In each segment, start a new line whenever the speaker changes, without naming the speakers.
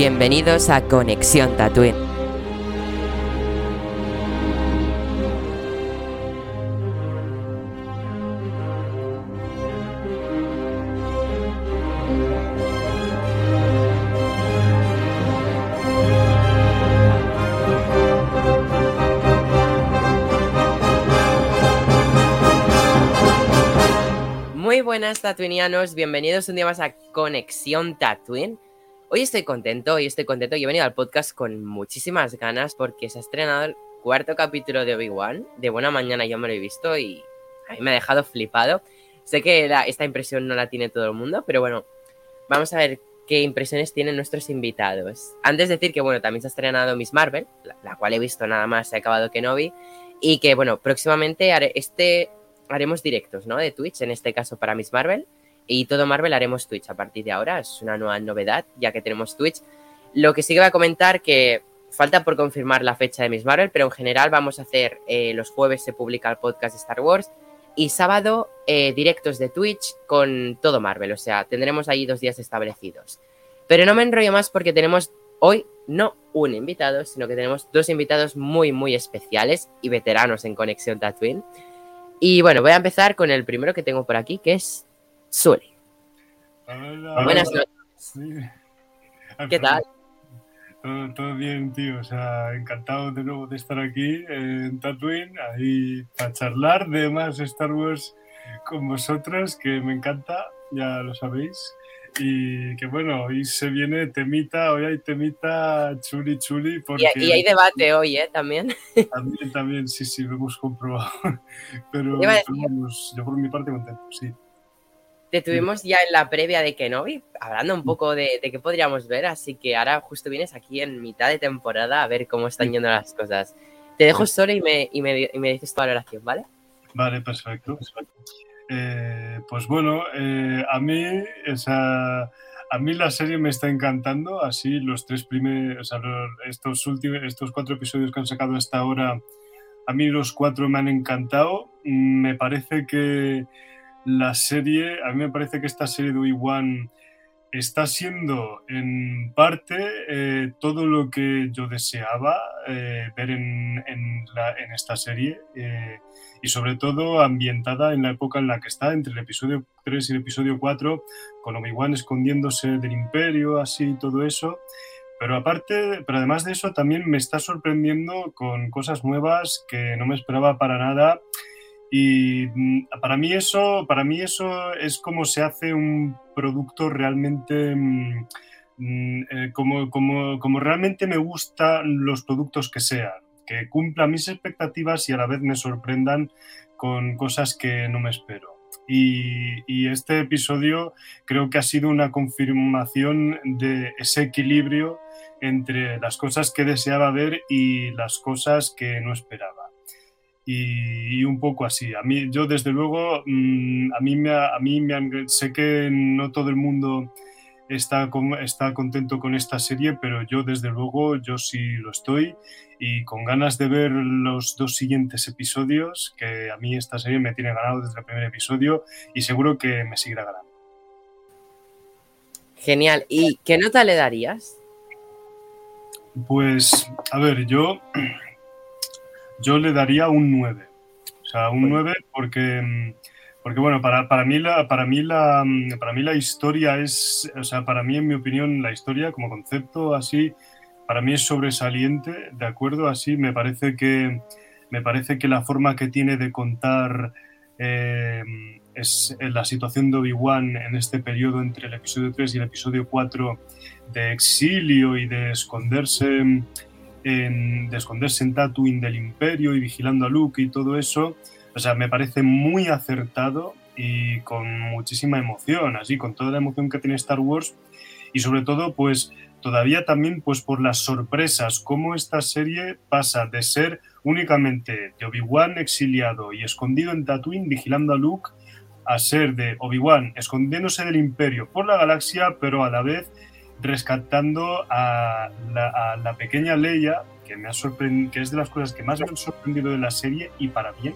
Bienvenidos a Conexión Tatooine. Muy buenas tatuinianos, bienvenidos un día más a Conexión Tatooine. Hoy estoy contento, hoy estoy contento. Yo he venido al podcast con muchísimas ganas porque se ha estrenado el cuarto capítulo de Obi-Wan. De buena mañana yo me lo he visto y a mí me ha dejado flipado. Sé que esta impresión no la tiene todo el mundo, pero bueno, vamos a ver qué impresiones tienen nuestros invitados. Antes de decir que, bueno, también se ha estrenado Miss Marvel, la, la cual he visto nada más, se ha acabado Kenobi, y que, bueno, próximamente haré- este, haremos directos, ¿no? De Twitch, en este caso para Miss Marvel, y todo Marvel haremos Twitch a partir de ahora, es una nueva novedad, ya que tenemos Twitch. Lo que sí que voy a comentar que falta por confirmar la fecha de Miss Marvel, pero en general vamos a hacer, eh, los jueves se publica el podcast de Star Wars, y sábado eh, directos de Twitch con todo Marvel, o sea, tendremos ahí dos días establecidos. Pero no me enrollo más porque tenemos hoy no un invitado, sino que tenemos dos invitados muy, muy especiales y veteranos en Conexión Tatooine. Y bueno, voy a empezar con el primero que tengo por aquí, que es Sully.
Hola.
Buenas noches.
Sí.
¿Qué tal?
Todo, todo bien, tío. O sea, encantado de nuevo de estar aquí en Tatooine, ahí para charlar de más Star Wars con vosotros, que me encanta, ya lo sabéis. Y que bueno, hoy se viene temita, hoy hay temita chuli chuli. Porque
Y, y hay debate hoy, ¿eh? También.
También, también, sí, sí, lo hemos comprobado. Pero, vamos, yo por mi parte contento, sí.
Te tuvimos ya en la previa de Kenobi, hablando un poco de, de qué podríamos ver, así que ahora justo vienes aquí en mitad de temporada a ver cómo están yendo las cosas. Te dejo solo y me, y me, y me dices tu valoración, ¿vale?
Vale, perfecto. Eh, pues bueno, eh, a mí esa, a mí la serie me está encantando. Así los tres primeros, o sea, los- estos últimos, estos cuatro episodios que han sacado hasta ahora, a mí los cuatro me han encantado. Mm, Me parece que la serie, a mí me parece que esta serie de Obi-Wan está siendo en parte eh, todo lo que yo deseaba eh, ver en, en esta serie. eh, y sobre todo ambientada en la época en la que está, entre el episodio 3 y el episodio 4, con Obi-Wan escondiéndose del imperio, así, todo eso. Pero aparte, pero además de eso, también me está sorprendiendo con cosas nuevas que no me esperaba para nada. Y mm, para mí eso, para mí eso es como se hace un producto realmente mm, mm, eh, como, como, como realmente me gustan los productos que sean que cumplan mis expectativas y a la vez me sorprendan con cosas que no me espero. Y, y este episodio creo que ha sido una confirmación de ese equilibrio entre las cosas que deseaba ver y las cosas que no esperaba. Y, un poco así. A mí, yo desde luego, mm, a mí me, a mí me han- sé que no todo el mundo está, con- está contento con esta serie, pero yo desde luego, yo sí lo estoy y con ganas de ver los dos siguientes episodios, que a mí esta serie me tiene ganado desde el primer episodio y seguro que me seguirá ganando.
Genial. ¿Y qué nota le darías?
Pues, a ver, yo, yo le daría un 9. O sea, un 9 porque, mm, porque bueno, para, para, mí la, para, mí la, mm, para mí la historia es, o sea, para mí, en mi opinión, la historia como concepto así, para mí es sobresaliente, ¿de acuerdo? Así, me parece que, me parece que la forma que tiene de contar eh, es la situación de Obi-Wan en este periodo entre el episodio 3 y el episodio 4 de exilio y de esconderse en, de esconderse en Tatooine del Imperio y vigilando a Luke y todo eso, o sea, me parece muy acertado y con muchísima emoción, así, con toda la emoción que tiene Star Wars. Y sobre todo, pues, todavía también, pues, por las sorpresas, cómo esta serie pasa de ser únicamente de Obi-Wan exiliado y escondido en Tatooine vigilando a Luke a ser de Obi-Wan escondiéndose del Imperio por la galaxia, pero a la vez rescatando a la, pequeña Leia, que, me ha sorprend- que es de las cosas que más me han sorprendido de la serie y para bien.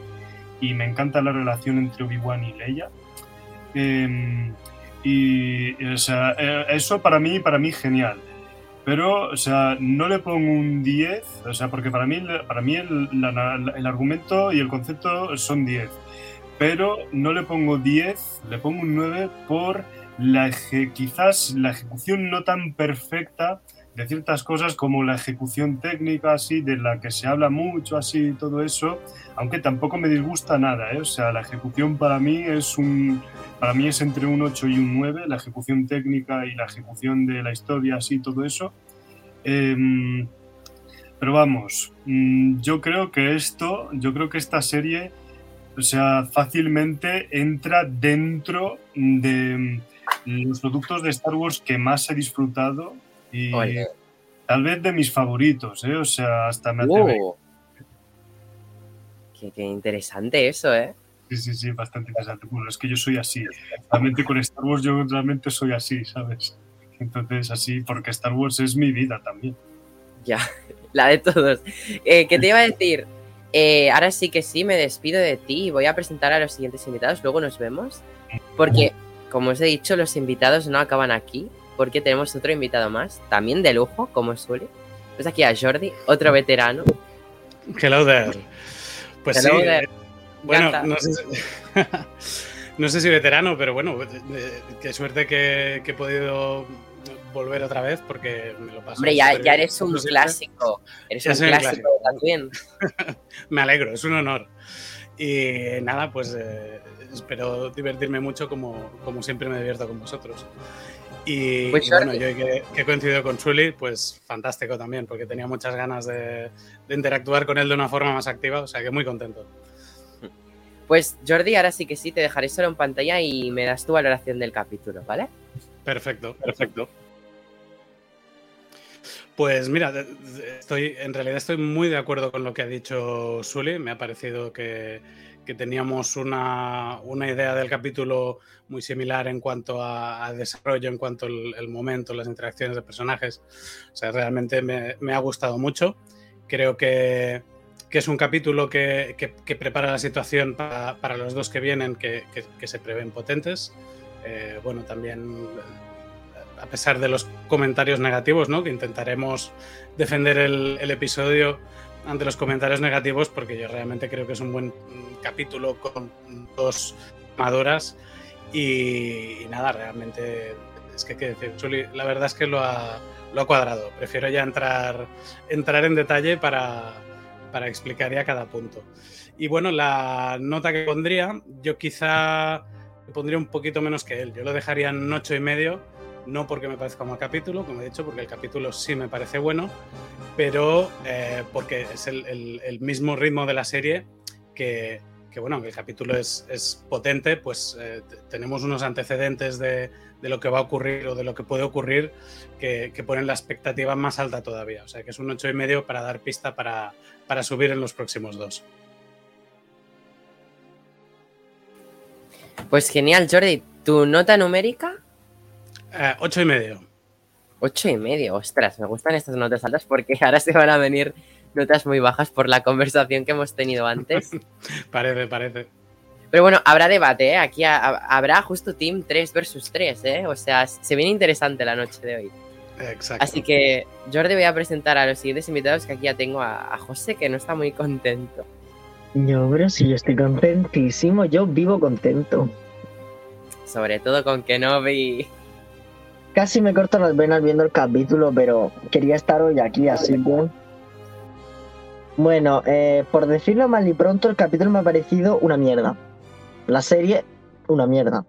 Y me encanta la relación entre Obi-Wan y Leia. Eh, y o sea, eh, eso para mí, para mí genial. pero, o sea, no le pongo un 10, o sea, porque para mí, para mí el, el argumento y el concepto son 10, pero no le pongo 10, le pongo un 9 por la quizás la ejecución no tan perfecta de ciertas cosas como la ejecución técnica, así, de la que se habla mucho, así, todo eso, aunque tampoco me disgusta nada, ¿eh? o sea, la ejecución para mí es un, para mí es entre un 8 y un 9, la ejecución técnica y la ejecución de la historia, así, todo eso. Em, pero vamos, mm, yo creo que esto, yo creo que esta serie, o sea, fácilmente entra dentro de los productos de Star Wars que más he disfrutado y tal vez de mis favoritos, ¿eh? O sea, hasta me atrevo.
Qué, qué, interesante eso, ¿eh?
Sí, sí, sí, bastante interesante. Bueno, es que yo soy así. Realmente con Star Wars yo realmente soy así, ¿sabes? Entonces, así, porque Star Wars es mi vida también.
Ya, la de todos. Eh, ¿Qué te iba a decir? Eh, ahora sí que sí, me despido de ti y voy a presentar a los siguientes invitados. Luego nos vemos. Porque, como os he dicho, los invitados no acaban aquí porque tenemos otro invitado más, también de lujo, como suele. Pues aquí a Jordi, otro veterano.
Hello there. Pues sí. Eh, bueno, no sé, si, veterano, pero bueno, eh, qué suerte que, he podido volver otra vez porque me lo paso.
Hombre, ya, eres un clásico. Eres un clásico, también.
me alegro, es un honor. Y nada, pues eh, espero divertirme mucho como, como siempre me divierto con vosotros. Y, pues bueno, yo que, he coincidido con Chuli, pues fantástico también, porque tenía muchas ganas de, interactuar con él de una forma más activa, o sea que muy contento.
Pues Jordi, ahora sí que sí, te dejaré solo en pantalla y me das tu valoración del capítulo, ¿vale?
Perfecto, perfecto. Pues mira, estoy, en realidad estoy muy de acuerdo con lo que ha dicho Sully. Me ha parecido que, que teníamos una, una, idea del capítulo muy similar en cuanto a, desarrollo, en cuanto al momento, las interacciones de personajes. O sea, realmente me, me ha gustado mucho. Creo que, que es un capítulo que, que, prepara la situación para, para, los dos que vienen, que, se prevén potentes. Eh, bueno, también a pesar de los comentarios negativos, ¿no? que intentaremos defender el, el episodio ante los comentarios negativos porque yo realmente creo que es un buen capítulo con dos maduras y, nada, realmente es que, que decir, la verdad es que lo ha, lo ha cuadrado. Prefiero ya entrar, entrar en detalle para, para explicar ya cada punto. Y bueno, la nota que pondría, yo quizá pondría un poquito menos que él. Yo lo dejaría en ocho y medio no porque me parezca un mal capítulo, como he dicho, porque el capítulo sí me parece bueno, pero eh, porque es el, mismo ritmo de la serie que, bueno, aunque el capítulo es, potente, pues eh, tenemos unos antecedentes de, lo que va a ocurrir o de lo que puede ocurrir que, ponen la expectativa más alta todavía. O sea que es un ocho y medio para dar pista para, para subir en los próximos dos.
Pues genial, Jordi. ¿Tu nota numérica?
Eh, ocho y medio.
Ocho y medio, ostras, me gustan estas notas altas porque ahora se van a venir notas muy bajas por la conversación que hemos tenido antes.
parece, parece.
Pero bueno, habrá debate, ¿eh? Aquí habrá justo Team 3 versus 3, ¿eh? O sea, se viene interesante la noche de hoy.
Exacto.
Así que, Jordi, voy a presentar a los siguientes invitados que aquí ya tengo a, a José, que no está muy contento.
Yo, bro, si yo estoy contentísimo, yo vivo contento.
Sobre todo con que no vi
Casi me corto las venas viendo el capítulo, pero quería estar hoy aquí, así que... Bueno, eh, por decirlo mal y pronto, el capítulo me ha parecido una mierda. La serie, una mierda.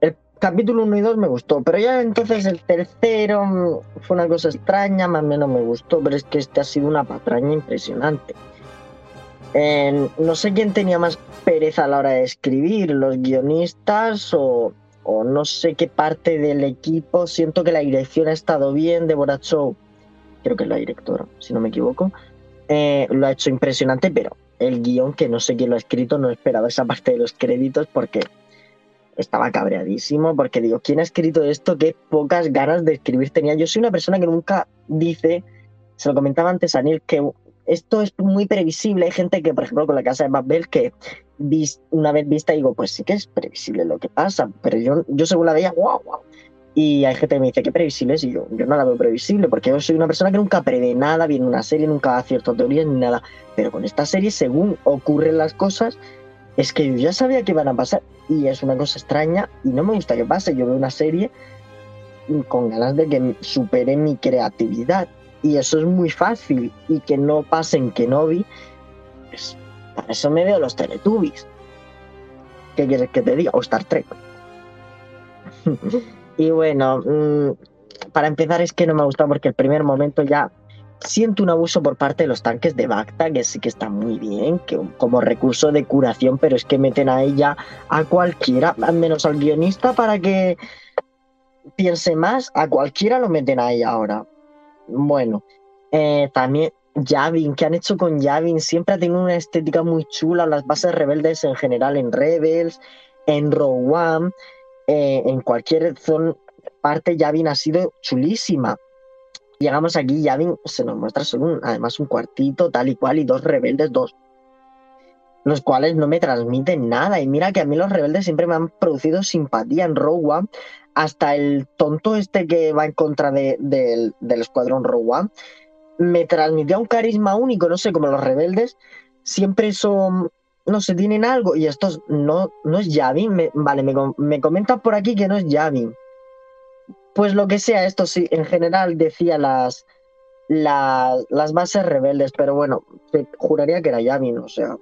El capítulo 1 y 2 me gustó, pero ya entonces el tercero mm, fue una cosa extraña, más o menos me gustó, pero es que este ha sido una patraña impresionante. no sé quién tenía más pereza a la hora de escribir, los guionistas o, o no sé qué parte del equipo. Siento que la dirección ha estado bien. Deborah Chow, creo que es la directora, si no me equivoco, eh, lo ha hecho impresionante, pero el guion, que no sé quién lo ha escrito, no he esperado esa parte de los créditos porque estaba cabreadísimo, porque digo, ¿quién ha escrito esto? Qué pocas ganas de escribir tenía. Yo soy una persona que nunca dice, se lo comentaba antes a Neil, que esto es muy previsible. Hay gente que, por ejemplo, con la casa de Babel, que una vez vista digo, pues sí que es previsible lo que pasa, pero yo, yo según la veía, wow, wow. Y hay gente que me dice, ¿qué previsible es? Y yo, yo no la veo previsible, porque yo soy una persona que nunca prevé nada, viene una serie, nunca acierto teorías ni nada. Pero con esta serie, según ocurren las cosas, es que yo ya sabía que iban a pasar. Y es una cosa extraña y no me gusta que pase. Yo veo una serie con ganas de que supere mi creatividad. Y eso es muy fácil. Y que no pase en Kenobi, pues para eso me veo los Teletubbies. ¿Qué quieres que te diga? O Star Trek. y bueno, mm, para empezar es que no me ha gustado porque el primer momento ya siento un abuso por parte de los tanques de Bacta, que sí que está muy bien, que como recurso de curación, pero es que meten a ella a cualquiera, menos al guionista para que piense más, a cualquiera lo meten ahí ahora. Bueno, eh, también Yavin, ¿qué han hecho con Yavin? Siempre ha tenido una estética muy chula, las bases rebeldes en general, en Rebels, en Rogue One, eh, en cualquier zona, parte Yavin ha sido chulísima. Llegamos aquí, Yavin se nos muestra solo además un cuartito, tal y cual, y dos rebeldes, dos. Los cuales no me transmiten nada. Y mira que a mí los rebeldes siempre me han producido simpatía en Rogue One. Hasta el tonto este que va en contra de, del escuadrón Rogue One me transmitía un carisma único, no sé, como los rebeldes, siempre son, no sé, tienen algo, y estos no, no es Yavin, vale, me, me comentan por aquí que no es Yavin. Pues lo que sea, esto sí, en general decía las, las, las bases rebeldes, pero bueno, juraría que era Yavin, o sea.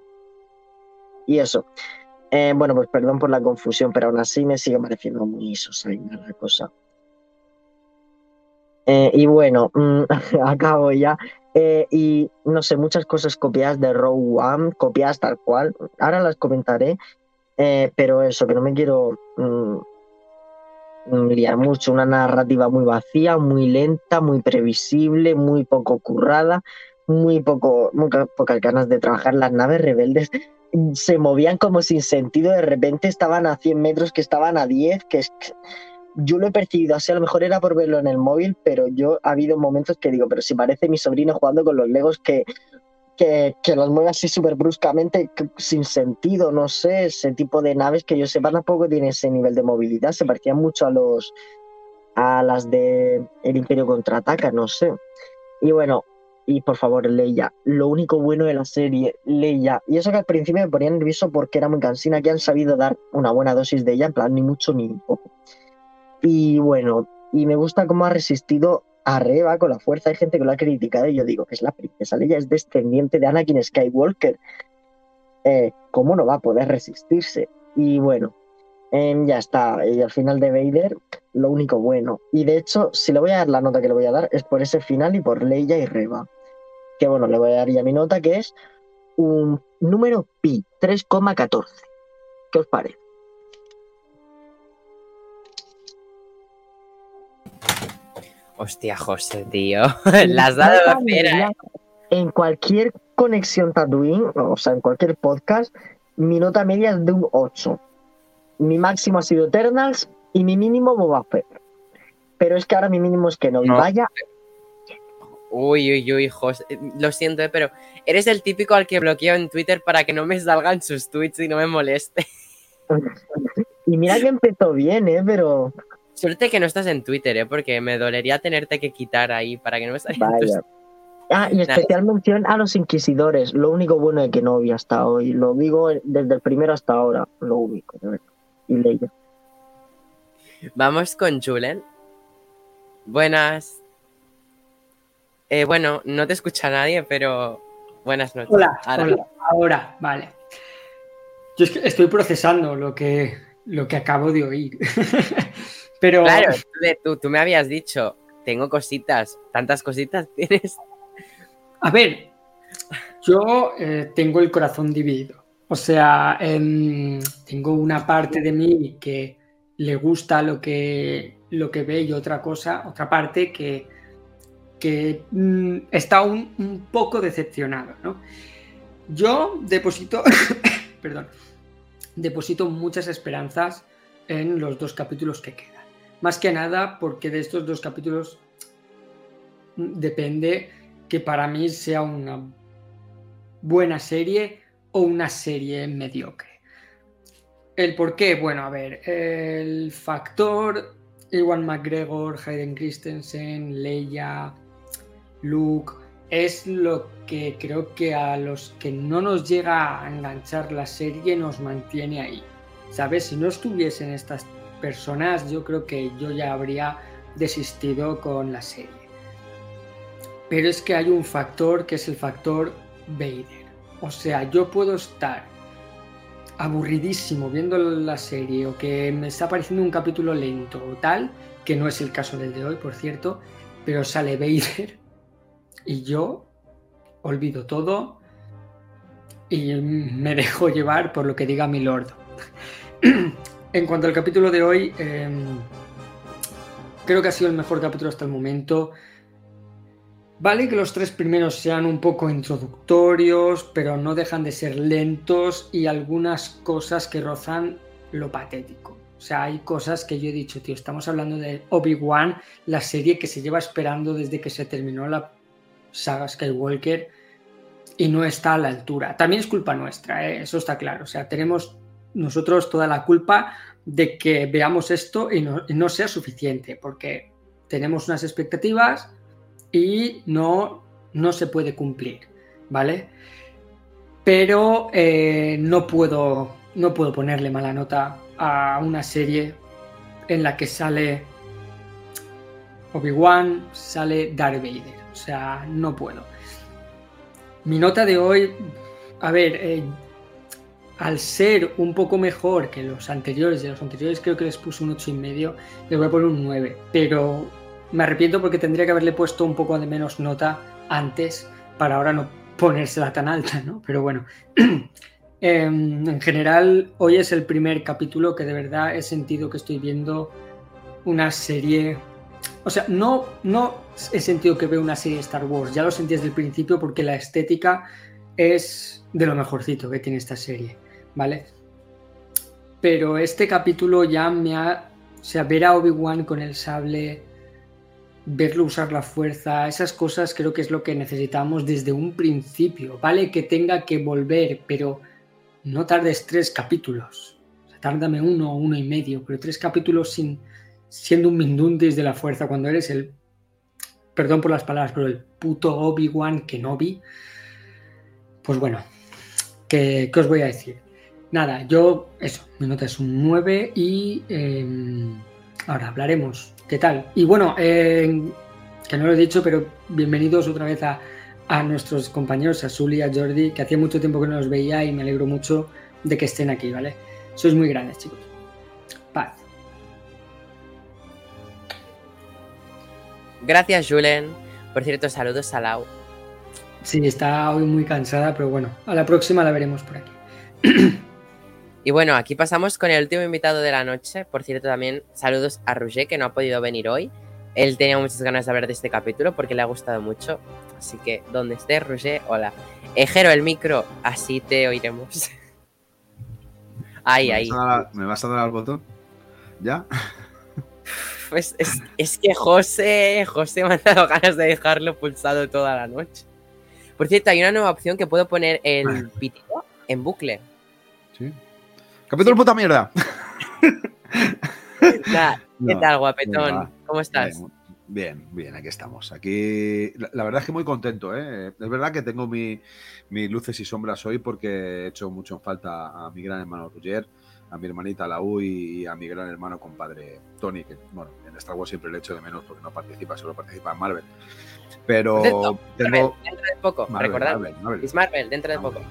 Y eso. Eh, bueno, pues perdón por la confusión, pero aún así me sigue pareciendo muy sosaina la cosa. Eh, y bueno, mm, acabo ya. Eh, y no sé, muchas cosas copiadas de Row One, copiadas tal cual. Ahora las comentaré, eh, pero eso, que no me quiero mm, mm, liar mucho. Una narrativa muy vacía, muy lenta, muy previsible, muy poco currada, muy, poco, muy pocas ganas de trabajar. Las naves rebeldes se movían como sin sentido, de repente estaban a 100 metros, que estaban a 10, que es yo lo he percibido así, a lo mejor era por verlo en el móvil, pero yo ha habido momentos que digo, pero si parece mi sobrino jugando con los Legos que, que, los mueve así súper bruscamente, sin sentido, no sé, ese tipo de naves que yo sepa tampoco tiene ese nivel de movilidad, se parecían mucho a los a las de El Imperio Contraataca, no sé. Y bueno, y por favor, Leia, lo único bueno de la serie, Leia, y eso que al principio me ponía nervioso porque era muy cansina, que han sabido dar una buena dosis de ella, en plan, ni mucho ni poco. Y bueno, y me gusta cómo ha resistido a Reba con la fuerza. Hay gente que lo ha criticado y yo digo que es la princesa Leia, es descendiente de Anakin Skywalker. Eh, ¿Cómo no va a poder resistirse? Y bueno, em, ya está. Y al final de Vader, lo único bueno. Y de hecho, si le voy a dar la nota que le voy a dar, es por ese final y por Leia y Reba. Que bueno, le voy a dar ya mi nota, que es un número pi, 3,14. ¿Qué os parece?
Hostia, José, tío. Las has dado
¿eh? En cualquier conexión Tatooine, o sea, en cualquier podcast, mi nota media es de un 8. Mi máximo ha sido Eternals y mi mínimo Boba Fett. Pero es que ahora mi mínimo es que no. Vaya.
Uy, uy, uy, José. Lo siento, eh, pero eres el típico al que bloqueo en Twitter para que no me salgan sus tweets y no me moleste.
y mira que empezó bien, ¿eh? Pero
Suerte que no estás en Twitter, ¿eh? Porque me dolería tenerte que quitar ahí para que no me salgan
Ah, y especial mención a los inquisidores. Lo único bueno de que no vi hasta hoy. Lo digo desde el primero hasta ahora. Lo único. Y Leia.
Vamos con Julen. Buenas. Eh, bueno, no te escucha nadie, pero buenas noches.
Hola, ahora, ahora vale. Yo estoy procesando lo que, lo que acabo de oír. Pero...
Claro, tú, me habías dicho, tengo cositas, tantas cositas tienes.
A ver, yo eh, tengo el corazón dividido. O sea, em, tengo una parte de mí que le gusta lo que, lo que ve y otra cosa, otra parte que, que mm, está un, un, poco decepcionado. ¿no? Yo deposito, perdón, deposito muchas esperanzas en los dos capítulos que quedan. Más que nada porque de estos dos capítulos depende que para mí sea una buena serie o una serie mediocre. ¿El por qué? Bueno, a ver, el factor Ewan McGregor, Hayden Christensen, Leia, Luke, es lo que creo que a los que no nos llega a enganchar la serie nos mantiene ahí. ¿Sabes? Si no estuviesen estas personas, yo creo que yo ya habría desistido con la serie. Pero es que hay un factor que es el factor Vader. O sea, yo puedo estar aburridísimo viendo la serie o que me está pareciendo un capítulo lento o tal, que no es el caso del de hoy, por cierto, pero sale Vader y yo olvido todo y me dejo llevar por lo que diga mi lord. en cuanto al capítulo de hoy, em, creo que ha sido el mejor capítulo hasta el momento. Vale que los tres primeros sean un poco introductorios, pero no dejan de ser lentos y algunas cosas que rozan lo patético. O sea, hay cosas que yo he dicho, tío, estamos hablando de Obi-Wan, la serie que se lleva esperando desde que se terminó la saga Skywalker y no está a la altura. También es culpa nuestra, ¿eh? eso está claro. O sea, tenemos nosotros toda la culpa de que veamos esto y no sea suficiente, porque tenemos unas expectativas y no, no se puede cumplir, ¿vale? Pero eh, no, puedo, no puedo ponerle mala nota a una serie en la que sale Obi-Wan, sale Darth Vader. O sea, no puedo. Mi nota de hoy, a ver, eh, al ser un poco mejor que los anteriores, de los anteriores creo que les puse un 8,5, y medio, les voy a poner un 9. Pero me arrepiento porque tendría que haberle puesto un poco de menos nota antes para ahora no ponérsela tan alta, ¿no? Pero bueno, em, en general hoy es el primer capítulo que de verdad he sentido que estoy viendo una serie... O sea, no, no he sentido que veo una serie de Star Wars, ya lo sentí desde el principio porque la estética es de lo mejorcito que tiene esta serie, ¿vale? Pero este capítulo ya me ha... O sea, ver a Obi-Wan con el sable verlo usar la fuerza, esas cosas creo que es lo que necesitamos desde un principio. Vale que tenga que volver, pero no tardes tres capítulos. O sea, tárdame uno o uno y medio, pero tres capítulos sin siendo un mindundis de la fuerza cuando eres el perdón por las palabras, pero el puto Obi-Wan Kenobi. Pues bueno, ¿qué, os voy a decir? Nada, yo, eso, mi nota es un 9 y em, ahora hablaremos ¿Qué tal? Y bueno, eh, que no lo he dicho, pero bienvenidos otra vez a, nuestros compañeros, a y a Jordi, que hacía mucho tiempo que no los veía y me alegro mucho de que estén aquí, ¿vale? Sois muy grandes, chicos. Paz.
Gracias, Julen. Por cierto, saludos a Lau.
Sí, está hoy muy cansada, pero bueno, a la próxima la veremos por aquí.
Y bueno, aquí pasamos con el último invitado de la noche. Por cierto, también saludos a Roger, que no ha podido venir hoy. Él tenía muchas ganas de hablar de este capítulo porque le ha gustado mucho. Así que, donde esté, Roger, hola. Ejero el micro, así te oiremos. ahí, ahí.
¿Me vas a dar al botón? ¿Ya?
Pues es, que José, José me ha dado ganas de dejarlo pulsado toda la noche. Por cierto, hay una nueva opción que puedo poner el pitido en bucle.
Sí. Capítulo puta mierda.
¿Qué tal, guapetón? ¿Cómo estás?
Bien, bien, aquí estamos. Aquí, la, verdad es que muy contento, ¿eh? Es verdad que tengo mis luces y sombras hoy porque he hecho mucho en falta a mi gran hermano Roger, a mi hermanita Lau y a mi gran hermano compadre Tony, que, bueno, en Star Wars siempre le echo de menos porque no participa, solo participa en Marvel. Pero
tengo... dentro de poco, recordad. Miss Marvel, dentro de poco.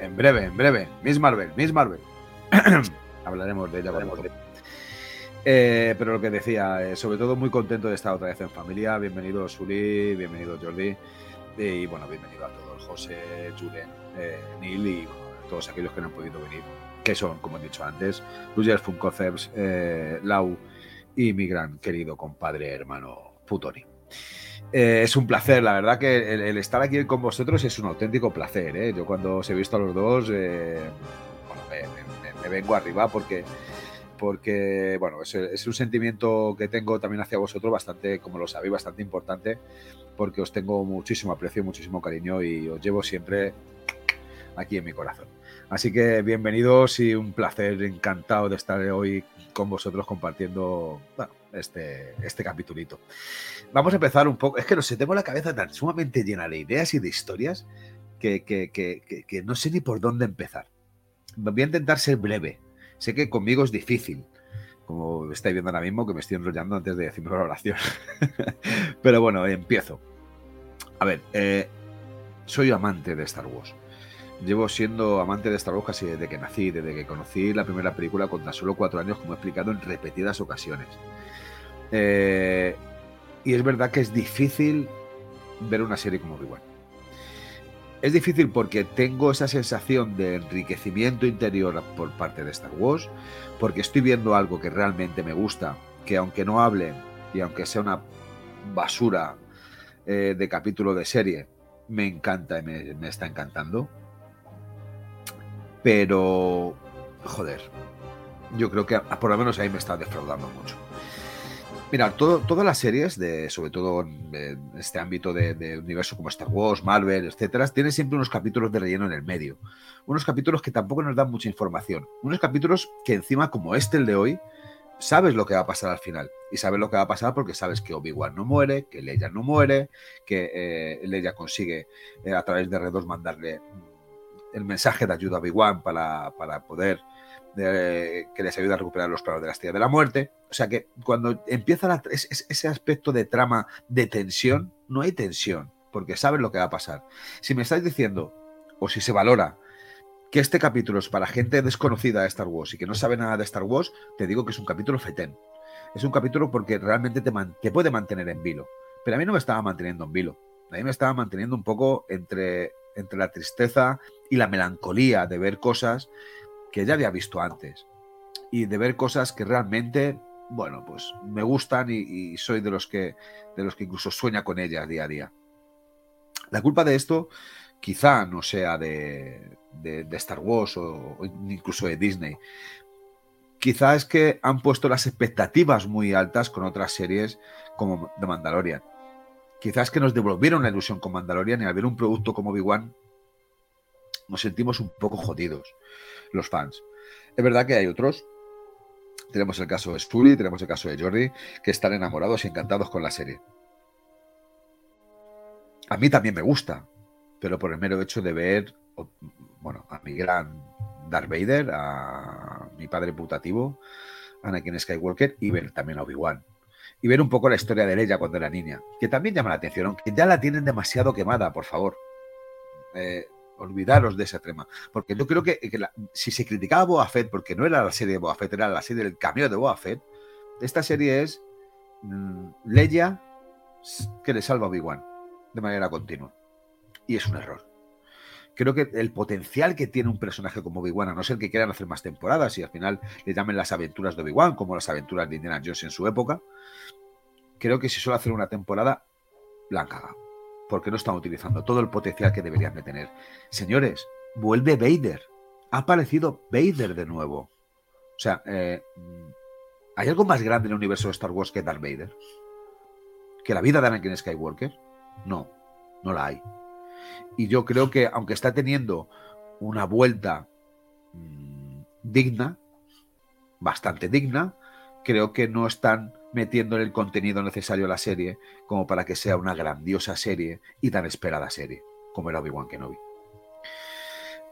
en breve, en breve. Miss Marvel, Miss Marvel. Hablaremos de ella eh, pero lo que decía, eh, sobre todo muy contento de estar otra vez en familia. Bienvenido Suri, bienvenido Jordi y bueno, bienvenido a todos, José, Julen, eh, Neil y todos aquellos que no han podido venir, que son, como he dicho antes, Rugers Funkoceps, Lau y mi gran querido compadre hermano Putoni. es un placer, la verdad que el, estar aquí con vosotros es un auténtico placer. Yo cuando os he visto a los dos, vengo arriba porque, porque bueno, es, un sentimiento que tengo también hacia vosotros bastante, como lo sabéis, bastante importante, porque os tengo muchísimo aprecio, muchísimo cariño y os llevo siempre aquí en mi corazón. Así que bienvenidos y un placer, encantado de estar hoy con vosotros compartiendo este, este capitulito. Vamos a empezar un poco. Es que no sé, tengo la cabeza tan sumamente llena de ideas y de historias que, que, que, que no sé ni por dónde empezar. Voy a intentar ser breve. Sé que conmigo es difícil, como estáis viendo ahora mismo, que me estoy enrollando antes de decirme la oración. Pero bueno, empiezo. A ver, eh, soy amante de Star Wars. Llevo siendo amante de Star Wars casi desde que nací, desde que conocí la primera película con tan solo cuatro años, como he explicado en repetidas ocasiones. Eh, y es verdad que es difícil ver una serie como Obi-Wan. Es difícil porque tengo esa sensación de enriquecimiento interior por parte de Star Wars, porque estoy viendo algo que realmente me gusta, que aunque no hable y aunque sea una basura eh, de capítulo de serie, me encanta y me, me está encantando. Pero, joder, yo creo que por lo menos ahí me está defraudando mucho. Mira, todas las series, de, sobre todo en este ámbito de, de, universo como Star Wars, Marvel, etcétera, tienen siempre unos capítulos de relleno en el medio. Unos capítulos que tampoco nos dan mucha información. Unos capítulos que encima, como este, el de hoy, sabes lo que va a pasar al final. Y sabes lo que va a pasar porque sabes que Obi-Wan no muere, que Leia no muere, que eh, Leia consigue eh, a través de R2 mandarle el mensaje de ayuda a Obi-Wan para, para poder que les ayude a recuperar los planos de la estrella de la muerte. O sea que cuando empieza ese aspecto de trama de tensión, no hay tensión, porque sabes lo que va a pasar. Si me estáis diciendo, o si se valora, que este capítulo es para gente desconocida de Star Wars y que no sabe nada de Star Wars, te digo que es un capítulo fetén. Es un capítulo porque realmente te, te puede mantener en vilo. Pero a mí no me estaba manteniendo en vilo. A mí me estaba manteniendo un poco entre, entre la tristeza y la melancolía de ver cosas que ya había visto antes y de ver cosas que realmente, bueno, pues me gustan y, soy de los que de los que incluso sueña con ellas día a día. La culpa de esto quizá no sea de, de, Star Wars o, o, incluso de Disney. Quizá es que han puesto las expectativas muy altas con otras series como The Mandalorian. Quizás que nos devolvieron la ilusión con Mandalorian y al ver un producto como Obi-Wan nos sentimos un poco jodidos los fans. Es verdad que hay otros. Tenemos el caso de Sully, tenemos el caso de Jordi, que están enamorados y encantados con la serie. A mí también me gusta, pero por el mero hecho de ver, bueno, a mi gran Darth Vader, a mi padre putativo, Anakin Skywalker, y ver también a Obi-Wan. Y ver un poco la historia de ella cuando era niña, que también llama la atención, aunque ya la tienen demasiado quemada, por favor. Eh, olvidaros de ese tema. Porque yo creo que, si se criticaba a Boa porque no era la serie de Boa Fett, era la serie del cameo de Boa Fett, esta serie es mmm, Leia que le salva a Obi-Wan de manera continua. Y es un error. Creo que el potencial que tiene un personaje como Obi-Wan, a no ser que quieran hacer más temporadas y al final le llamen las aventuras de Obi-Wan, como las aventuras de Indiana Jones en su época, creo que si suele hacer una temporada, la han cagado porque no están utilizando todo el potencial que deberían de tener. Señores, vuelve Vader. Ha aparecido Vader de nuevo. O sea, eh, ¿hay algo más grande en el universo de Star Wars que Darth Vader? ¿Que la vida de Anakin Skywalker? No, no la hay. Y yo creo que, aunque está teniendo una vuelta mmm, digna, bastante digna, creo que no están metiendo el contenido necesario a la serie como para que sea una grandiosa serie y tan esperada serie como era Obi-Wan Kenobi.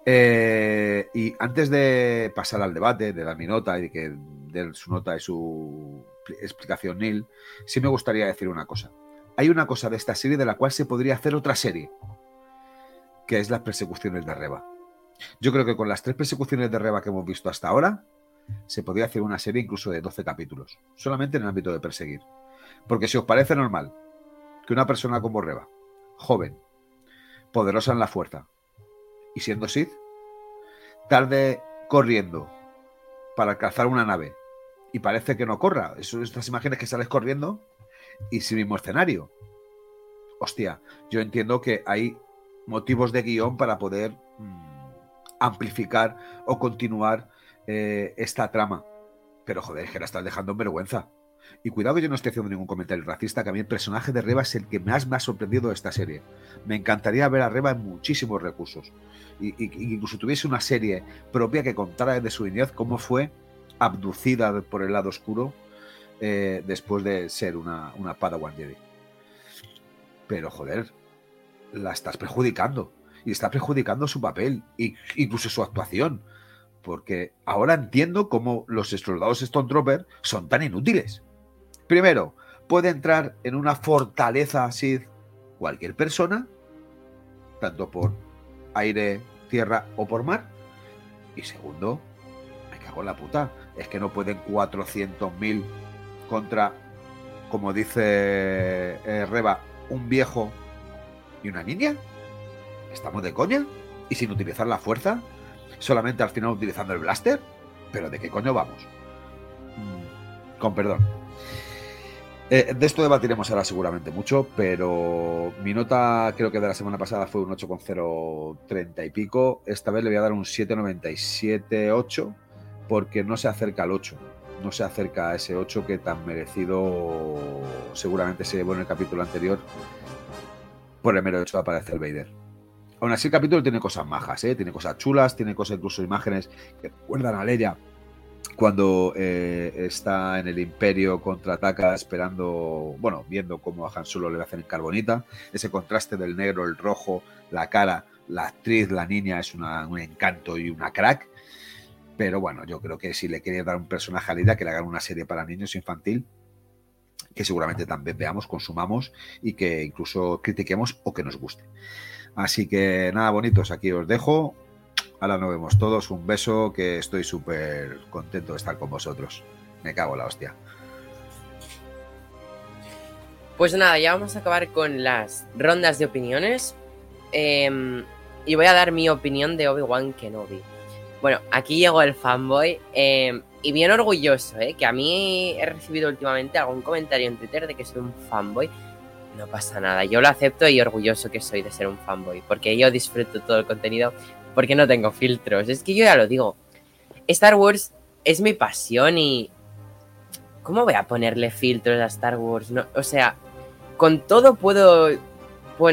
Eh, y antes de pasar al debate, de dar mi nota y que de su nota y su explicación Neil, sí me gustaría decir una cosa. Hay una cosa de esta serie de la cual se podría hacer otra serie, que es las persecuciones de Reba. Yo creo que con las tres persecuciones de Reba que hemos visto hasta ahora, se podría hacer una serie incluso de 12 capítulos, solamente en el ámbito de perseguir. Porque si os parece normal que una persona como Reba, joven, poderosa en la fuerza y siendo Sith, tarde corriendo para alcanzar una nave y parece que no corra, Eso, estas imágenes que sales corriendo y sin mismo escenario. Hostia, yo entiendo que hay motivos de guion para poder mmm, amplificar o continuar eh, esta trama. Pero joder, que la estás dejando en vergüenza. Y cuidado que yo no estoy haciendo ningún comentario racista, que a mí el personaje de Reba es el que más me ha sorprendido de esta serie. Me encantaría ver a Reba en muchísimos recursos. Y, y, incluso tuviese una serie propia que contara desde su niñez cómo fue abducida por el lado oscuro eh, después de ser una, una Padawan Jedi. Pero joder, la estás perjudicando. Y está perjudicando su papel, e incluso su actuación. Porque ahora entiendo cómo los soldados Stone Trooper son tan inútiles. Primero, puede entrar en una fortaleza Sith cualquier persona, tanto por aire, tierra o por mar. Y segundo, me cago en la puta, es que no pueden 400.000 contra, como dice eh, Reba, un viejo y una niña. ¿Estamos de coña? ¿Y sin utilizar la fuerza? ¿Solamente al final utilizando el blaster? ¿Pero de qué coño vamos? Mm, con perdón. Eh, de esto debatiremos ahora seguramente mucho, pero mi nota creo que de la semana pasada fue un 8,030 y pico. Esta vez le voy a dar un 7,97,8 porque no se acerca al 8. No se acerca a ese 8 que tan merecido seguramente se llevó en el capítulo anterior por el mero hecho de aparecer Vader. Aún así el capítulo tiene cosas majas, ¿eh? tiene cosas chulas, tiene cosas incluso imágenes que recuerdan a Leia cuando eh, está en el Imperio contraataca esperando, bueno, viendo cómo a Han Solo le hacen en carbonita, ese contraste del negro, el rojo, la cara, la actriz, la niña es un encanto y una crack. Pero bueno, yo creo que si le quiere dar un personaje a Lida, que le hagan una serie para niños infantil, que seguramente también veamos, consumamos y que incluso critiquemos o que nos guste. Así que nada, bonitos, aquí os dejo. Ahora nos vemos todos. Un beso, que estoy súper contento de estar con vosotros. Me cago en la hostia.
Pues nada, ya vamos a acabar con las rondas de opiniones. Em, y voy a dar mi opinión de Obi-Wan Kenobi. Bueno, aquí llegó el fanboy. Em, y bien orgulloso, ¿eh? Que a mí he recibido últimamente algún comentario en Twitter de que soy un fanboy. No pasa nada, yo lo acepto y orgulloso que soy de ser un fanboy. Porque yo disfruto todo el contenido porque no tengo filtros. Es que yo ya lo digo. Star Wars es mi pasión y... ¿Cómo voy a ponerle filtros a Star Wars? No, o sea, con todo puedo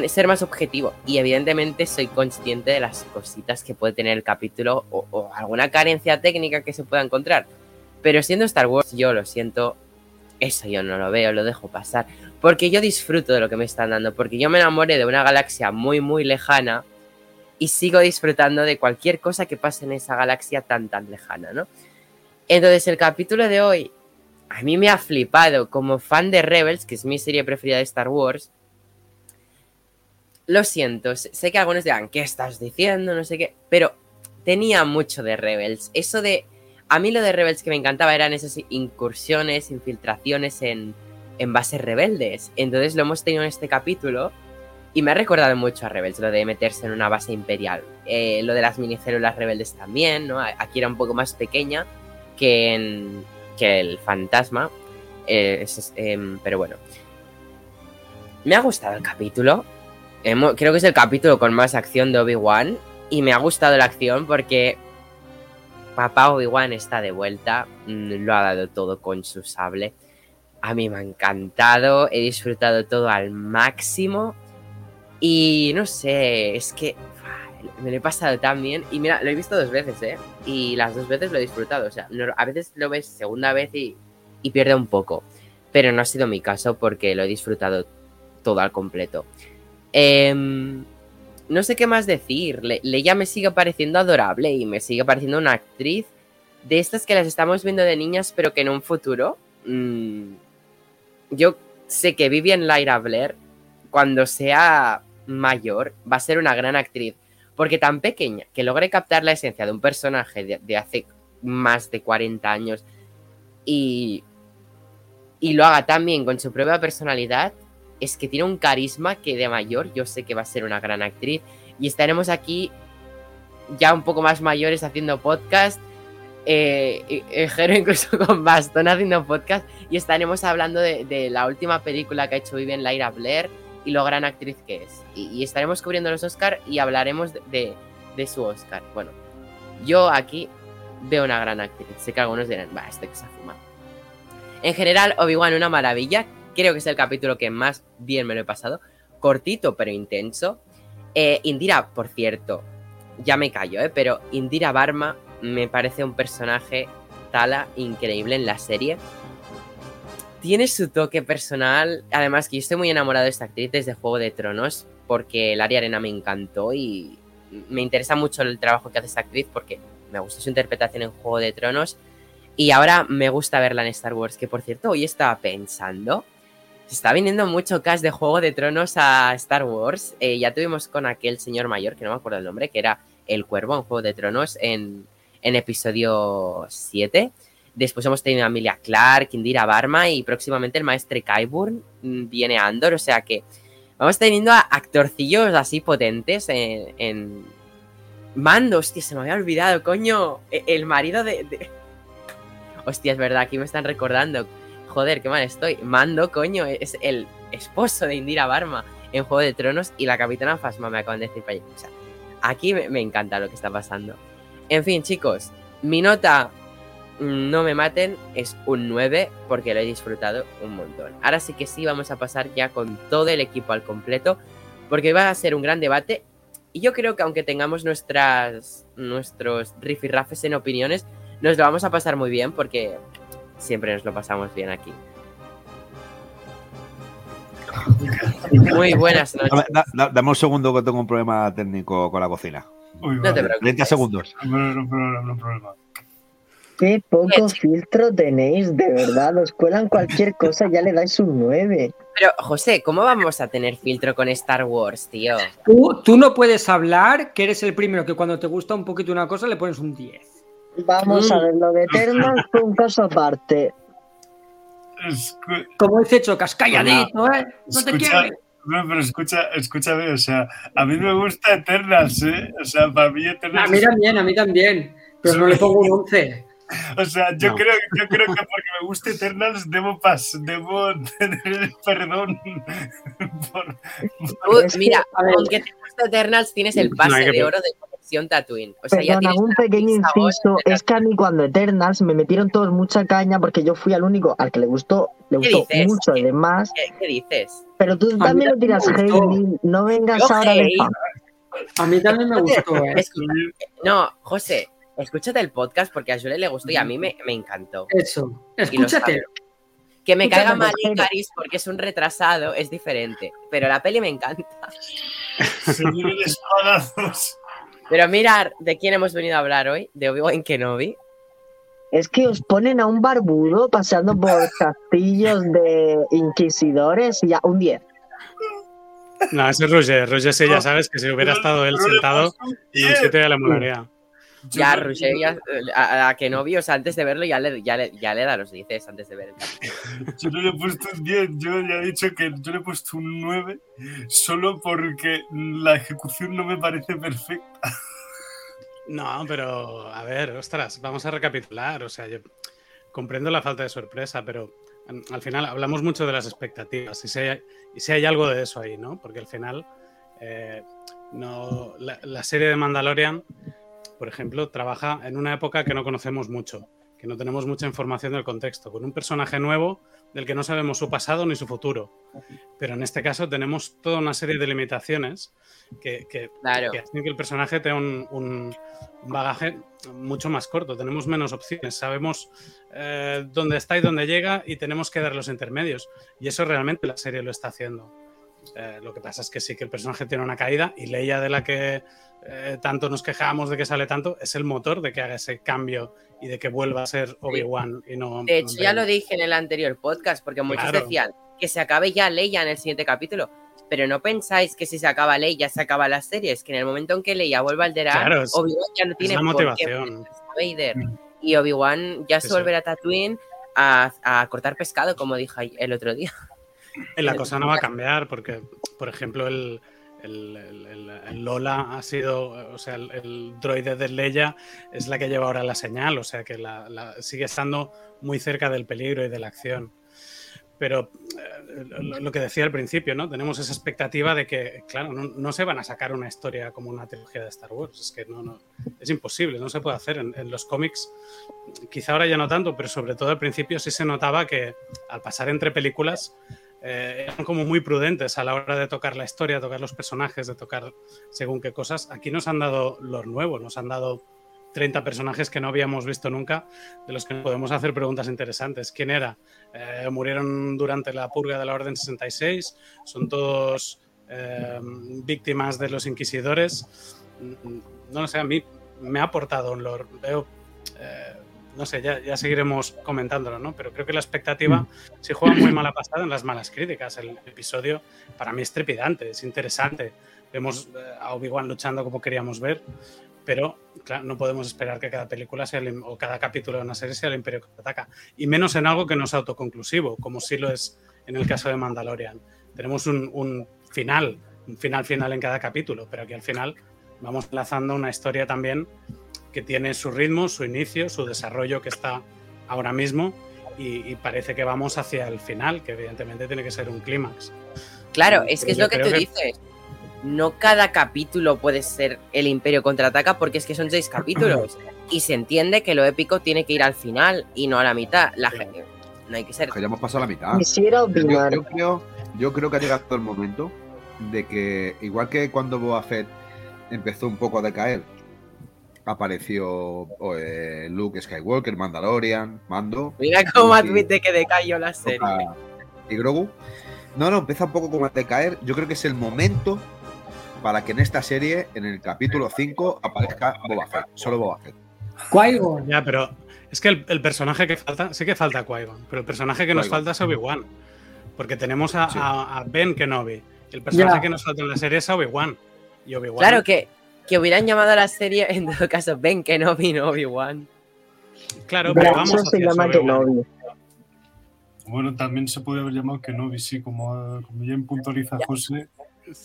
ser más objetivo. Y evidentemente soy consciente de las cositas que puede tener el capítulo o, o, alguna carencia técnica que se pueda encontrar. Pero siendo Star Wars, yo lo siento, eso yo no lo veo, lo dejo pasar. Porque yo disfruto de lo que me están dando. Porque yo me enamoré de una galaxia muy, muy lejana y sigo disfrutando de cualquier cosa que pase en esa galaxia tan tan lejana, ¿no? Entonces el capítulo de hoy a mí me ha flipado como fan de Rebels, que es mi serie preferida de Star Wars. Lo siento, sé que algunos dirán, ¿qué estás diciendo? No sé qué, pero tenía mucho de Rebels. Eso de... A mí lo de Rebels que me encantaba eran esas incursiones, infiltraciones en, en bases rebeldes. Entonces lo hemos tenido en este capítulo y me ha recordado mucho a Rebels, lo de meterse en una base imperial. Eh, lo de las minicélulas rebeldes también, ¿no? Aquí era un poco más pequeña que, en, que el fantasma. Eh, em, pero bueno. Me ha gustado el capítulo. creo que es el capítulo con más acción de Obi-Wan. Y me ha gustado la acción porque papá Obi-Wan está de vuelta. Mm, lo ha dado todo con su sable. A mí me ha encantado. He disfrutado todo al máximo. Y no sé, es que me lo he pasado tan bien. Y mira, lo he visto dos veces, ¿eh? Y las dos veces lo he disfrutado. O sea, a veces lo ves segunda vez y, pierde un poco. Pero no ha sido mi caso porque lo he disfrutado todo al completo. Em, no sé qué más decir. Leia me sigue pareciendo adorable y me sigue pareciendo una actriz de estas que las estamos viendo de niñas, pero que en un futuro. Mmm, yo sé que Vivian Lyra Blair, cuando sea mayor va a ser una gran actriz. Porque tan pequeña que logre captar la esencia de un personaje de, hace más de 40 años y, y lo haga tan bien con su propia personalidad, es que tiene un carisma que de mayor yo sé que va a ser una gran actriz. Y estaremos aquí ya un poco más mayores haciendo podcast. Eh, eh incluso con bastón haciendo podcast. Y estaremos hablando de, de la última película que ha hecho Vivian Lyra Blair y lo gran actriz que es. Y, estaremos cubriendo los Oscar y hablaremos de, su Oscar. Bueno, yo aquí veo una gran actriz. Sé que algunos dirán, va, este que se ha fumado. En general, Obi-Wan, una maravilla. Creo que es el capítulo que más bien me lo he pasado. Cortito, pero intenso. Eh, Indira, por cierto, ya me callo, ¿eh? pero Indira Barma me parece un personaje tala increíble en la serie. tiene su toque personal. Además, que yo estoy muy enamorado de esta actriz desde Juego de Tronos, porque el Aria Arena me encantó y me interesa mucho el trabajo que hace esta actriz porque me gustó su interpretación en Juego de Tronos y ahora me gusta verla en Star Wars, que por cierto, hoy estaba pensando, se está viniendo mucho cast de Juego de Tronos a Star Wars. Eh, ya tuvimos con aquel señor mayor, que no me acuerdo el nombre, que era el cuervo en Juego de Tronos en, en episodio 7. Después hemos tenido a Emilia Clark, Indira Barma y próximamente el maestre Kyburn mm, viene a Andor. O sea que vamos teniendo a actorcillos así potentes en, en... Mando, hostia, se me había olvidado, coño. e- El marido de, de- Hostia, es verdad, aquí me están recordando. Joder, qué mal estoy. Mando, coño, es el esposo de Indira Barma en Juego de Tronos y la capitana Fasma me acaban de decir para allí. O sea, aquí me, me encanta lo que está pasando. En fin, chicos, mi nota, mm, no me maten, es un 9 porque lo he disfrutado un montón. Ahora sí que sí, vamos a pasar ya con todo el equipo al completo porque va a ser un gran debate. Y yo creo que aunque tengamos nuestras, nuestros rifirrafes en opiniones, nos lo vamos a pasar muy bien porque siempre nos lo pasamos bien aquí. Muy buenas noches.
Dame, da- da- dame un segundo que tengo un problema técnico con la cocina.
Uy,
No te
vale.
preocupes.
30 segundos.
No, no, no, no, no problema.
Qué poco
Bien.
filtro tenéis, de verdad. Os cuelan cualquier cosa y ya le dais un 9.
Pero, José, ¿cómo vamos a tener filtro con Star Wars, tío?
Tú, tú no puedes hablar, que eres el primero que cuando te gusta un poquito una cosa le pones un 10.
Vamos
Mm.
a ver, lo de Eternal fue un caso aparte.
Escu-
Como dice Chocas, calladito, ¿eh? No te quiero.
no, pero escucha, escúchame, o sea, a mí me gusta Eternals, ¿eh? O sea, para mí
A
Eternals.
mí también, a mí también. Pero no le pongo un 11.
O sea, yo,
No.
creo, yo creo que porque me gusta Eternals debo, pas, debo tener el perdón por,
que,
mira,
a
aunque te gusta Eternals, tienes el pase de oro de conexión Tatooine. O sea, ya
Perdón, un pequeño inciso. Es que a mí cuando Eternals me metieron todos mucha caña porque yo fui al único al que le gustó, le
¿Qué
gustó
dices?
mucho
¿Qué?
además.
¿Qué, qué dices?
Pero tú también lo tiras. Neil. No vengas
Yo
ahora de fan.
A mí también me gustó, ¿eh?
No, José, escúchate el podcast porque a Jule le gustó y a mí me, me encantó.
Eso. Escúchate.
Que me
Escúchate,
caiga mal. Icaris porque es un retrasado es diferente, pero la peli me encanta.
espadazos.
Pero mirar de quién hemos venido a hablar hoy, de Obi-Wan Kenobi.
Es que os ponen a un barbudo paseando por castillos de inquisidores y ya, un 10.
No, ese es Roger. Roger sí, ya sabes que si hubiera estado él sentado,
un
en un
10.
7 ya le molaría.
Ya,
no-
Roger, ya, a, a Kenobi, o sea, antes de verlo ya le, ya le, ya le da los dices antes de ver el.
Yo no le he puesto un 10, yo ya he dicho que yo le he puesto un 9 solo porque la ejecución no me parece perfecta.
No, pero a ver, ostras, vamos a recapitular. O sea, yo comprendo la falta de sorpresa, pero mm, al final hablamos mucho de las expectativas y si hay, y si hay algo de eso ahí, ¿no? Porque al final eh, no, la, la serie de Mandalorian, por ejemplo, trabaja en una época que no conocemos mucho, que no tenemos mucha información del contexto, con un personaje nuevo del que no sabemos su pasado ni su futuro. Pero en este caso tenemos toda una serie de limitaciones que, que,
Claro.
que hacen que el personaje tenga un, un- un bagaje mucho más corto. Tenemos menos opciones, sabemos eh, dónde está y dónde llega y tenemos que dar los intermedios. Y eso realmente la serie lo está haciendo. Eh, lo que pasa es que sí que el personaje tiene una caída y Leia de la que eh, tanto nos quejamos de que sale tanto es el motor de que haga ese cambio y de que vuelva a ser Obi-Wan y no...
De hecho, ya lo dije en el anterior podcast, porque muchos
Claro.
decían que se acabe ya Leia en el siguiente capítulo. Pero no pensáis que si se acaba Leia, se acaba la serie. Es que en el momento en que Leia vuelva al
Claro, es-
Obi-Wan ya no tiene
la
por qué
motivación.
Vader.
Mm.
Y Obi-Wan ya se
sí.
volverá a Tatooine a, a cortar pescado, como dije el otro día.
La cosa no va a cambiar porque, por ejemplo, el, el- el- Lola ha sido, o sea, el, el droide de Leia es la que lleva ahora la señal, o sea que la- la- sigue estando muy cerca del peligro y de la acción. Pero eh, lo, lo que decía al principio, ¿no? Tenemos esa expectativa de que, claro, no, no se van a sacar una historia como una trilogía de Star Wars. Es que no, no es imposible, no se puede hacer. En, en los cómics, quizá ahora ya no tanto, pero sobre todo al principio sí se notaba que al pasar entre películas eh, eran como muy prudentes a la hora de tocar la historia, tocar los personajes, de tocar según qué cosas. Aquí nos han dado lo nuevo, nos han dado 30 personajes que no habíamos visto nunca, de los que podemos hacer preguntas interesantes. ¿Quién era? Eh, ¿Murieron durante la purga de la Orden 66? ¿Son todos eh, víctimas de los inquisidores? Mm, no lo sé, a mí me ha aportado un lore. Veo, eh, no sé, ya, ya, seguiremos comentándolo, ¿no? Pero creo que la expectativa, si juega muy mala pasada en las malas críticas, el episodio para mí es trepidante, es interesante. Vemos a Obi-Wan luchando como queríamos ver, pero claro, no podemos esperar que cada película sea o cada capítulo de una serie sea el Imperio ataca. Y menos en algo que no es autoconclusivo, como sí lo es en el caso de Mandalorian. Tenemos un, un final, un final final en cada capítulo, pero aquí al final vamos enlazando una historia también que tiene su ritmo, su inicio, su desarrollo que está ahora mismo y, y parece que vamos hacia el final, que evidentemente tiene que ser un clímax.
Claro, es que es lo que tú que... dices no cada capítulo puede ser el Imperio contraataca porque es que son seis capítulos y se entiende que lo épico tiene que ir al final y no a la mitad. La gente, no hay que ser.
Que ya hemos pasado la mitad.
Quisiera opinar.
Yo, yo, creo, yo creo que ha llegado el momento de que, igual que cuando Boba Fett empezó un poco a decaer, apareció eh, Luke Skywalker, Mandalorian, Mando.
Mira cómo admite que decayó la serie.
Y Grogu. No, no, empieza un poco como a decaer. Yo creo que es el momento para que en esta serie, en el capítulo 5, aparezca Boba Fett, solo Boba Fett.
Qui-Gon.
Ya, pero es que el, el, personaje que falta, sí que falta Qui-Gon, pero el personaje que nos falta es Obi-Wan. Porque tenemos a, sí. a, a, Ben Kenobi. El personaje que nos falta en la serie es Obi-Wan. Y Obi-Wan.
Claro que, que hubieran llamado a la serie, en todo caso, Ben Kenobi, no Obi-Wan.
Claro, pero vamos
se llama Kenobi.
Bueno, también se puede haber llamado Kenobi, sí, como, como ya puntualiza José.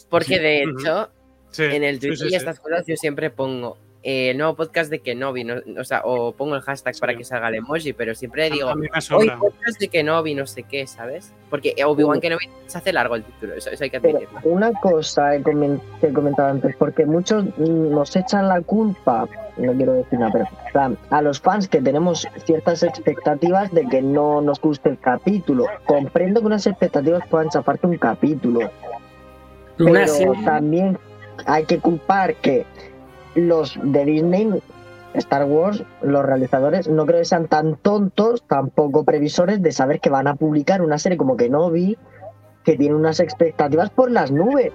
Porque de hecho, sí, en el Twitter sí, sí, y estas cosas yo siempre pongo eh, el nuevo podcast de Kenobi, no, o sea, o pongo el hashtag para que salga el emoji, pero siempre digo, hoy podcast de Kenobi, no sé qué, ¿sabes? Porque Obi-Wan Kenobi se hace largo el título, eso, eso hay que admitirlo.
Pero una cosa que he comentado antes, porque muchos nos echan la culpa, no quiero decir nada, pero a los fans que tenemos ciertas expectativas de que no nos guste el capítulo. Comprendo que unas expectativas puedan chafarte un capítulo, pero también hay que culpar que los de Disney, Star Wars, los realizadores, no creo que sean tan tontos, tampoco previsores de saber que van a publicar una serie como Kenobi, que tiene unas expectativas por las nubes.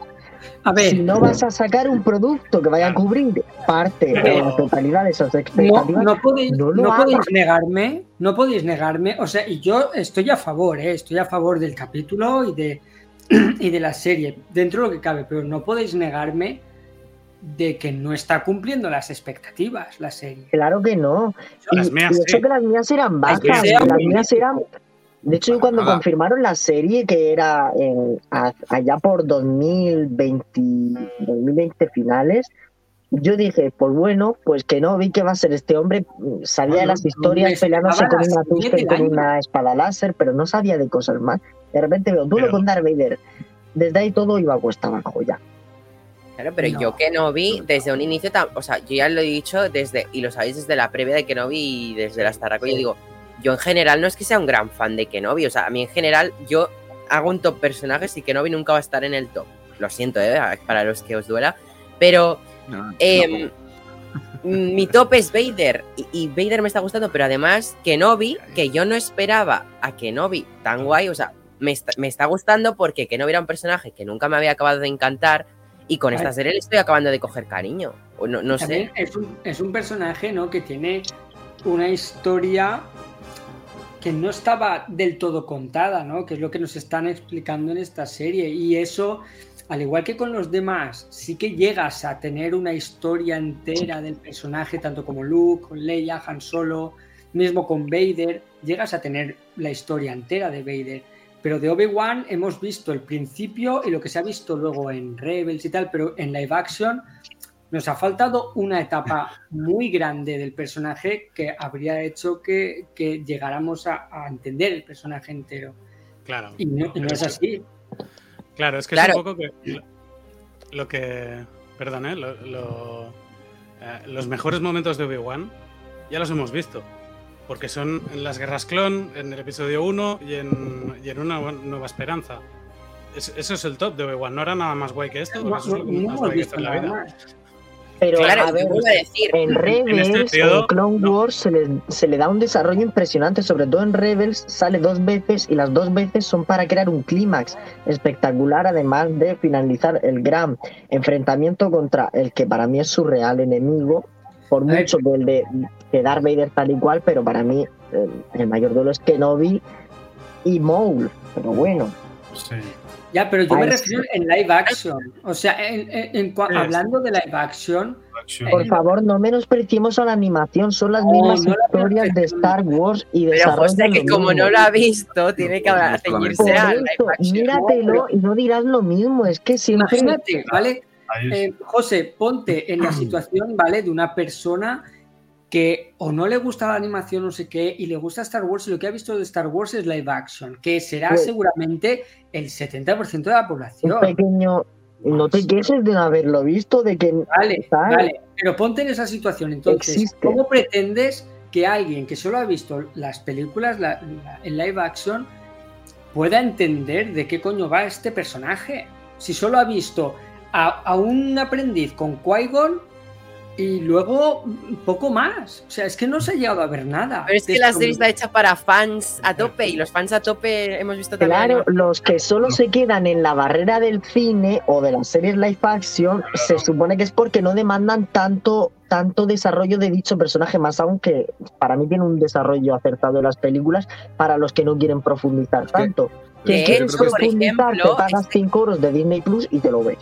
A ver,
si no vas a sacar un producto que vaya a cubrir parte o la totalidad de esas expectativas,
no, no podéis, no, no podéis negarme, no podéis negarme, o sea, y yo estoy a favor, ¿eh? estoy a favor del capítulo y de, y de la serie, dentro de lo que cabe, pero no podéis negarme de que no está cumpliendo las expectativas la serie.
Claro que no.
Las y,
mías, y sí. que las mías eran bajas, las mías eran... De hecho, yo cuando confirmaron la serie, que era en, allá por 2020, 2020 finales, yo dije, pues bueno, pues que no, vi que va a ser este hombre, sabía de las historias peleándose con una Tusker con una espada láser, pero no sabía de cosas más. De repente veo, duelo con Darth Vader. Desde ahí todo iba a cuesta abajo ya.
Claro, pero no. yo que no vi desde un inicio, o sea, yo ya lo he dicho desde, y lo sabéis desde la previa de que no vi y desde la Starraco, sí. yo digo, yo en general no es que sea un gran fan de Kenobi, o sea, a mí en general yo hago un top personajes y Kenobi nunca va a estar en el top. Lo siento, ¿eh? para los que os duela, pero no, eh, no. mi top es Vader y, y, Vader me está gustando, pero además Kenobi, que yo no esperaba a Kenobi tan guay, o sea, me está, me está gustando porque Kenobi era un personaje que nunca me había acabado de encantar y con esta serie le estoy acabando de coger cariño. No, no sé.
Es un, es un personaje ¿no? que tiene una historia que no estaba del todo contada, ¿no? Que es lo que nos están explicando en esta serie. Y eso, al igual que con los demás, sí que llegas a tener una historia entera del personaje, tanto como Luke, con Leia, Han Solo, mismo con Vader, llegas a tener la historia entera de Vader. Pero de Obi-Wan hemos visto el principio y lo que se ha visto luego en Rebels y tal, pero en live action nos ha faltado una etapa muy grande del personaje que habría hecho que, que llegáramos a, a, entender el personaje entero.
Claro.
Y no, y no es así.
Claro, es que claro. es un poco que lo, lo que. Perdón, ¿eh? Lo, lo, eh, los mejores momentos de Obi-Wan ya los hemos visto. Porque son en las guerras clon, en el episodio 1 y en, y en Una Nueva Esperanza. Es, eso es el top de Obi-Wan. No era nada más guay que esto.
No,
eso es lo
no,
más guay que esto en la vida.
Más.
Pero
Claro,
a ver,
vuelvo a decir,
en Rebels,
este
en,
periodo,
Clone
no.
Wars se le, se le da un desarrollo impresionante, sobre todo en Rebels sale dos veces y las dos veces son para crear un clímax espectacular, además de finalizar el gran enfrentamiento contra el que para mí es su real enemigo, por mucho que el de que Darth Vader tal y cual, pero para mí eh, el mayor duelo es Kenobi y Maul, pero bueno.
Sí.
Ya, pero yo me refiero en live action. O sea, en- en- en cua-
Sí,
hablando de live action.
Por favor, no menospreciemos a la animación, son las
No,
mismas
no la
historias de. Star Wars y
Pero
desarrollan
José, que
lo
como
mismo.
no lo ha visto, tiene que
Pues
hablar- ceñirse a
eso,
live action.
míratelo y no dirás lo mismo. Es que siempre.
imagínate, ¿vale? Eh, José, ponte en la situación, ¿vale? De una persona que o no le gusta la animación, no sé qué, y le gusta Star Wars, y lo que ha visto de Star Wars es live action, que será
Pues-
seguramente el 70% de la
un
población.
pequeño. No te quejes de no haberlo visto, de que.
Vale,
¿sabes?
vale, pero ponte en esa situación. Entonces,
Existe.
¿cómo pretendes que alguien que solo ha visto las películas la- la- en live action pueda entender de qué coño va este personaje? Si solo ha visto a, a un aprendiz con Qui-Gon y luego poco más. O sea, es que no se ha llegado a ver nada.
Pero es que la
este
serie está hecha para fans a tope y los fans a tope hemos visto también.
Claro, los que solo se quedan en la barrera del cine o de las series live action, se supone que es porque no demandan tanto, tanto desarrollo de dicho personaje, más aún que para mí tiene un desarrollo acertado en las películas para los que no quieren profundizar tanto.
De
Que quieres profundizar,
ejemplo,
te pagas
este-
5 euros de Disney Plus y te lo ves.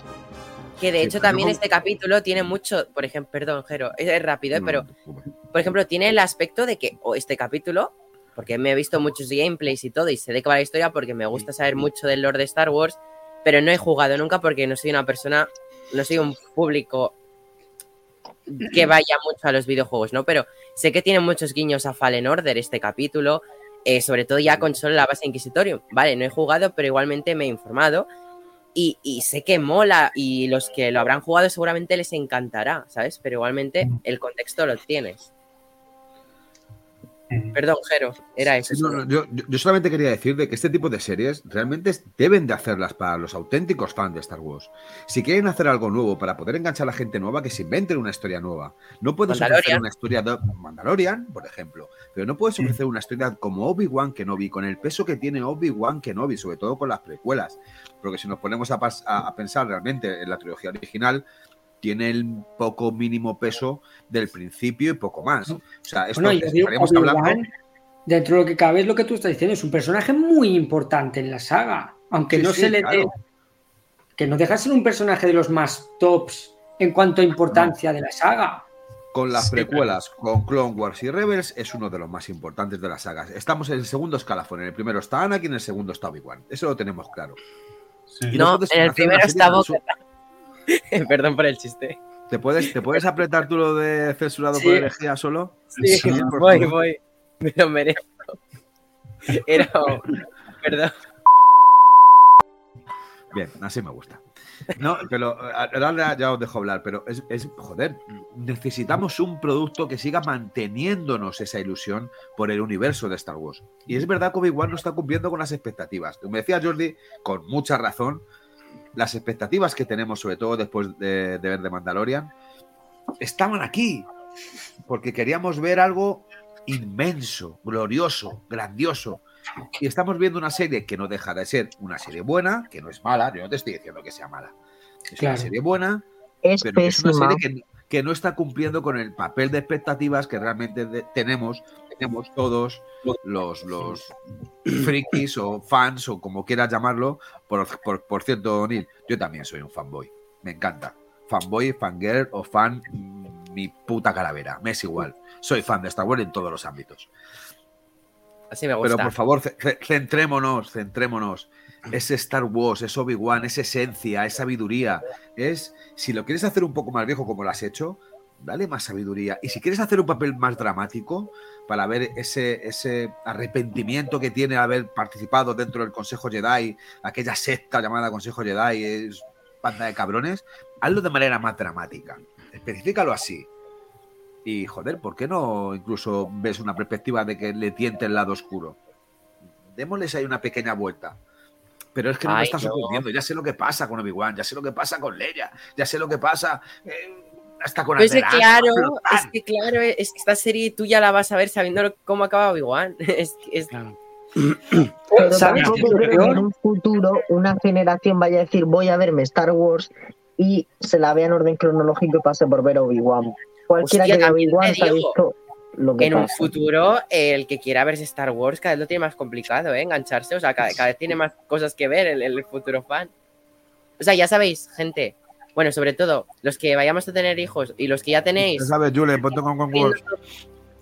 Que de
Sí,
hecho también este capítulo tiene mucho, por ejemplo, perdón, Jero, es, rápido.
No,
pero
no
por ejemplo tiene el aspecto de que o este capítulo, porque me he visto muchos gameplays y todo y sé de qué va la historia porque me gusta saber mucho del lore de Star Wars, pero no he jugado nunca porque no soy una persona, no soy un público que vaya mucho a los videojuegos, ¿no? Pero sé que tiene muchos guiños a Fallen Order este capítulo, eh, sobre todo ya con solo la base Inquisitorium. Vale, no he jugado, pero igualmente me he informado y, y sé que mola y los que lo habrán jugado seguramente les encantará, ¿sabes? Pero igualmente el contexto lo tienes. Perdón, Jero, era eso.
Sí, no, no, yo, solamente quería decir de que este tipo de series realmente deben de hacerlas para los auténticos fans de Star Wars. Si quieren hacer algo nuevo para poder enganchar a la gente nueva, que se inventen una historia nueva. No puedes ofrecer una historia de Mandalorian, por ejemplo, pero no puedes ofrecer una historia como Obi-Wan Kenobi, con el peso que tiene Obi-Wan Kenobi, sobre todo con las precuelas. Porque si nos ponemos a, pas- a- a pensar realmente en la trilogía original, tiene el poco mínimo peso del principio y poco más. O sea, esto
Bueno, digo,
hablando.
dentro de lo que cabe es lo que tú estás diciendo, es un personaje muy importante en la saga, aunque
Sí,
no
sí,
se le
claro.
dé, que no deja de ser un personaje de los más tops en cuanto a importancia de la saga.
Con las
Sí,
precuelas, con Clone Wars y Rebels, es uno de los más importantes de las sagas. Estamos en el segundo escalafón. En el primero está Anakin, en el segundo está Obi-Wan. Eso lo tenemos claro.
Sí.
No, en el primero está
su-
Boca. Perdón por el chiste.
¿Te puedes, ¿Te puedes apretar tú lo de censurado
Sí.
por herejía solo?
Sí, voy, voy. Me lo merezco. Era. Perdón.
Bien, así me gusta. No, pero ahora ya- ya os dejo hablar, pero es, es- joder, necesitamos un producto que siga manteniéndonos esa ilusión por el universo de Star Wars. Y es verdad que Obi-Wan no está cumpliendo con las expectativas. Como decía Jordi, con mucha razón, las expectativas que tenemos, sobre todo después de, de ver The Mandalorian, estaban aquí. Porque queríamos ver algo inmenso, glorioso, grandioso. Y estamos viendo una serie que no deja de ser una serie buena, que no es mala, yo no te estoy diciendo que sea mala. Es
Claro.
una serie buena,
Es
pero que es una serie que, que no está cumpliendo con el papel de expectativas que realmente de- tenemos, tenemos todos los, los frikis o fans o como quieras llamarlo. Por, por, por cierto, Neil, yo también soy un fanboy. Me encanta. Fanboy, fangirl o fan, mm, mi puta calavera. Me es igual. Soy fan de Star Wars en todos los ámbitos.
Así me
Pero
gusta.
por favor, ce- ce- centrémonos, centrémonos. Es Star Wars, es Obi-Wan, es esencia, es sabiduría. Es, si lo quieres hacer un poco más viejo como lo has hecho, dale más sabiduría. Y si quieres hacer un papel más dramático, para ver ese, ese arrepentimiento que tiene haber participado dentro del Consejo Jedi, aquella secta llamada Consejo Jedi, es banda de cabrones, hazlo de manera más dramática. Especifícalo así. Y joder, ¿por qué no incluso ves una perspectiva de que le tiente el lado oscuro? Démosles ahí una pequeña vuelta. Pero es que no me está
no.
sorprendiendo. Ya sé lo que pasa con Obi-Wan, ya sé lo que pasa con Leia, ya sé lo que pasa eh, Hasta con
Pues es que
Alderaan,
claro, es que claro, es que esta serie tú ya la vas a ver sabiendo cómo acaba Obi-Wan. Es, que es-
Claro.
Pero
¿Sabes
tampoco
qué es lo
creo que en un futuro una generación vaya a decir voy a verme Star Wars y se la vea en orden cronológico y pase por ver Obi-Wan. Cualquiera
Hostia,
que vea Obi-Wan se ha visto lo que
en un futuro, el que quiera verse Star Wars cada vez lo tiene más complicado, ¿eh? Engancharse, o sea, cada, cada vez tiene más cosas que ver el, el futuro fan. O sea, ya sabéis, gente. Bueno, sobre todo, los que vayamos a tener hijos y los que ya tenéis.
sabes, ponte con concurso.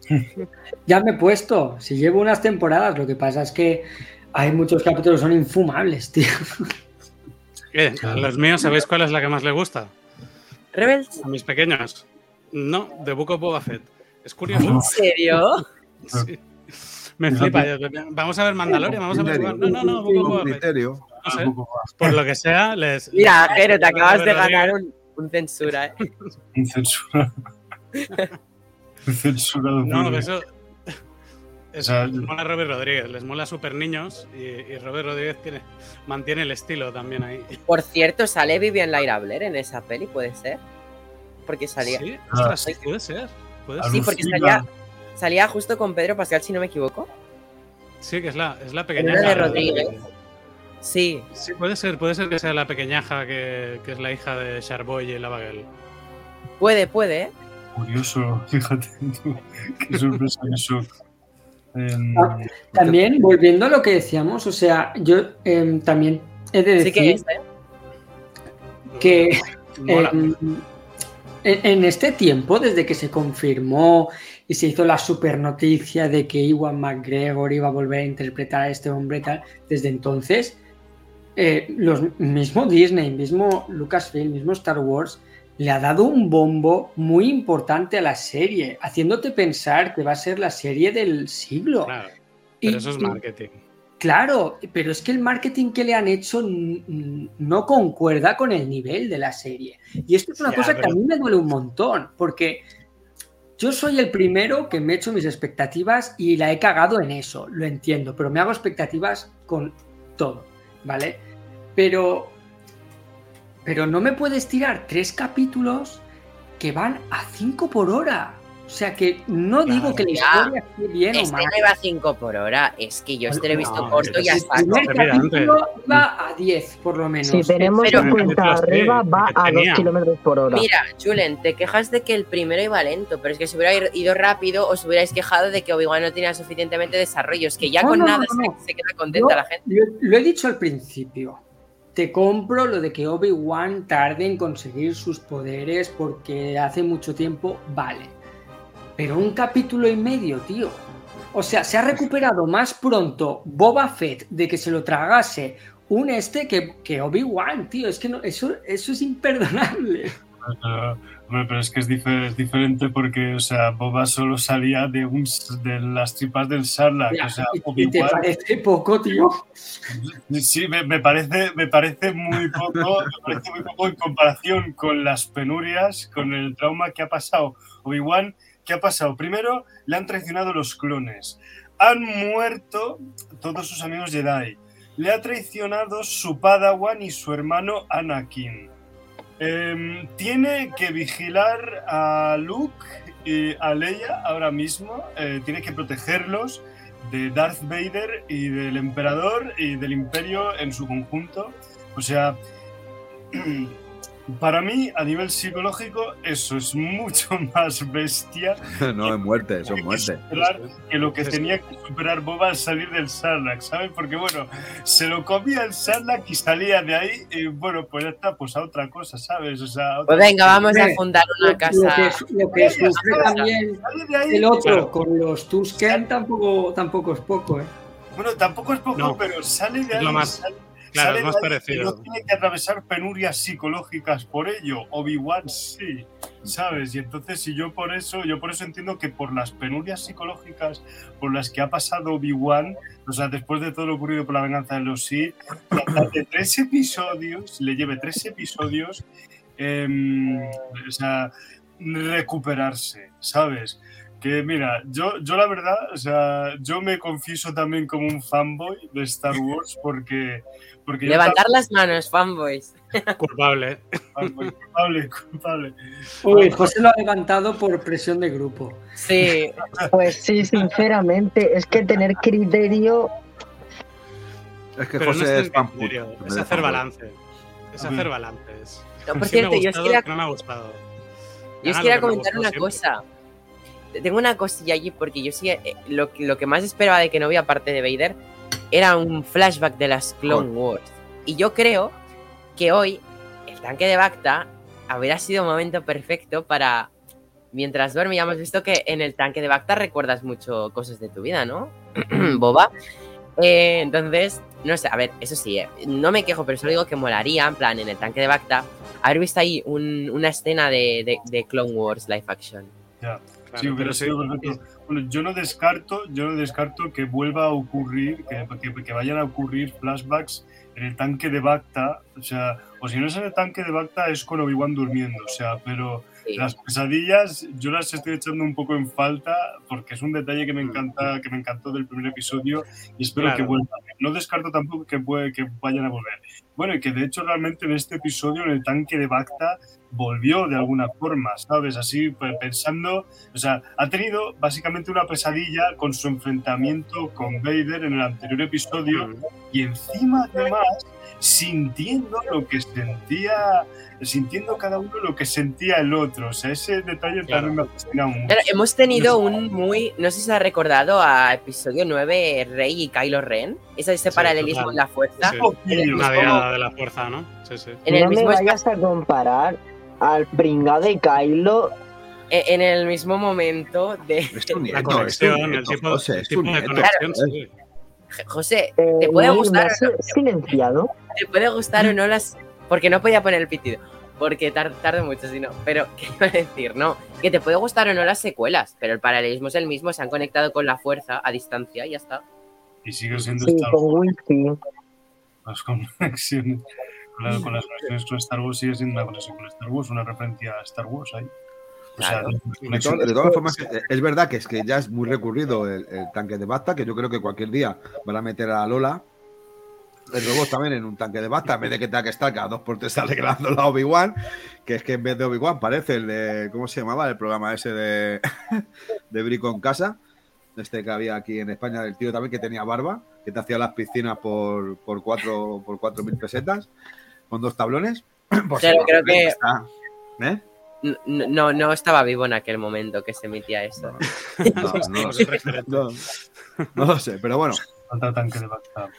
Ya me he puesto. Si llevo unas temporadas, lo que pasa es que hay muchos capítulos que son infumables, tío.
Eh, a los míos, ¿sabéis cuál es la que más le gusta?
Rebels,
A mis pequeños. No, The Book of Boba Fett. Es curioso.
¿en serio?
Sí. Me flipa. Vamos a ver Mandalorian, vamos a ver. No, no, no, Book of Boba Fett.
Criterio.
No sé, por lo que sea, les.
Mira, Jero, te acabas de ganar un, un censura, ¿eh?
Un censurado. Un censurado.
No, eso. Es,
O sea,
les mola Robert Rodríguez, les mola Super Niños y, y Robert Rodríguez tiene, mantiene el estilo también ahí.
Por cierto, ¿sale Vivian Lyra Blair en esa peli? ¿Puede ser? Porque salía.
Sí,
Ah,
ostras, sí, puede ser. Puede ser.
Sí, porque salía, salía justo con Pedro Pascal, si no me equivoco.
Sí, que es la, es la pequeña.
una de Rodríguez. Sí,
Sí, puede ser, puede ser que sea la pequeñaja que, que es la hija de Sharboy y Lavaguel.
puede, puede. ¿eh?
Curioso, fíjate tú. Qué sorpresa eso. Em,
Ah, También, volviendo a lo que decíamos, o sea, yo em, también he de
Sí
decir
que es, ¿eh?
que
Mola.
em, en, en este tiempo, desde que se confirmó y se hizo la super noticia de que Iwan McGregor iba a volver a interpretar a este hombre y tal, desde entonces, eh, los mismo Disney, mismo Lucasfilm, mismo Star Wars, le ha dado un bombo muy importante a la serie, haciéndote pensar que va a ser la serie del siglo.
Claro,
Y-
pero eso es marketing.
Claro, pero es que el marketing que le han hecho no concuerda con el nivel de la serie. Y esto es una
Ya,
cosa que a mí me duele un montón, porque yo soy el primero que me he hecho mis expectativas y la he cagado en eso, lo entiendo, pero me hago expectativas con todo, ¿vale? Pero, pero no me puedes tirar tres capítulos que van a cinco por hora. O sea que no
Claro,
digo que la
ya.
historia esté bien o
Este
mal.
no iba a 5 por hora. Es que yo este lo he visto
No,
corto y ya
El primer capítulo va a 10, por lo menos.
Si tenemos
Pero-
en cuenta
Pero-
arriba, va a 2
tenía.
kilómetros por hora.
Mira, Julen, te quejas de que el primero iba lento, pero es que si hubiera ido rápido os hubierais quejado de que Obi-Wan no tenía suficientemente desarrollo. Es que ya
No,
con
no,
nada
no, no.
Se, se queda contenta
Yo-
la gente.
Lo, lo he dicho al principio. Te compro lo de que Obi-Wan tarde en conseguir sus poderes porque hace mucho tiempo, vale. Pero un capítulo y medio, tío. O sea, se ha recuperado más pronto Boba Fett de que se lo tragase un este que, que Obi-Wan, tío. Es que no, eso, eso es imperdonable.
Pero, pero es que es, difer- es diferente porque, o sea, Boba solo salía de, un, de las tripas del Sarlacc. O sea,
y- te parece poco, tío.
Sí, me, me parece, me parece muy poco, me parece muy poco en comparación con las penurias, con el trauma que ha pasado Obi-Wan. ¿Qué ha pasado? Primero, le han traicionado los clones. Han muerto todos sus amigos Jedi. Le ha traicionado su Padawan y su hermano Anakin. Em, tiene que vigilar a Luke y a Leia ahora mismo. eh, tiene que protegerlos de Darth Vader y del Emperador y del Imperio en su conjunto. O sea, para mí, a nivel psicológico, eso es mucho más bestia
No es muerte, son
que
muerte.
superar que lo que tenía que superar Boba al salir del Sarlacc, ¿sabes? Porque, bueno, se lo comía el Sarlacc y salía de ahí, y bueno, pues ya está, pues a otra cosa, ¿sabes? O sea,
Pues venga, vamos a fundar una
lo
casa.
que, lo que también el otro
Claro.
con los Tusken tampoco, tampoco es poco, ¿eh?
Bueno, tampoco es poco,
No.
pero sale de
Es
ahí.
lo más-
sale-
claro,
sale
es más parecido.
No tiene que atravesar penurias psicológicas por ello. Obi-Wan sí, ¿sabes? Y entonces, si yo por eso, yo por eso entiendo que por las penurias psicológicas por las que ha pasado Obi-Wan, o sea, después de todo lo ocurrido por la venganza de los Sith, de tres episodios, le lleve tres episodios, em, o sea, recuperarse, ¿sabes? Que mira, yo, yo la verdad, o sea, yo me confieso también como un fanboy de Star Wars porque,
Levantar las manos, fanboys.
Culpable.
culpable, culpable.
Uy, José lo ha levantado por presión de grupo.
Sí,
Pues sí, sinceramente, es que tener criterio.
Es que
Pero no
José
es
es fan
criterio,
puro,
es hacer balance. Es hacer balances.
No, por
Sí me ha
cierto, yo os quería,
que no me ha gustado.
yo os quería comentar una
siempre.
cosa. Tengo una cosilla allí porque yo sí, eh, lo, que- lo que más esperaba de que no vi aparte de Vader era un flashback de las Clone Wars. Y yo creo que hoy el tanque de Bacta habría sido un momento perfecto para... Mientras duerme, ya hemos visto que en el tanque de Bacta recuerdas mucho cosas de tu vida, ¿no? Boba. Eh, entonces, no sé, a ver, eso sí, eh, no me quejo, pero solo digo que molaría, en plan, en el tanque de Bacta, haber visto ahí un- una escena de, de- de Clone Wars live action.
Claro,
Sí,
pero
perfecto. Bueno, yo no descarto, yo no descarto que vuelva a ocurrir, que, que- que vayan a ocurrir flashbacks en el tanque de Bacta, o sea, o si no es en el tanque de Bacta es con Obi-Wan durmiendo, o sea, pero
Sí.
las pesadillas yo las estoy echando un poco en falta porque es un detalle que me
Mm.
encanta, que me encantó del primer episodio y espero
Claro.
que vuelvan. No descarto tampoco que, puede, que vayan a volver. Bueno, y que de hecho realmente en este episodio, en el tanque de Bacta, volvió de alguna forma, ¿sabes? Así pe- pensando, o sea, ha tenido básicamente una pesadilla con su enfrentamiento con Vader en el anterior episodio y encima además sintiendo lo que sentía, sintiendo cada uno lo que sentía el otro, o sea, ese detalle
Claro.
también me fascina mucho.
Claro, hemos tenido un muy, no sé si se ha recordado a episodio 9, Rey y Kylo Ren, ese, ese
Sí,
paralelismo
total.
en la fuerza.
Sí.
Poquillo.
Una
como-
de la fuerza, ¿no? Sí, sí.
En el
no me
mismo
vayas a comparar al pringado de Kylo.
E- en el mismo momento de
La conexión, el tipo, de conexión, sí.
José,
eh,
¿Te puede
Neil,
gustar
silenciado?
te puede gustar o no las porque no podía poner el pitido, porque tar- tardo mucho si no, pero qué iba a decir, no, que te puede gustar o no las secuelas, pero el paralelismo es el mismo, se han conectado con la fuerza a distancia y ya está.
Y sigue siendo
Sí,
Star
con
Wars,
wifi.
las conexiones. Claro, con las conexiones con Star Wars sigue siendo una conexión con Star Wars, una referencia a Star Wars ahí. O sea,
De, todas formas, eh, es verdad que es que ya es muy recurrido el, el tanque de Bacta, que yo creo que cualquier día van a meter a Lola, el robot también en un tanque de Bacta, en vez de que tenga que estar cada dos por tres alegrando a Obi-Wan, que es que en vez de Obi-Wan parece el de, ¿cómo se llamaba? El programa ese de, de Brico en casa, este que había aquí en España, el tío también que tenía barba, que te hacía las piscinas por, por cuatro por cuatro mil pesetas, con dos tablones. Pues
Claro,
sí,
creo que-
está. ¿Eh?
No, no estaba vivo en aquel momento que se emitía eso.
No, no lo sé. No, no lo sé, pero bueno,
falta tanque de Bacta.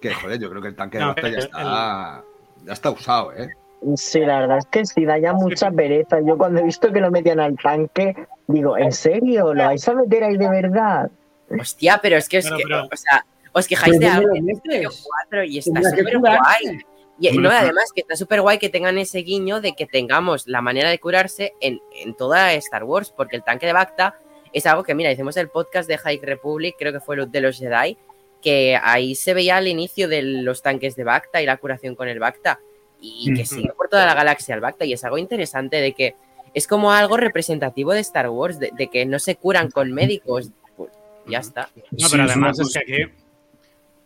que joder, yo creo que el tanque de
No,
Bacta ya
el-
está, ya está usado, ¿eh?
Sí, la verdad es que sí, da ya mucha pereza. Yo cuando he visto que lo metían al tanque, digo, ¿en serio? ¿Lo vais a meter ahí de verdad?
Hostia, pero es que, es
Pero,
que
pero-
o sea, os quejáis de
¿Pero
algo
dónde
en
lo
episodio
metes?
4 y está súper guay. Y no, además que está súper guay que tengan ese guiño de que tengamos la manera de curarse en, en toda Star Wars, porque el tanque de Bacta es algo que, mira, hicimos el podcast de High Republic, creo que fue el de los Jedi, que ahí se veía el inicio de los tanques de Bacta y la curación con el Bacta, y que sigue por toda la galaxia el Bacta, y es algo interesante de que es como algo representativo de Star Wars, de, de que no se curan con médicos, pues ya está.
No, pero además es que aquí.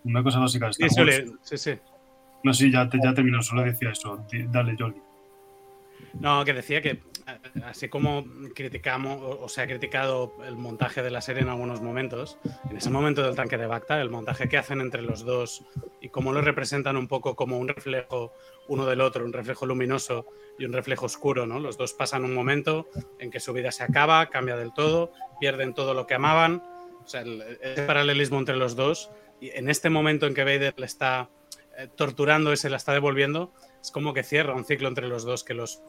Una cosa básica de
Sí,
Star Wars.
suele- sí, sí.
No, sí, ya, te, ya terminó, solo decía eso. Dale, Jolly.
No, que decía que eh, así como criticamos o, se ha criticado el montaje de la serie en algunos momentos, en ese momento del tanque de Bacta, el montaje que hacen entre los dos y cómo lo representan un poco como un reflejo uno del otro, un reflejo luminoso y un reflejo oscuro, ¿no? Los dos pasan un momento en que su vida se acaba, cambia del todo, pierden todo lo que amaban, o sea, el, ese paralelismo entre los dos y en este momento en que Vader le está torturando y se la está devolviendo, es como que cierra un ciclo entre los dos que los,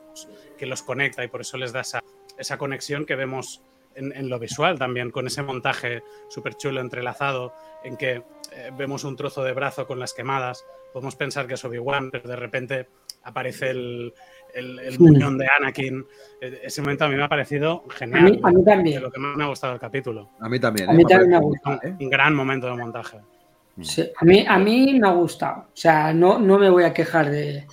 que los conecta y por eso les da esa, esa conexión que vemos en, en lo visual también, con ese montaje súper chulo entrelazado en que eh, vemos un trozo de brazo con las quemadas, podemos pensar que es Obi-Wan, pero de repente aparece el, el, el
Sí.
muñón de Anakin. Eh, Ese momento a mí me ha parecido
A
genial.
mí, a mí
de
también.
lo que más me ha gustado del capítulo.
A mí también,
A
¿eh?
mí también me ha gustado.
¿eh?
Un gran momento de montaje.
Sí, a, mí, a mí me ha gustado. O sea, no, no me voy a quejar de,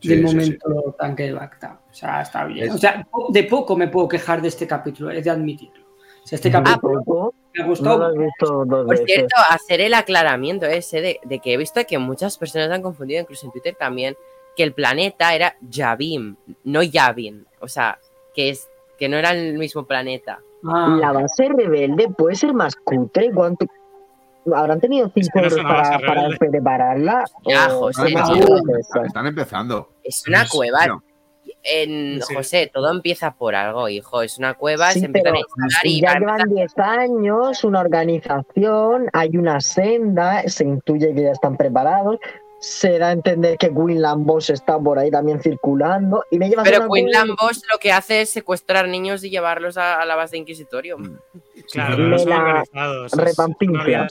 Sí,
del
sí,
momento tanque de Bacta. O sea, está bien.
Es-
O sea, de poco me puedo quejar de este capítulo, he de admitirlo. O sea, este capítulo me ha gustado.
Por
veces.
cierto, hacer el aclaramiento ese de, de que he visto que muchas personas han confundido, incluso en Twitter también, que el planeta era Yavin, no Yavin. O sea, que, es, que no era el mismo planeta.
Ah,
La base rebelde puede ser más cutre. ¿Cuánto? ¿Habrán tenido cinco
que no es base
para, prepararla?
Ya,
¿O
José,
eso?
Están empezando.
Es una cueva. En,
Sí.
José, todo empieza por algo, hijo. Es una cueva,
Sí,
se empiezan
pero
a instalar y
ya llevan
empezar-
10 años, una organización, hay una senda, se intuye que ya están preparados. Se da a entender que Quinlan Boss está por ahí también circulando. Y me
Pero
cueva-
Boss lo que hace es secuestrar niños y llevarlos a, a la base de Inquisitorium.
Claro, no son organizados. es
repampincia.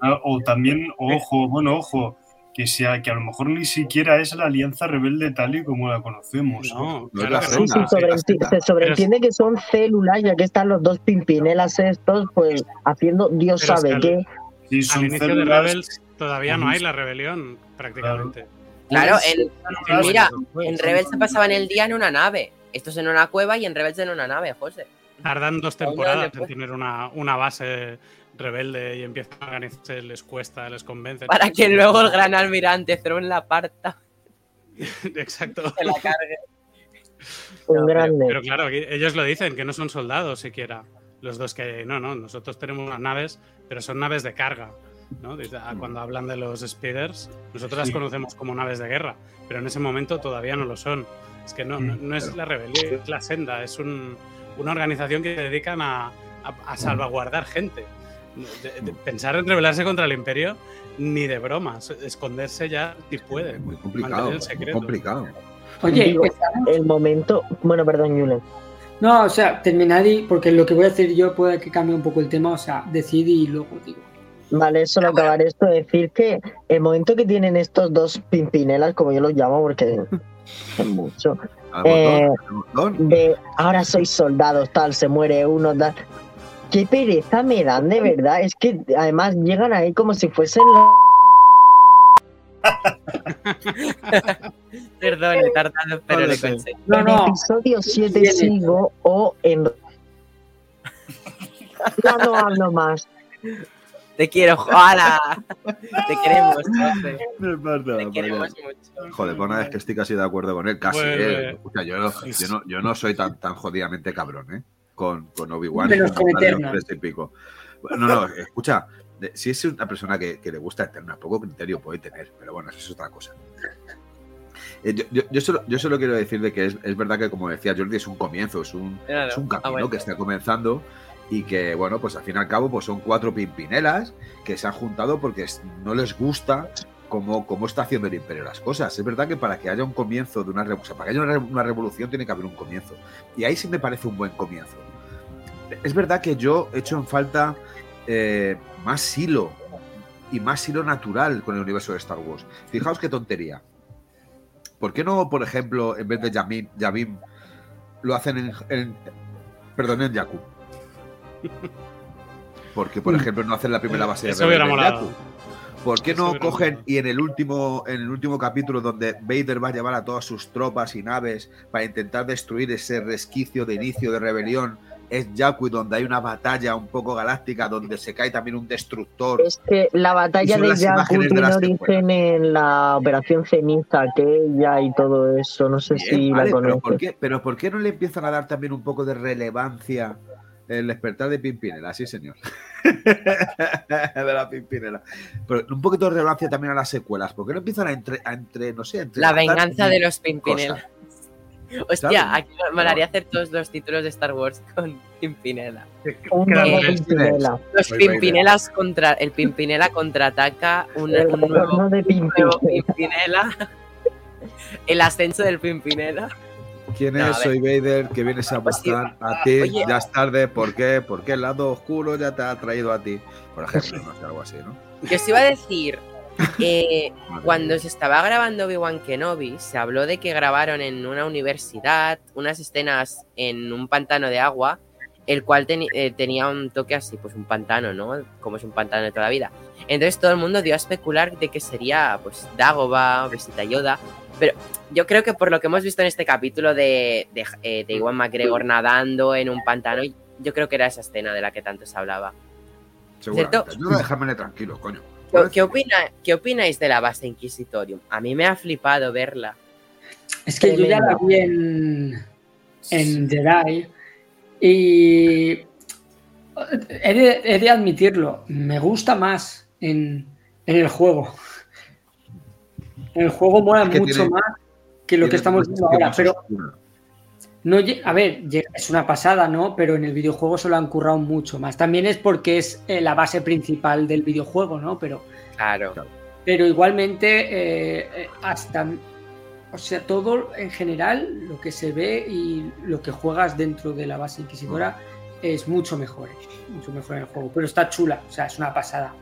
Ah, O también, ojo, bueno, ojo, que sea que a lo mejor ni siquiera es la alianza rebelde tal y como la conocemos.
No,
No es
claro
Sí, sí, se sobreentiende que son células, ya que están los dos pimpinelas estos, pues haciendo Dios
Pero es
sabe
que al-
qué.
Sí,
Al de Rebels todavía no hay la rebelión, prácticamente.
Claro,
Pues,
en,
células-
mira,
pues,
en
son-
Rebels se pasaban el día en una nave. Estos en una cueva y en Rebels en una nave, José.
Tardan dos temporadas en
después-
tener una, una base rebelde y empiezan a organizarse, les cuesta, les convence.
Para que luego el gran almirante Thrawn la parta,
Exacto.
se la cargue.
Un
pero-
grande.
Pero claro, ellos lo dicen, que no son soldados siquiera. Los dos que, no, no, nosotros tenemos unas naves, pero son naves de carga. ¿no? Ah, Cuando hablan de los speeders, nosotros las
Sí.
conocemos como naves de guerra, pero en ese momento todavía no lo son. Es que no, no, no es la rebelión, es la senda, es un- una organización que se dedican a, a- a salvaguardar gente. De- de- pensar en rebelarse contra el imperio, ni de bromas. Esconderse ya si puede.
Es muy complicado.
el
Muy complicado.
Oye,
Digo, El momento. Bueno, perdón, Julen.
no, o sea, terminad y, porque lo que voy a decir yo puede que cambie un poco el tema, o sea, decid y luego digo.
Vale, solo acabar esto, decir que el momento que tienen estos dos pimpinelas, como yo los llamo, porque es mucho,
Al
Eh,
botón, al botón.
de ahora sois soldados, tal, se muere uno, tal. Qué pereza me dan, de verdad. Es que además llegan ahí como si fuesen la-
Perdón, he tardado, pero
No
le
sé.
conseguí.
No,
en episodio 7
Viene.
sigo o en. Ya no hablo más.
Te quiero, ¡Hala! Te queremos, José.
Es verdad,
Te queremos mucho.
Joder, por una vez que estoy casi de acuerdo con él, casi,
Vuelve.
¿eh? Escucha, yo, no, yo, no, yo no soy tan, tan jodidamente cabrón, ¿eh? Con, con Obi-Wan.
Menos con
y pico. No, no, escucha, si es una persona que, que le gusta Eterna, poco criterio puede tener, pero bueno, eso es otra cosa. Eh, yo, yo- yo solo, yo solo quiero decir de que es, es verdad que, como decía Jordi, es un comienzo, es un,
Claro.
es un
Ah,
camino
bueno.
que está comenzando y que, bueno, pues al fin y al cabo, pues son cuatro pimpinelas que se han juntado porque no les gusta cómo, cómo está haciendo el imperio las cosas. Es verdad que para que haya un comienzo de una revolución, para que haya una, re- una revolución tiene que haber un comienzo. Y ahí sí me parece un buen comienzo. Es verdad que yo he hecho en falta eh, más hilo y más hilo natural con el universo de Star Wars. Fijaos qué tontería. ¿Por qué no, por ejemplo, en vez de Yavin lo hacen en, en- perdón, en Jakku? Porque, por ejemplo, no hacen la primera base de
Eso hubiera molado.
Jakku? ¿Por qué no
hubiera
cogen
molado.
y en el último en el último capítulo donde Vader va a llevar a todas sus tropas y naves para intentar destruir ese resquicio de inicio de rebelión es Jakku y donde hay una batalla un poco galáctica donde se cae también un destructor?
Es que la batalla de Jakku
de
tiene origen en la operación ceniza, aquella y todo eso. No sé
Bien,
si
vale,
la
pero, ¿por
conoces.
qué, pero ¿por qué no le empiezan a dar también un poco de relevancia el despertar de Pimpinela? Sí, señor. de la Pimpinela. Pero un poquito de relevancia también a las secuelas. ¿Por qué no empiezan a entre, a entre no sé, entre
La venganza de los Pimpinela. Hostia,
Claro.
aquí me molaría hacer todos los títulos de Star Wars con Pimpinela.
Pimpinela.
Los. Pimpinelas contra. El Pimpinela contraataca un,
El
un nuevo, un.
Pimpinela.
El ascenso del Pimpinela.
¿Quién es? Soy Vader, que vienes a
Pues sí.
buscar a ti.
Oye.
Ya es tarde. ¿Por qué? Porque el lado oscuro ya te ha traído a ti. Por ejemplo, no sé, algo así, ¿no?
Yo os iba a decir. eh, Cuando se estaba grabando Obi-Wan Kenobi, se habló de que grabaron en una universidad unas escenas en un pantano de agua, el cual eh, tenía un toque así, pues un pantano, ¿no? Como es un pantano de toda la vida. Entonces todo el mundo dio a especular de que sería, pues, Dagobah, Visita Yoda. Pero yo creo que por lo que hemos visto en este capítulo de, de, eh, de Iwan McGregor nadando en un pantano, yo creo que era esa escena de la que tanto se hablaba. ¿cierto?
Yo voy a dejármele tranquilo, coño.
¿Qué, qué opina- qué opináis de la base Inquisitorium? A mí me ha flipado verla.
Es que yo ya la vi en, en Jedi y he de, he de admitirlo, me gusta más en, en el juego. El juego mola
Es que
mucho
tiene-
más que lo que estamos viendo ahora, pero no, a ver, es una pasada, ¿no? Pero en el videojuego se lo han currado mucho más. También es porque es eh, la base principal del videojuego, ¿no? Pero,
Claro.
pero igualmente, eh, eh, hasta. O sea, todo en general, lo que se ve y lo que juegas dentro de la base inquisidora es mucho mejor. Mucho mejor en el juego. Pero está chula, o sea, es una pasada,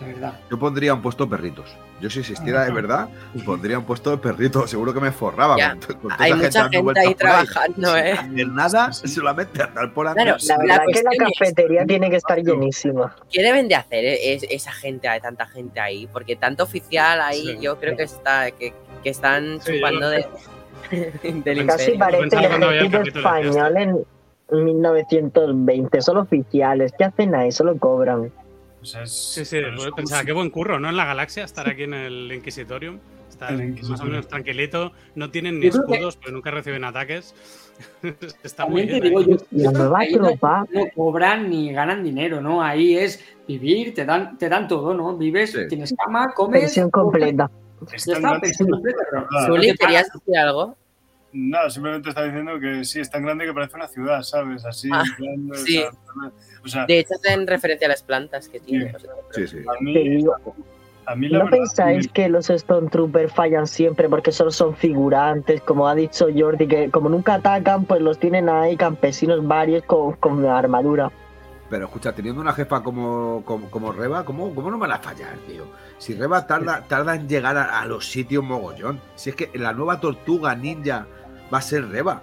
verdad.
Yo pondría un puesto de perritos. Yo si existiera de verdad, pondría un puesto de perritos. Seguro que me forraba.
Ya,
con con toda
Hay mucha gente
vueltas
ahí
ahí,
trabajando,
sin
¿eh?
hacer nada, solamente andar por
Claro.
La verdad que la
es-
cafetería tiene que estar llenísima.
¿Qué deben de hacer eh, es- esa gente, hay tanta gente ahí? Porque tanto oficial ahí,
Sí.
yo creo que está que, que están
Sí,
chupando de, del
Casi
imperio.
parece el ejército español en 1920. Son oficiales. ¿Qué hacen ahí? Solo cobran.
O sea, es-
Sí, sí, pues pensaba,
si-
qué buen curro, ¿no? En la galaxia, estar aquí en el Inquisitorium. Estar
El
más o menos tranquilito. No tienen ni
que-
escudos, pero nunca reciben ataques. Está muy bien.
digo,
¿eh?
yo, yo no-
tropa.
no cobran ni ganan dinero, ¿no? Ahí es vivir, te dan, te dan todo, ¿no? Vives,
Sí.
tienes cama, comes.
Pensión completa.
está, pensión completa, pero-
¿querías decir algo?
Nada, simplemente está diciendo que sí, es tan grande que parece una ciudad, ¿sabes? Así.
Ah, sí.
sea, O sea,
De hecho, hacen referencia a las plantas que tiene. o sea,
Sí, sí.
a mí,
digo,
a mí la
¿No
verdad.
pensáis que los Stormtroopers fallan siempre porque solo son figurantes? Como ha dicho Jordi, que como nunca atacan, pues los tienen ahí campesinos varios con, con armadura.
Pero escucha, teniendo una jefa como, como, como Reba, ¿cómo, ¿cómo no van a fallar, tío? Si Reba tarda, tarda en llegar a, a los sitios mogollón. Si es que la nueva tortuga ninja va a ser Reba.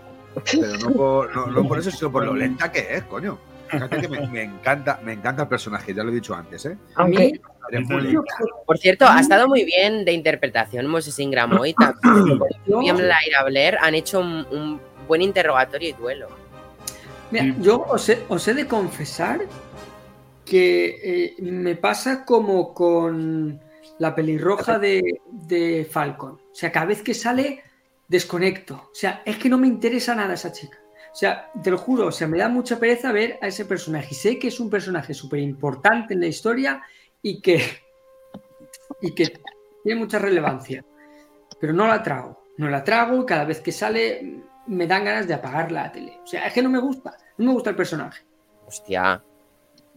Pero no por, no, no por eso, sino por lo lenta que es, coño. Fíjate que me, me encanta, me encanta el personaje, ya lo he dicho antes, ¿eh?
A mí.
Por cierto, ha estado muy bien de interpretación Moses Ingram hoy. también. William Lyra Blair han hecho un, un buen interrogatorio y duelo.
Mira, yo os he, os he de confesar que eh, me pasa como con la pelirroja de, de Falcon. O sea, cada vez que sale, desconecto. O sea, es que no me interesa nada esa chica. O sea, te lo juro, o sea, me da mucha pereza ver a ese personaje. Y sé que es un personaje súper importante en la historia y que, y que tiene mucha relevancia. Pero no la trago. No la trago y cada vez que sale me dan ganas de apagar la tele. O sea, es que no me gusta. No me gusta el personaje.
Hostia.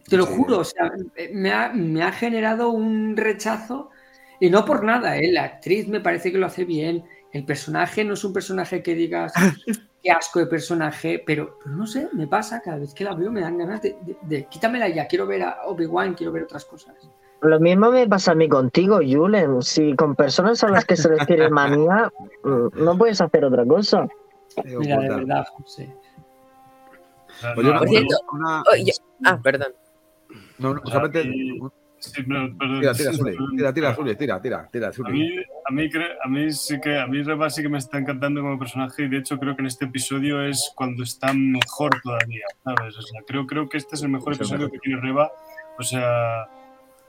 Te lo juro, o sea, me ha, me ha generado un rechazo y no por nada, ¿eh? La actriz me parece que lo hace bien, el personaje no es un personaje que digas qué asco de personaje, pero, pero no sé, me pasa, cada vez que la veo me dan ganas de, de- de- quítamela ya, quiero ver a Obi-Wan, quiero ver otras cosas.
lo mismo me pasa a mí contigo, Julen. Si con personas a las que se les tiene manía, mm, no puedes hacer otra cosa.
Mira, de verdad, José.
sea,
Oye,
no,
Por
no,
cierto,
una-
Oye, ah, perdón.
no, no,
o sea,
solamente-
sí, pero- pero-
Tira, tira, Zuli, tira, tira, Zuli, tira, tira, tira,
A
Zuli.
mí, a mí, a mí sí que a mí Reba sí que me está encantando como personaje y de hecho creo que en este episodio es cuando está mejor todavía, ¿sabes? O sea, creo, creo que este es el mejor
Es el
episodio que tiene Reba, o sea,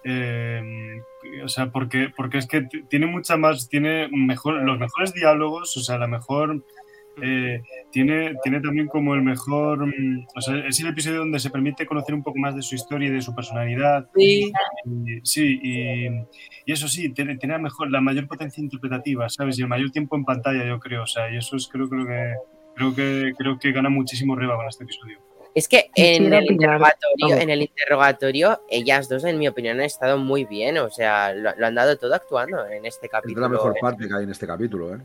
eh, o sea, porque, porque es que tiene mucha más, tiene mejor, los mejores diálogos, o sea, la mejor, eh, tiene, tiene también como el mejor, mm, o sea, es el episodio donde se permite conocer un poco más de su historia y de su personalidad.
Sí.
Y- sí, y, y eso sí, tiene, tiene la, mejor, la mayor potencia interpretativa, ¿sabes? Y el mayor tiempo en pantalla, yo creo. O sea, y eso es creo, creo que creo que creo que gana muchísimo Reba con este episodio.
Es que en el, interrogatorio, en el interrogatorio, ellas dos, en mi opinión, han estado muy bien. O sea, lo, lo han dado todo actuando en este
Es
capítulo.
la mejor
eh.
parte que hay en este capítulo, ¿eh?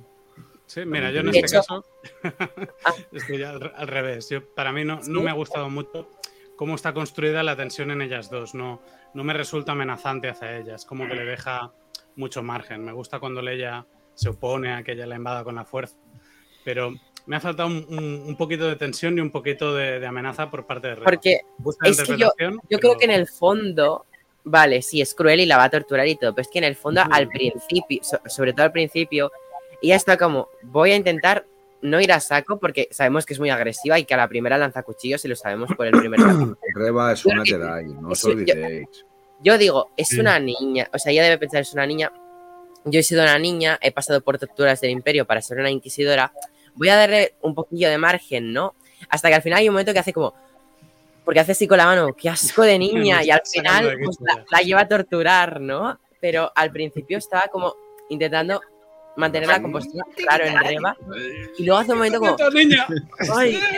Sí, mira, yo en este
hecho-
caso estoy al, al revés. Yo, para mí no, no me ha gustado mucho cómo está construida la tensión en ellas dos. No, no me resulta amenazante hacia ellas, como que le deja mucho margen. Me gusta cuando ella se opone a que ella la invada con la fuerza. Pero me ha faltado un, un- un poquito de tensión y un poquito de, de amenaza por parte de Reba.
Porque es que yo- yo
pero-
creo que en el fondo, vale, sí, es cruel y la va a torturar y todo, pero es que en el fondo, al principio, so- sobre todo al principio, ella está como, voy a intentar no ir a saco porque sabemos que es muy agresiva y que a la primera lanza cuchillos y lo sabemos por el primer.
Reba es una Jedi, no os
sí, yo-
olvidéis.
Yo digo, es una niña, o sea, ella debe pensar es una niña. Yo he sido una niña, he pasado por torturas del imperio para ser una inquisidora. Voy a darle un poquillo de margen, ¿no? Hasta que al final hay un momento que hace como. Porque hace así con la mano, qué asco de niña. Y al final pues, la,
ya.
la lleva a torturar, ¿no? Pero al principio estaba como intentando mantener la compostura, claro, en reba. Y luego hace un momento como.
niña!
¡Ay!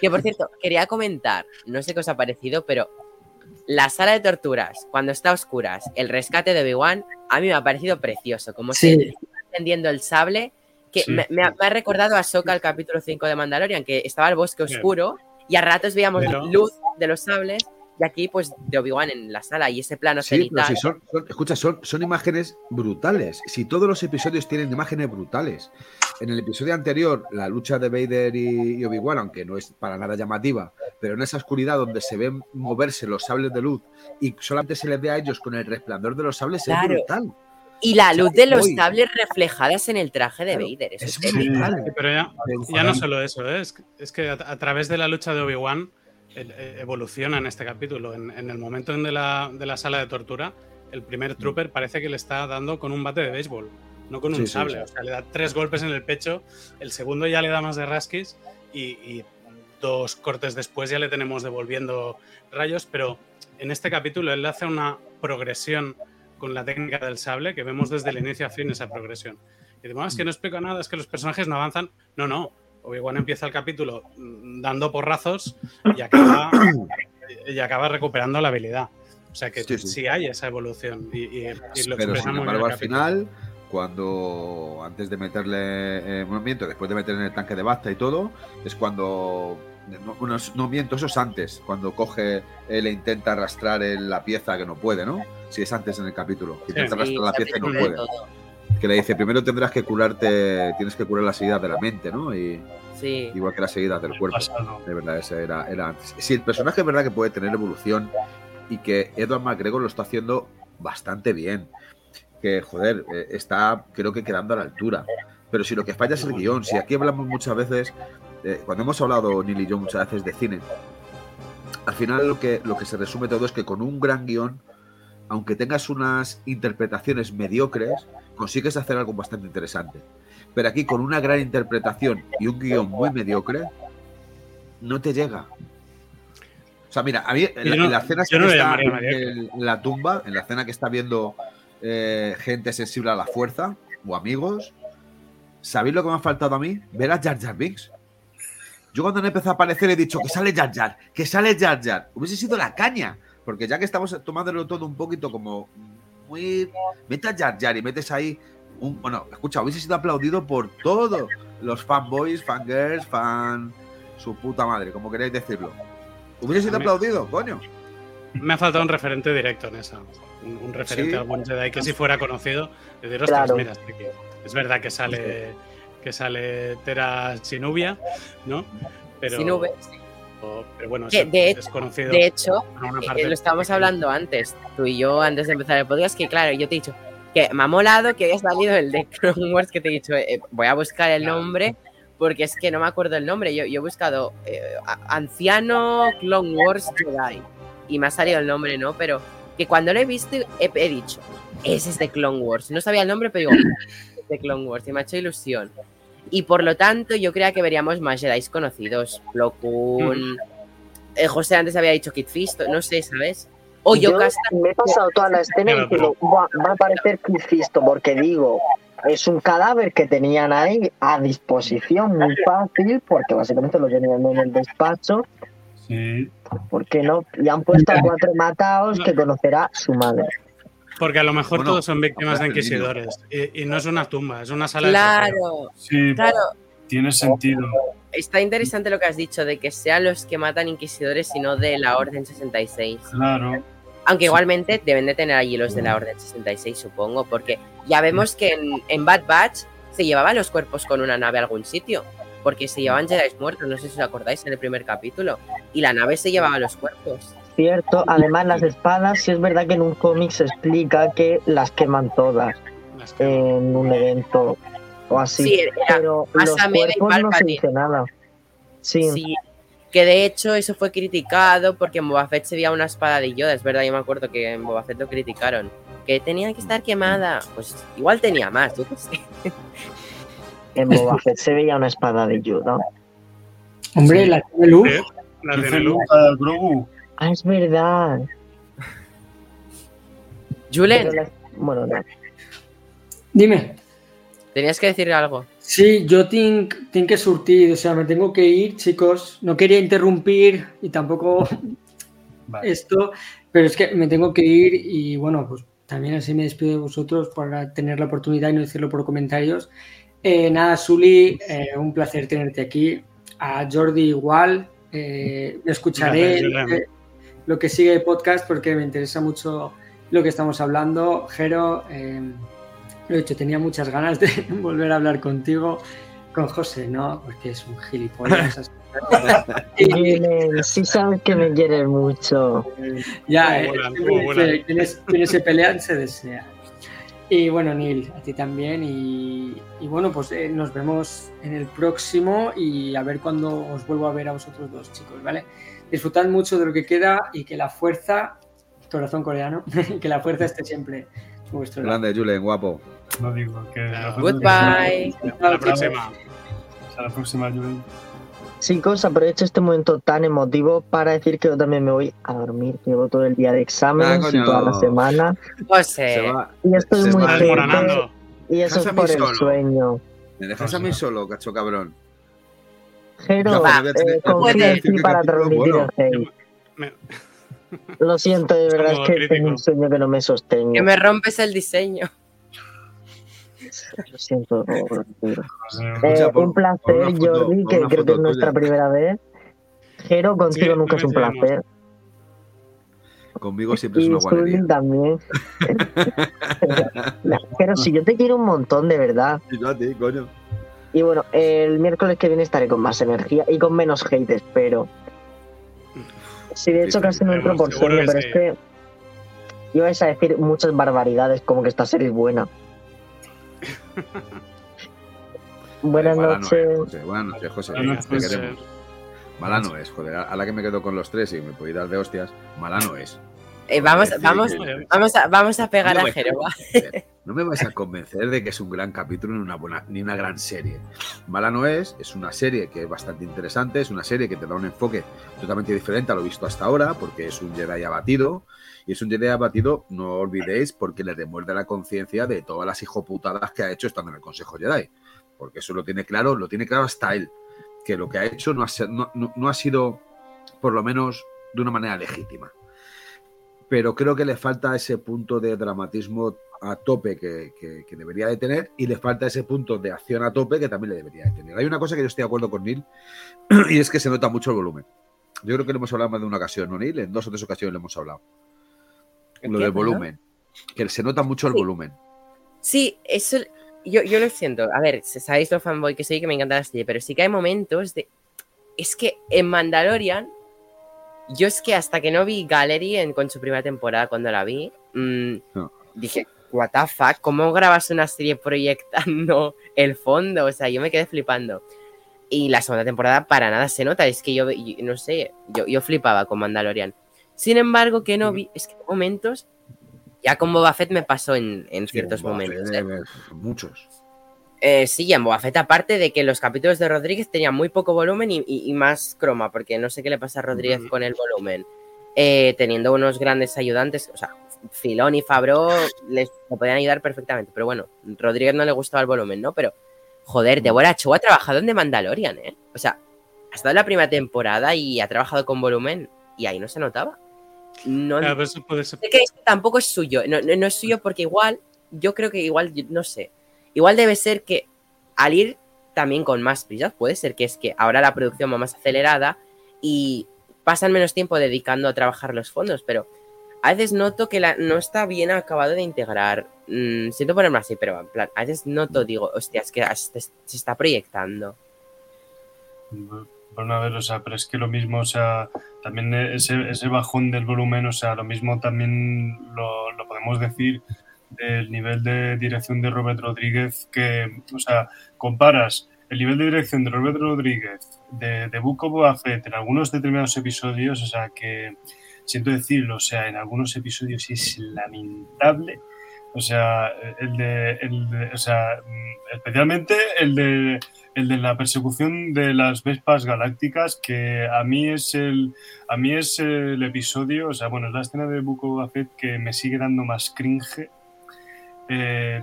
Que por cierto, quería comentar, no sé qué os ha parecido, pero la sala de torturas, cuando está a oscuras, el rescate de Obi-Wan, a mí me ha parecido precioso. Como
Sí.
se está encendiendo el sable, que
Sí.
me, me ha, me ha recordado a Soka el capítulo 5 de Mandalorian, que estaba el bosque oscuro y a ratos veíamos
Pero-
luz de los sables. Y aquí, pues, de Obi-Wan en la sala y ese plano
Sí, pero
cenital.
si son, son- escucha, son, son imágenes brutales. Si todos los episodios tienen imágenes brutales. En el episodio anterior, la lucha de Vader y, y Obi-Wan, aunque no es para nada llamativa, pero en esa oscuridad donde se ven moverse los sables de luz y solamente se les ve a ellos con el resplandor de los sables,
Claro.
es brutal.
Y la luz de los sables reflejadas en el traje de
Claro,
Vader. Eso
Es
es
Sí.
brutal.
Sí, pero ya, ya no solo eso, ¿eh? es, es que a, a través de la lucha de Obi-Wan eh, evoluciona en este capítulo. En, en el momento de la, de la sala de tortura, el primer trooper parece que le está dando con un bate de béisbol, no con un
Sí,
sable.
sí.
O sea, le da tres golpes en el pecho, el segundo ya le da más de rasquis y, y dos cortes después ya le tenemos devolviendo rayos, pero en este capítulo él hace una progresión con la técnica del sable que vemos desde el inicio a fin esa progresión. Y decimos, "Ah, es que no explico nada, es que los personajes no avanzan. No, no. Obi-Wan empieza el capítulo mm, dando porrazos y acaba, y acaba recuperando la habilidad. O sea que
Sí,
sí,
sí.
hay esa evolución. Y, y- y lo
Pero sin embargo, al final, cuando antes de meterle eh, bueno, miento, después de meterle en el tanque de basta y todo, es cuando. No, es- no miento, eso es antes, cuando coge, él e intenta arrastrar el- la pieza que no puede, ¿no? Si es antes en el capítulo, que intenta
Sí,
arrastrar la pieza y no puede.
todo.
Que le dice, primero tendrás que curarte, tienes que curar las heridas de la mente, ¿no? Y,
Sí.
igual que las heridas del
El
cuerpo.
pasado.
De verdad, ese era, era antes. Sí, el personaje es verdad que puede tener evolución y que Edward McGregor lo está haciendo bastante bien. Que, joder, eh, está creo que quedando a la altura. Pero si lo que falla es el guion, si aquí hablamos muchas veces, eh, cuando hemos hablado Neil y yo muchas veces de cine, al final lo que, lo que se resume todo es que con un gran guion, aunque tengas unas interpretaciones mediocres, consigues hacer algo bastante interesante. Pero aquí con una gran interpretación y un guion muy mediocre, no te llega. O sea, mira, a mí en la,
no-
en la escena
no
que está en, la tumba, en la escena que está viendo eh, gente sensible a la fuerza o amigos, ¿sabéis lo que me ha faltado a mí? Ver a Jar Jar Binks. Yo cuando han empezado a aparecer he dicho que sale Jar Jar, que sale Jar Jar. Hubiese sido la caña, porque ya que estamos tomándolo todo un poquito como muy... Mete a Jar Jar y metes ahí un... Bueno, escucha, hubiese sido aplaudido por todos los fanboys, fangirls, fan... Su puta madre, como queréis decirlo. Hubiese sido aplaudido, coño.
Me ha faltado un referente directo en esa. Un, un referente
Sí.
a algún Jedi que si fuera conocido, decir, ostras,
Claro.
mira, este aquí". es verdad que sale que sale Tera Chinubia, ¿no? Pero,
Sin V, sí.
Pero bueno,
Que,
es,
de hecho, eh,
parte.
lo estábamos hablando antes, tú y yo, antes de empezar el podcast, que claro, yo te he dicho que me ha molado que haya salido el de Clone Wars, que te he dicho, eh, voy a buscar el nombre, porque es que no me acuerdo el nombre. Yo, yo he buscado eh, Anciano Clone Wars Jedi, y me ha salido el nombre, ¿no? Pero que cuando lo he visto, he, he dicho, ese es de Clone Wars. No sabía el nombre, pero digo, es de Clone Wars, y me ha hecho ilusión. Y por lo tanto, yo creía que veríamos más Jedi conocidos. Plo Koon, eh, José antes había dicho Kid Fisto, no sé, ¿sabes? O
Yo
Yocasta.
me he pasado toda la escena diciendo, "Buah, va a aparecer Fisto, porque digo, es un cadáver que tenían ahí a disposición muy fácil, porque básicamente lo tenían en el despacho,
Sí,
¿por qué no? Y han puesto a cuatro mataos que conocerá su madre.
Porque a lo mejor
Bueno,
todos son víctimas de inquisidores. Y, y no es una tumba, es una sala de.
Claro,
sí,
claro.
tiene sentido.
Está interesante lo que has dicho de que sean los que matan inquisidores y no de la Orden 66.
Claro.
Aunque igualmente deben de tener allí los de la Orden 66, supongo, porque ya vemos que en, en Bad Batch se llevaban los cuerpos con una nave a algún sitio. Porque se llevaban Jedi muertos, no sé si os acordáis en el primer capítulo. Y la nave se llevaba los cuerpos.
Cierto, además las espadas, sí es verdad que en un cómic se explica que las queman todas en un evento o así.
Sí, era
pero
más
los cuerpos no se dice nada. Sí,
Sí. Que de hecho eso fue criticado porque en Boba Fett se veía una espada de Yoda. Es verdad, yo me acuerdo que en Boba Fett lo criticaron. Que tenía que estar quemada. Pues igual tenía más, yo qué sé.
En Boba Fett se veía una espada de Yoda.
Hombre, la tiene luz.
La tiene luz.
Grogu.
Ah, es verdad.
Julen,
Bueno, no.
Dime.
tenías que decir algo.
Sí, yo tengo, tengo que surtir, o sea, me tengo que ir, chicos. No quería interrumpir y tampoco
Vale.
esto, pero es que me tengo que ir y bueno, pues también así me despido de vosotros para tener la oportunidad y no decirlo por comentarios. Eh, nada, Suli, eh, un placer tenerte aquí. A Jordi igual, eh, me escucharé
Gracias,
lo que, sigue el podcast porque me interesa mucho lo que estamos hablando. Jero, eh, lo he dicho, tenía muchas ganas de volver a hablar contigo. Con José, ¿no? Porque es un gilipollas. Y-
Julen, sí sabes que me quieres mucho.
Ya, eh, dice, quienes, quienes se pelean se desean. Y bueno, Neil, a ti también. Y, y bueno, pues eh, nos vemos en el próximo y a ver cuándo os vuelvo a ver a vosotros dos, chicos, ¿vale? Disfrutad mucho de lo que queda y que la fuerza, corazón coreano, que la fuerza esté siempre vuestro lado.
Grande, Julen, guapo.
No digo que.
Goodbye.
Hasta la próxima.
Hasta la próxima, Julen.
Chicos, aprovecho este momento tan emotivo para decir que yo también me voy a dormir. Llevo todo el día de exámenes
Ah,
y toda la semana.
Se va.
Y estoy
Se
muy
desmoronando.
Y eso es por el
solo.
sueño.
¿Me dejas a mí solo, cacho cabrón?
Jero, eh,
voy a
confío
tener
en
decir
ti
que
para
capítulo
transmitir
bueno.
el hate.
Me-
Lo siento, de verdad es que
crítico.
tengo un sueño que no me sostengo.
que me rompes el diseño.
Lo siento. Eh, un placer,
foto,
Jordi, que creo que es nuestra
tuya.
primera vez. Jero, contigo
Sí,
nunca es un placer.
Conmigo siempre es
Y
una guanería.
También. Pero si yo te quiero un montón, de verdad.
Y yo a ti, coño.
Y bueno, el miércoles que viene estaré con más energía y con menos hate, espero. Sí, de hecho
sí,
casi no entro por
que
pero
sí.
es que ibais a decir muchas barbaridades, como que esta serie es buena. Buenas noches.
José. Buenas noches, José.
Buenas
Te
noches.
queremos. Mala no es, joder. A la que me quedo con los tres y me puedo ir dar de hostias, mala no es.
Eh, vamos, vamos, vamos, a, vamos a pegar
No
a
me-
Jero. ¿va?
No me vais a convencer de que es un gran capítulo ni una buena ni una gran serie. Mala no es, es una serie que es bastante interesante, es una serie que te da un enfoque totalmente diferente a lo visto hasta ahora, porque es un Jedi abatido, y es un Jedi abatido, no olvidéis, porque le demuerde la conciencia de todas las hijoputadas que ha hecho estando en el Consejo Jedi. Porque eso lo tiene claro, lo tiene claro hasta él, que lo que ha hecho no ha, no- no ha sido, por lo menos, de una manera legítima pero creo que le falta ese punto de dramatismo a tope que, que- que debería de tener y le falta ese punto de acción a tope que también le debería de tener. Hay una cosa que yo estoy de acuerdo con Neil y es que se nota mucho el volumen. Yo creo que lo hemos hablado más de una ocasión, ¿no, Neil? En dos o tres ocasiones le hemos hablado.
¿El
Lo del volumen. Que se nota mucho el
Sí.
volumen.
Sí, eso yo, yo lo siento. A ver, sabéis lo fanboy que soy que me encanta la serie, pero sí que hay momentos de. Es que en Mandalorian, yo es que hasta que no vi Gallery en, con su primera temporada, cuando la vi, mm,
No.
dije, ¿What the fuck? ¿Cómo grabas una serie proyectando el fondo? O sea, yo me quedé flipando. Y la segunda temporada para nada se nota. Es que yo, yo- no sé, yo, yo flipaba con Mandalorian. Sin embargo, que no vi, es que momentos, ya con Boba Fett me pasó en, en ciertos
Buah,
momentos.
¿eh?
eh,
Muchos.
Eh, sí, en Boba Fett, aparte de que los capítulos de Rodríguez tenían muy poco volumen y, y- y más croma, porque no sé qué le pasa a Rodríguez con el volumen. Eh, teniendo unos grandes ayudantes, o sea, Filón y Fabro les le podían ayudar perfectamente, pero bueno, Rodríguez no le gustaba el volumen, ¿no? Pero, joder, Deborah Chow ha trabajado en The Mandalorian, ¿eh? O sea, ha estado en la primera temporada y ha trabajado con volumen y ahí no se notaba. No,
Claro, eso puede ser.
Que esto tampoco es suyo. No, no, no es suyo porque igual, yo creo que igual, no sé. Igual debe ser que al ir también con más prisas, puede ser que es que ahora la producción va más acelerada y pasan menos tiempo dedicando a trabajar los fondos, pero a veces noto que la, no está bien acabado de integrar. Mm, siento ponerme así, pero en plan, a veces noto, digo, hostia, es que se, está proyectando.
Bueno, a ver, o sea, pero es que lo mismo, o sea, también ese, ese bajón del volumen, o sea, lo mismo también lo, lo podemos decir del nivel de dirección de Robert Rodríguez, que, o sea, comparas el nivel de dirección de Robert Rodríguez, de, de Book of en algunos determinados episodios, o sea, que siento decirlo, o sea, en algunos episodios es lamentable. O sea, el de, el de- o sea, especialmente el de, el de la persecución de las Vespas galácticas, que a mí es el, a mí es el episodio, o sea, bueno, es la escena de Book of que me sigue dando más cringe. Eh,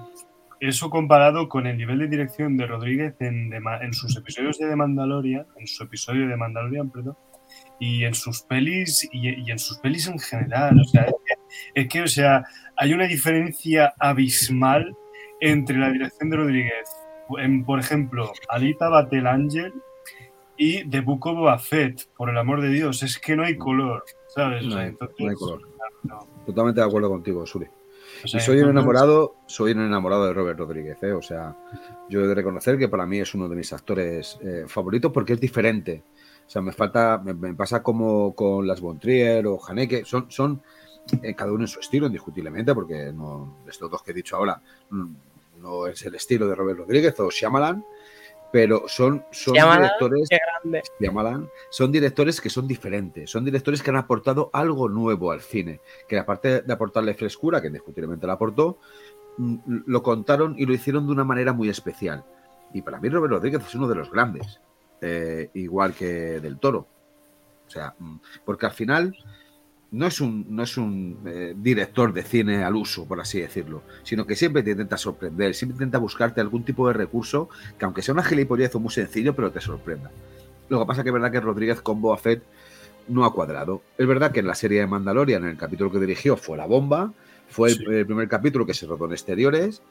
eso comparado con el nivel de dirección de Rodríguez en, de Ma- en sus episodios de The Mandalorian, en su episodio de Mandalorian, perdón, y en sus pelis y, y en sus pelis en general. O sea, es que, es que, o sea, hay una diferencia abismal entre la dirección de Rodríguez, en, por ejemplo, Alita Battle Angel y The Book of Boba Fett, por el amor de Dios, es que no hay color, ¿sabes?
No hay-
entonces,
no hay color.
no,
Totalmente de acuerdo contigo, Suri.
O sea,
Y soy un enamorado, soy un enamorado de Robert Rodríguez, ¿eh? O sea, yo he de reconocer que para mí es uno de mis actores eh, favoritos porque es diferente. O sea, me falta, me, me pasa como con las Bontrier o Haneke, son, son eh, cada uno en su estilo, indiscutiblemente, porque no, estos dos que he dicho ahora, mm, no es el estilo de Robert Rodríguez o Shyamalan, pero son, son
Shyamalan,
directores. Shyamalan, son directores que son diferentes, son directores que han aportado algo nuevo al cine, que aparte de aportarle frescura, que indiscutiblemente la aportó, mm, lo contaron y lo hicieron de una manera muy especial. Y para mí Robert Rodríguez es uno de los grandes, eh, igual que del Toro. O sea, mm, porque al final no es un, no es un eh, director de cine al uso, por así decirlo, sino que siempre te intenta sorprender, siempre intenta buscarte algún tipo de recurso que aunque sea una gilipollez o muy sencillo, pero te sorprenda. Lo que pasa que es verdad que Rodríguez con Boba Fett no ha cuadrado. Es verdad que en la serie de Mandalorian, en el capítulo que dirigió, fue la bomba, fue el,
Sí.
el primer capítulo que se rodó en exteriores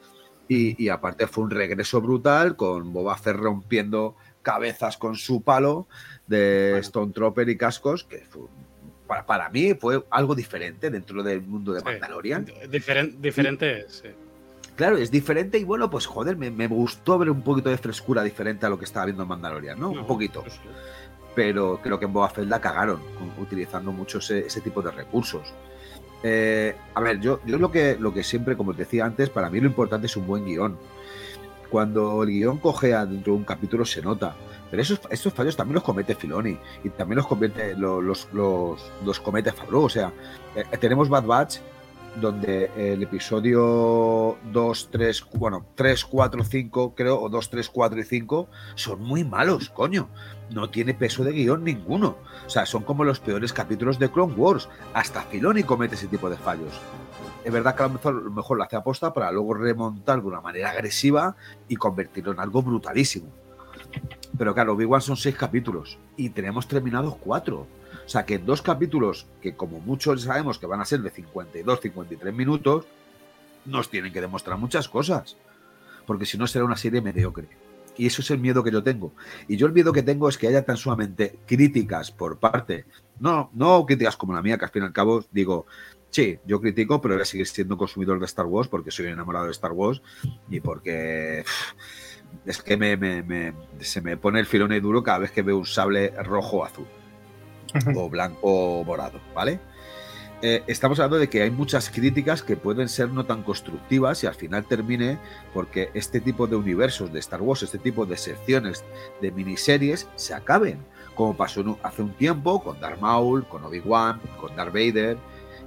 y, y aparte fue un regreso brutal con Boba Fett rompiendo cabezas con su palo de. Stone Trooper y cascos, que fue- para, para mí fue algo diferente dentro del mundo de. Mandalorian.
Diferen- diferente sí.
Claro, es diferente y bueno, pues joder, me, me gustó ver un poquito de frescura diferente a lo que estaba viendo en Mandalorian, ¿no? un
No,
poquito.
pues, sí.
Pero creo que en Boba Fett la cagaron utilizando mucho ese, ese tipo de recursos. Eh, a ver, yo, yo lo, que, lo que siempre, como te decía antes, para mí lo importante es un buen guion. Cuando el guion cojea dentro de un capítulo se nota. Pero esos, estos fallos también los comete Filoni y también los comete, lo- los, los, los comete Favreau. O sea, eh, tenemos Bad Batch, donde el episodio 2, 3, bueno, 3, 4, 5, creo, o 2, 3, 4 y 5, son muy malos, coño. No tiene peso de guion ninguno. O sea, son como los peores capítulos de Clone Wars. Hasta Filoni comete ese tipo de fallos. Es verdad que a lo mejor, a lo mejor lo hace aposta para luego remontar de una manera agresiva y convertirlo en algo brutalísimo. Pero claro, Obi-Wan son seis capítulos y tenemos terminados cuatro. O sea que en dos capítulos, que como muchos sabemos que van a ser de 52, 53 minutos, nos tienen que demostrar muchas cosas. Porque si no será una serie mediocre. Y eso es el miedo que yo tengo. Y yo el miedo que tengo es que haya tan sumamente críticas por parte, no, no críticas como la mía, que al fin y al cabo digo, sí, yo critico, pero voy a seguir siendo consumidor de Star Wars porque soy enamorado de Star Wars y porque es que me, me- me- se me pone el filón y duro cada vez que veo un sable rojo o azul o blanco o morado, ¿vale? Eh, estamos hablando de que hay muchas críticas que pueden ser no tan constructivas y al final termine porque este tipo de universos de Star Wars, este tipo de secciones de miniseries se acaben, como pasó hace un tiempo con Darth Maul, con Obi-Wan, con Darth Vader,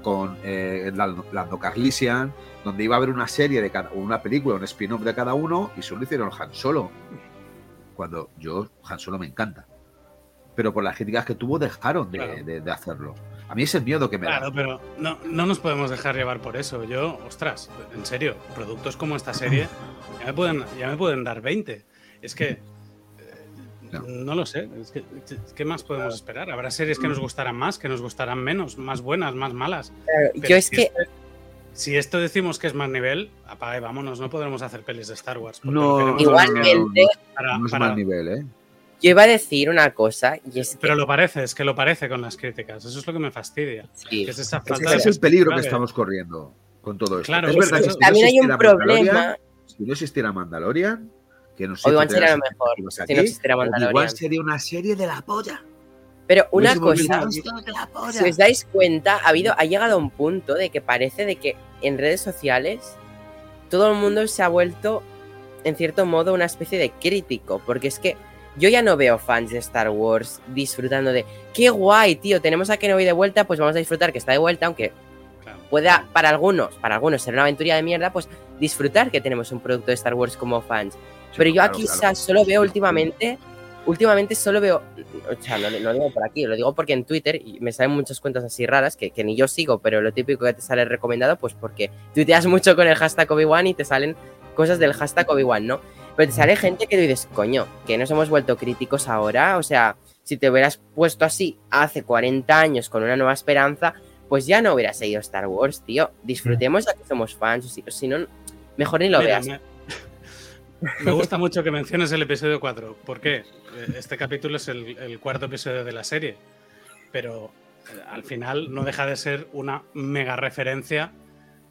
con eh, Lando, Calrissian, donde iba a haber una serie de cada, una película, un spin-off de cada uno y solo hicieron Han Solo. Cuando yo Han Solo me encanta. Pero por las críticas que tuvo dejaron de,
Claro.
de- de hacerlo. A mí es el miedo que me
Claro,
da.
pero no, no nos podemos dejar llevar por eso. Yo, ostras, en serio, productos como esta serie ya me pueden, ya me pueden dar 20. Es que. eh,
No.
No lo sé. Es que, ¿Qué más podemos esperar? Habrá series que nos gustarán más, que nos gustarán menos, más buenas, más malas.
Claro,
Pero
yo es que
si esto decimos que es más nivel, apaga y vámonos, no podremos hacer pelis de Star Wars.
No,
igualmente
para-
no es
para-
mal nivel, ¿eh?
yo iba a decir una cosa y es que
Pero lo parece, es que lo parece con las críticas. Eso es lo que me fastidia.
sí,
Que es esa falta de
es el peligro que estamos corriendo con todo esto.
Claro,
es verdad que
también hay un problema.
si no existiera Mandalorian, que no sé
Obi-Wan sería lo mejor
aquí,
si no existiera
Obi-Wan
Mandalorian.
sería una serie de la polla.
Pero una cosa, si os dais cuenta, ha, habido, ha llegado a un punto de que parece de que en redes sociales todo el mundo se ha vuelto en cierto modo, una especie de crítico, porque es que yo ya no veo fans de Star Wars disfrutando de, qué guay, tío, tenemos a Kenobi de vuelta, pues vamos a disfrutar que está de vuelta, aunque
Claro.
pueda para algunos, para algunos ser una aventura de mierda, pues disfrutar que tenemos un producto de Star Wars como fans. Pero yo
claro,
aquí
claro.
quizás solo veo últimamente, últimamente solo veo, o sea, no, no lo digo por aquí, lo digo porque en Twitter y me salen muchas cuentas así raras que, que ni yo sigo, pero lo típico que te sale recomendado, pues porque tuiteas mucho con el hashtag Obi-Wan y te salen cosas del hashtag Obi-Wan, ¿no? Pero te sale gente que dices, coño, que nos hemos vuelto críticos ahora, o sea, si te hubieras puesto así hace 40 años con una nueva esperanza, pues ya no hubieras seguido Star Wars, tío. Disfrutemos ya que somos fans, o si, no, mejor ni lo
Mira,
veas.
me, me gusta mucho que menciones el episodio 4. ¿Por qué? Este capítulo es el, el cuarto episodio de la serie. Pero eh, al final no deja de ser una mega referencia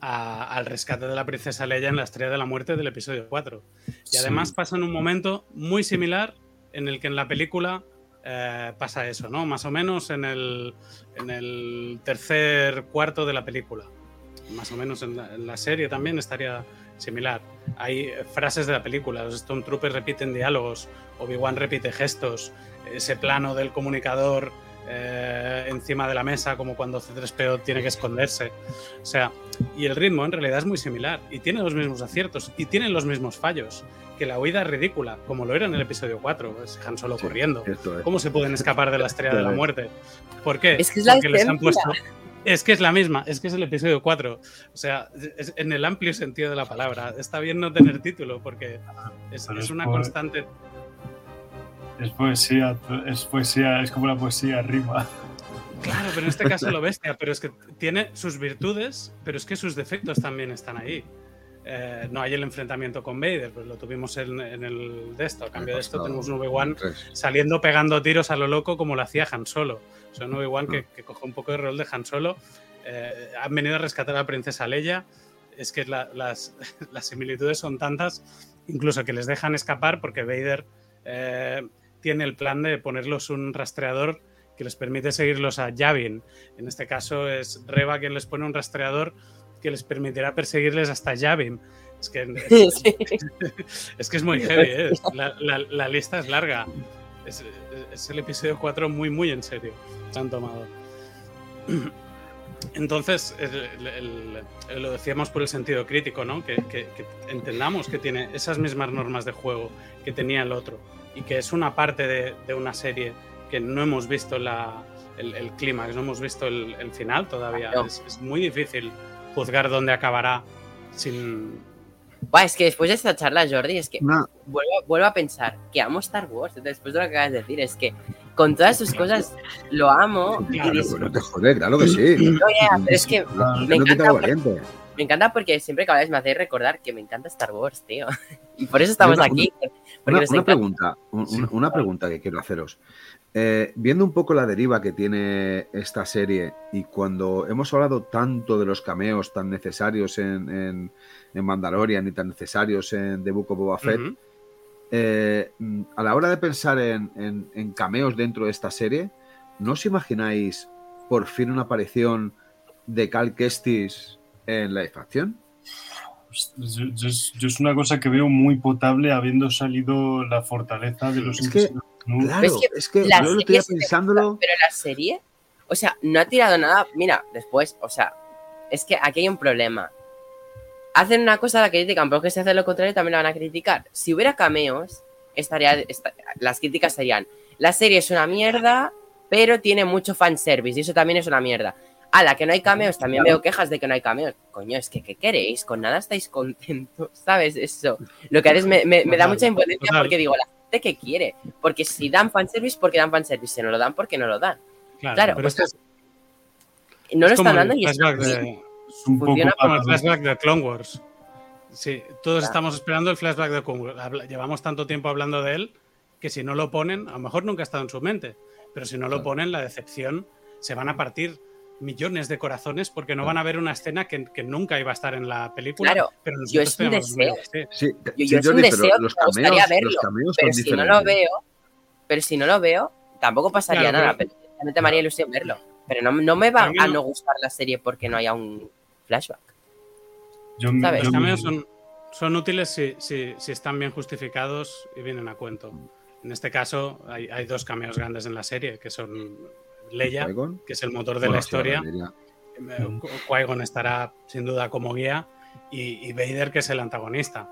a- al rescate de la princesa Leia en la estrella de la muerte del episodio 4. Y además
Sí.
pasa en un momento muy similar en el que en la película eh, pasa eso, ¿no? Más o menos en el, en el tercer cuarto de la película. Más o menos en la, en la serie también estaría similar. Hay eh, frases de la película, los Stormtroopers repiten diálogos, Obi-Wan repite gestos, ese plano del comunicador eh, encima de la mesa, como cuando C3PO tiene que esconderse. O sea, y el ritmo en realidad es muy similar y tiene los mismos aciertos y tiene los mismos fallos. Que la huida es ridícula, como lo era en el episodio 4, es Han Solo
Sí,
corriendo.
es.
¿Cómo se pueden escapar de la estrella de la muerte? ¿Por qué?
Es que es la
les han
esencia.
puesto. Es que es la misma, es que es el episodio 4. O sea, es en el amplio sentido de la palabra. Está bien no tener título porque es,
Pero
es
es
una constante.
Es poesía, es poesía, es como la poesía rima.
Claro, pero en este caso lo bestia, pero es que tiene sus virtudes, pero es que sus defectos también están ahí. Eh, no hay el enfrentamiento con Vader, pues lo tuvimos en, en el de esto. A cambio de esto, tenemos un Obi-Wan saliendo pegando tiros a lo loco como lo hacía Han Solo. Un Obi-Wan que, que coge un poco el rol de Han Solo. Eh, han venido a rescatar a la princesa Leia. Es que la- las, las similitudes son tantas, incluso que les dejan escapar porque Vader eh, tiene el plan de ponerlos un rastreador que les permite seguirlos a Yavin. En este caso es Reba quien les pone un rastreador que les permitirá perseguirles hasta Yavin. Es que es,
Sí.
es que es muy heavy, ¿eh? la, la- la lista es larga. Es, es el episodio 4 muy, muy en serio. Se han tomado. Entonces, el- el- el- lo decíamos por el sentido crítico, ¿no? Que, que- que entendamos que tiene esas mismas normas de juego que tenía el otro y que es una parte de, de una serie que no hemos visto la, el, el clímax, no hemos visto el, final todavía.
No.
Es, es muy difícil juzgar dónde acabará sin...
Es que después de esta charla, Jordi, es que vuelvo, vuelvo a pensar que amo Star Wars. Después de lo que acabas de decir, es que con todas sus cosas lo amo
Claro, no te jode, claro que sí.
No, ya, pero es que
No,
me encanta porque- me encanta porque siempre que habláis me hacéis recordar que me encanta Star Wars, tío. Y por eso estamos
Una-
aquí.
Una, pregunta, un- una, una pregunta que quiero haceros. Eh, viendo un poco la deriva que tiene esta serie y cuando hemos hablado tanto de los cameos tan necesarios en, en, en Mandalorian y tan necesarios en The Book of Boba Fett, eh, a la hora de pensar en, en- en cameos dentro de esta serie, ¿no os imagináis por fin una aparición de Cal Kestis en la facción?
Pues, Yo, yo es, yo es una cosa que veo muy potable habiendo salido la fortaleza de los
Es que. Claro,
Es que
es que
la
yo lo estoy pensándolo.
gusta, Pero la serie, o sea, no ha tirado nada. Mira, después, o sea, es que aquí hay un problema. Hacen una cosa, la critican, pero que si hacen lo contrario también la van a criticar. Si hubiera cameos, estaría, esta- las críticas serían: la serie es una mierda, pero tiene mucho fanservice, y eso también es una mierda. A la que no hay cameos, también veo quejas de que no hay cameos. Coño, es que ¿qué queréis? Con nada estáis contentos, ¿sabes? Eso. Lo que haces me, me- me da mucha impotencia porque digo, la gente que quiere. Porque si dan fanservice, porque dan fanservice. Si no lo dan, porque no lo dan.
Claro,
Claro,
pero
o
esto
sea,
es,
No lo
es
están dando y
flashback de-.
Es un poco
funciona
como el flashback de Clone Wars. Sí, todos
Claro.
estamos esperando el flashback de Clone Wars. Llevamos tanto tiempo hablando de él que si no lo ponen, a lo mejor nunca ha estado en su mente, pero si no lo ponen, la decepción se van a partir millones de corazones porque no van a ver una escena que, que nunca iba a estar en la película.
Claro,
pero
yo
nosotros
es un
tenemos
deseo.
miedo, sí.
Sí,
Yo-
sí,
yo es un
Jordi, pero
deseo,
los
me gustaría
cameos,
verlo,
los cameos
Pero si no lo veo, pero si no lo veo, tampoco pasaría
Claro,
nada.
pero-
Pero realmente me haría ilusión verlo. Pero no, no me va
A
a
no
gustar la serie porque no haya un flashback.
Yo,
¿sabes?
yo
Los
me-
cameos son, son útiles si, si, si están bien justificados y vienen a cuento. En este caso, hay, hay dos cameos grandes en la serie, que son Leia, que es el motor de la historia. Eh, Qui-Gon estará sin duda como guía y, y Vader, que es el antagonista.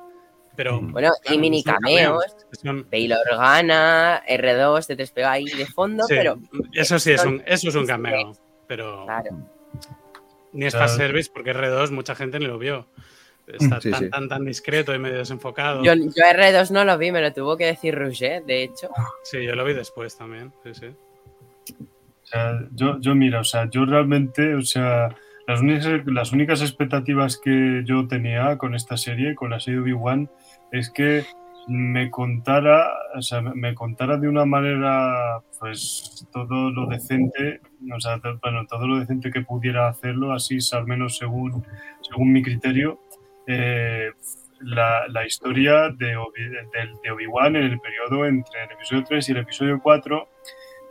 Pero.
Mm.
Bueno, y
claro,
mini cameos.
Son-
Bail Organa, R2, te despega ahí de fondo,
sí,
pero
eso sí es
son-
un, eso es un cameo. Pero
claro.
Ni es
Claro.
fan service porque R2 mucha gente ni lo vio. Está
Sí,
tan,
sí.
tan, tan discreto y medio desenfocado.
Yo, yo R2 no lo vi, me lo tuvo que decir Rouget, de hecho.
Sí, yo lo vi después también. Sí, sí.
O sea, yo, yo mira, o sea, yo realmente, o sea, las únicas, las únicas expectativas que yo tenía con esta serie, con la serie Obi-Wan, es que me contara, o sea, me contara de una manera, pues, todo lo decente, bueno, todo lo decente que pudiera hacerlo, así, al menos según, según mi criterio, eh, la, la historia de, Obi- Obi-Wan en el periodo entre el episodio 3 y el episodio 4,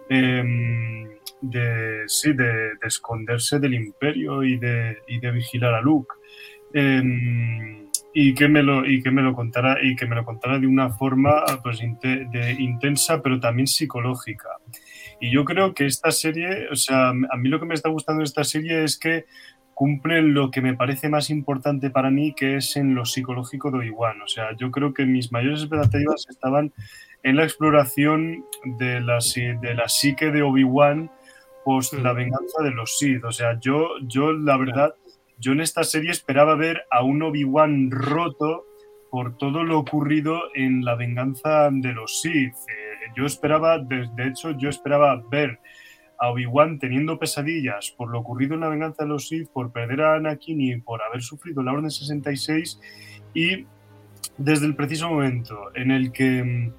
em, de, sí, de, de esconderse del imperio y de, y de vigilar a Luke. Em, y que me lo y que me lo contara y que me lo contara de una forma pues de, intensa pero también psicológica y yo creo que esta serie o sea a mí lo que me está gustando de esta serie es que cumple lo que me parece más importante para mí que es en lo psicológico de Obi-Wan o sea yo creo que mis mayores expectativas estaban en la exploración de la, de la psique de Obi-Wan post la
Mm.
venganza de los Sith o sea yo yo la verdad yo en esta serie esperaba ver a un Obi-Wan roto por todo lo ocurrido en la venganza de los Sith. Eh, yo esperaba, de, hecho, yo esperaba ver a Obi-Wan teniendo pesadillas por lo ocurrido en la venganza de los Sith, por perder a Anakin y por haber sufrido la Orden 66 y desde el preciso momento en el que, mm,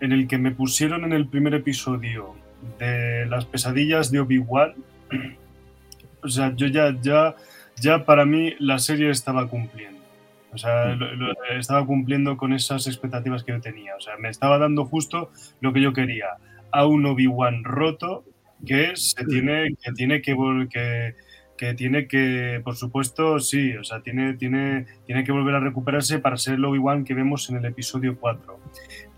en el que me pusieron en el primer episodio de las pesadillas de Obi-Wan, o sea, yo ya, ya, ya para mí la serie estaba cumpliendo. O sea, lo- lo- estaba cumpliendo con esas expectativas que yo tenía. O sea, me estaba dando justo lo que yo quería. A un Obi-Wan roto que se tiene que, tiene que, que, que tiene que, por supuesto, sí, o sea, tiene, tiene, tiene que volver a recuperarse para ser el Obi-Wan que vemos en el episodio 4.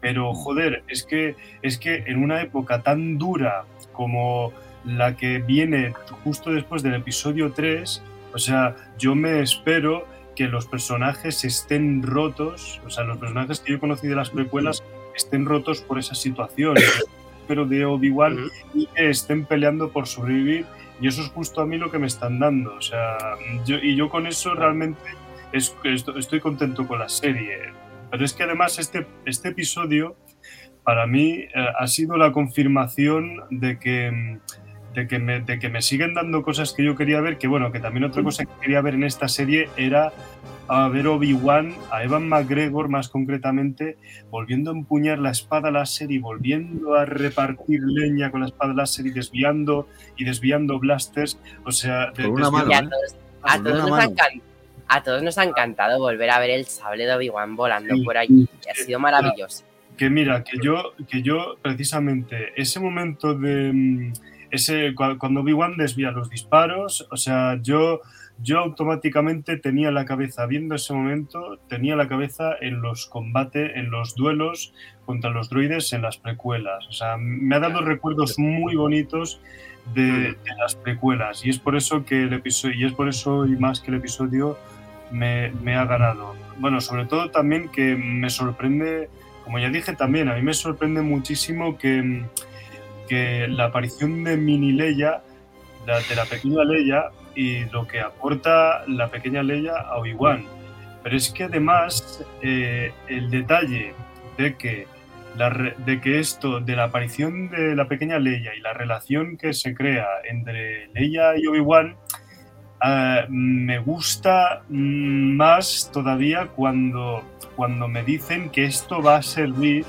Pero, joder, es que, es que en una época tan dura como la que viene justo después del episodio 3, o sea, yo me espero que los personajes estén rotos, o sea, los personajes que yo conocí de las precuelas estén rotos por esa situación. Pero de Obi-Wan y que estén peleando por sobrevivir y eso es justo a mí lo que me están dando. O sea, yo, y yo con eso realmente es, esto- estoy contento con la serie. Pero es que además este, este episodio para mí eh, ha sido la confirmación de que, mm, de, que me, de que me siguen dando cosas que yo quería ver, que bueno, que también otra cosa que quería ver en esta serie era a ver Obi-Wan, a Evan McGregor más concretamente, volviendo a empuñar la espada láser y volviendo a repartir leña con la espada láser y desviando y desviando blasters, o sea, de-
una
a
mano, ¿eh?
todos, a todos
una mano.
a todos nos ha encantado volver a ver el sable de Obi-Wan volando
Sí.
por allí. y Ha sido maravilloso.
que mira, que yo, que yo precisamente ese momento de mm, ese cua- cuando Obi-Wan desvía los disparos, o sea, yo yo automáticamente tenía la cabeza viendo ese momento, tenía la cabeza en los combates, en los duelos contra los droides en las precuelas. O sea, me ha dado recuerdos muy bonitos de, de las precuelas y es por eso que el episodio y es por eso y más que el episodio me, me ha ganado. Bueno, sobre todo también que me sorprende como ya dije también, a mí me sorprende muchísimo que, la aparición de Mini Leia, la- de la pequeña Leia, y lo que aporta la pequeña Leia a Obi-Wan. Pero es que además eh, el detalle de que, de que esto, de la aparición de la pequeña Leia y la relación que se crea entre Leia y Obi-Wan, ah, me gusta mm, más todavía cuando, cuando me dicen que esto va a servir,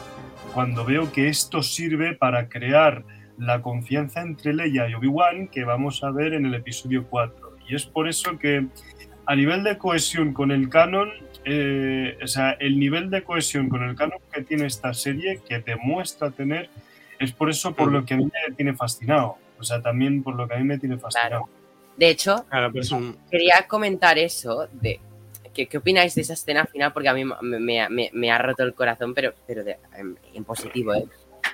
cuando veo que esto sirve para crear la confianza entre Leia y Obi-Wan que vamos a ver en el episodio 4. Y es por eso que a nivel de cohesión con el canon, eh, o sea, el nivel de cohesión con el canon que tiene esta serie, que demuestra tener, es por eso por lo que a mí me tiene fascinado. O sea, también por lo que a mí me tiene fascinado.
De hecho,
Claro, pues
quería comentar eso de ¿qué, qué opináis de esa escena final? Porque a mí me, me- me- me ha roto el corazón, pero, pero de- en, en positivo, ¿eh?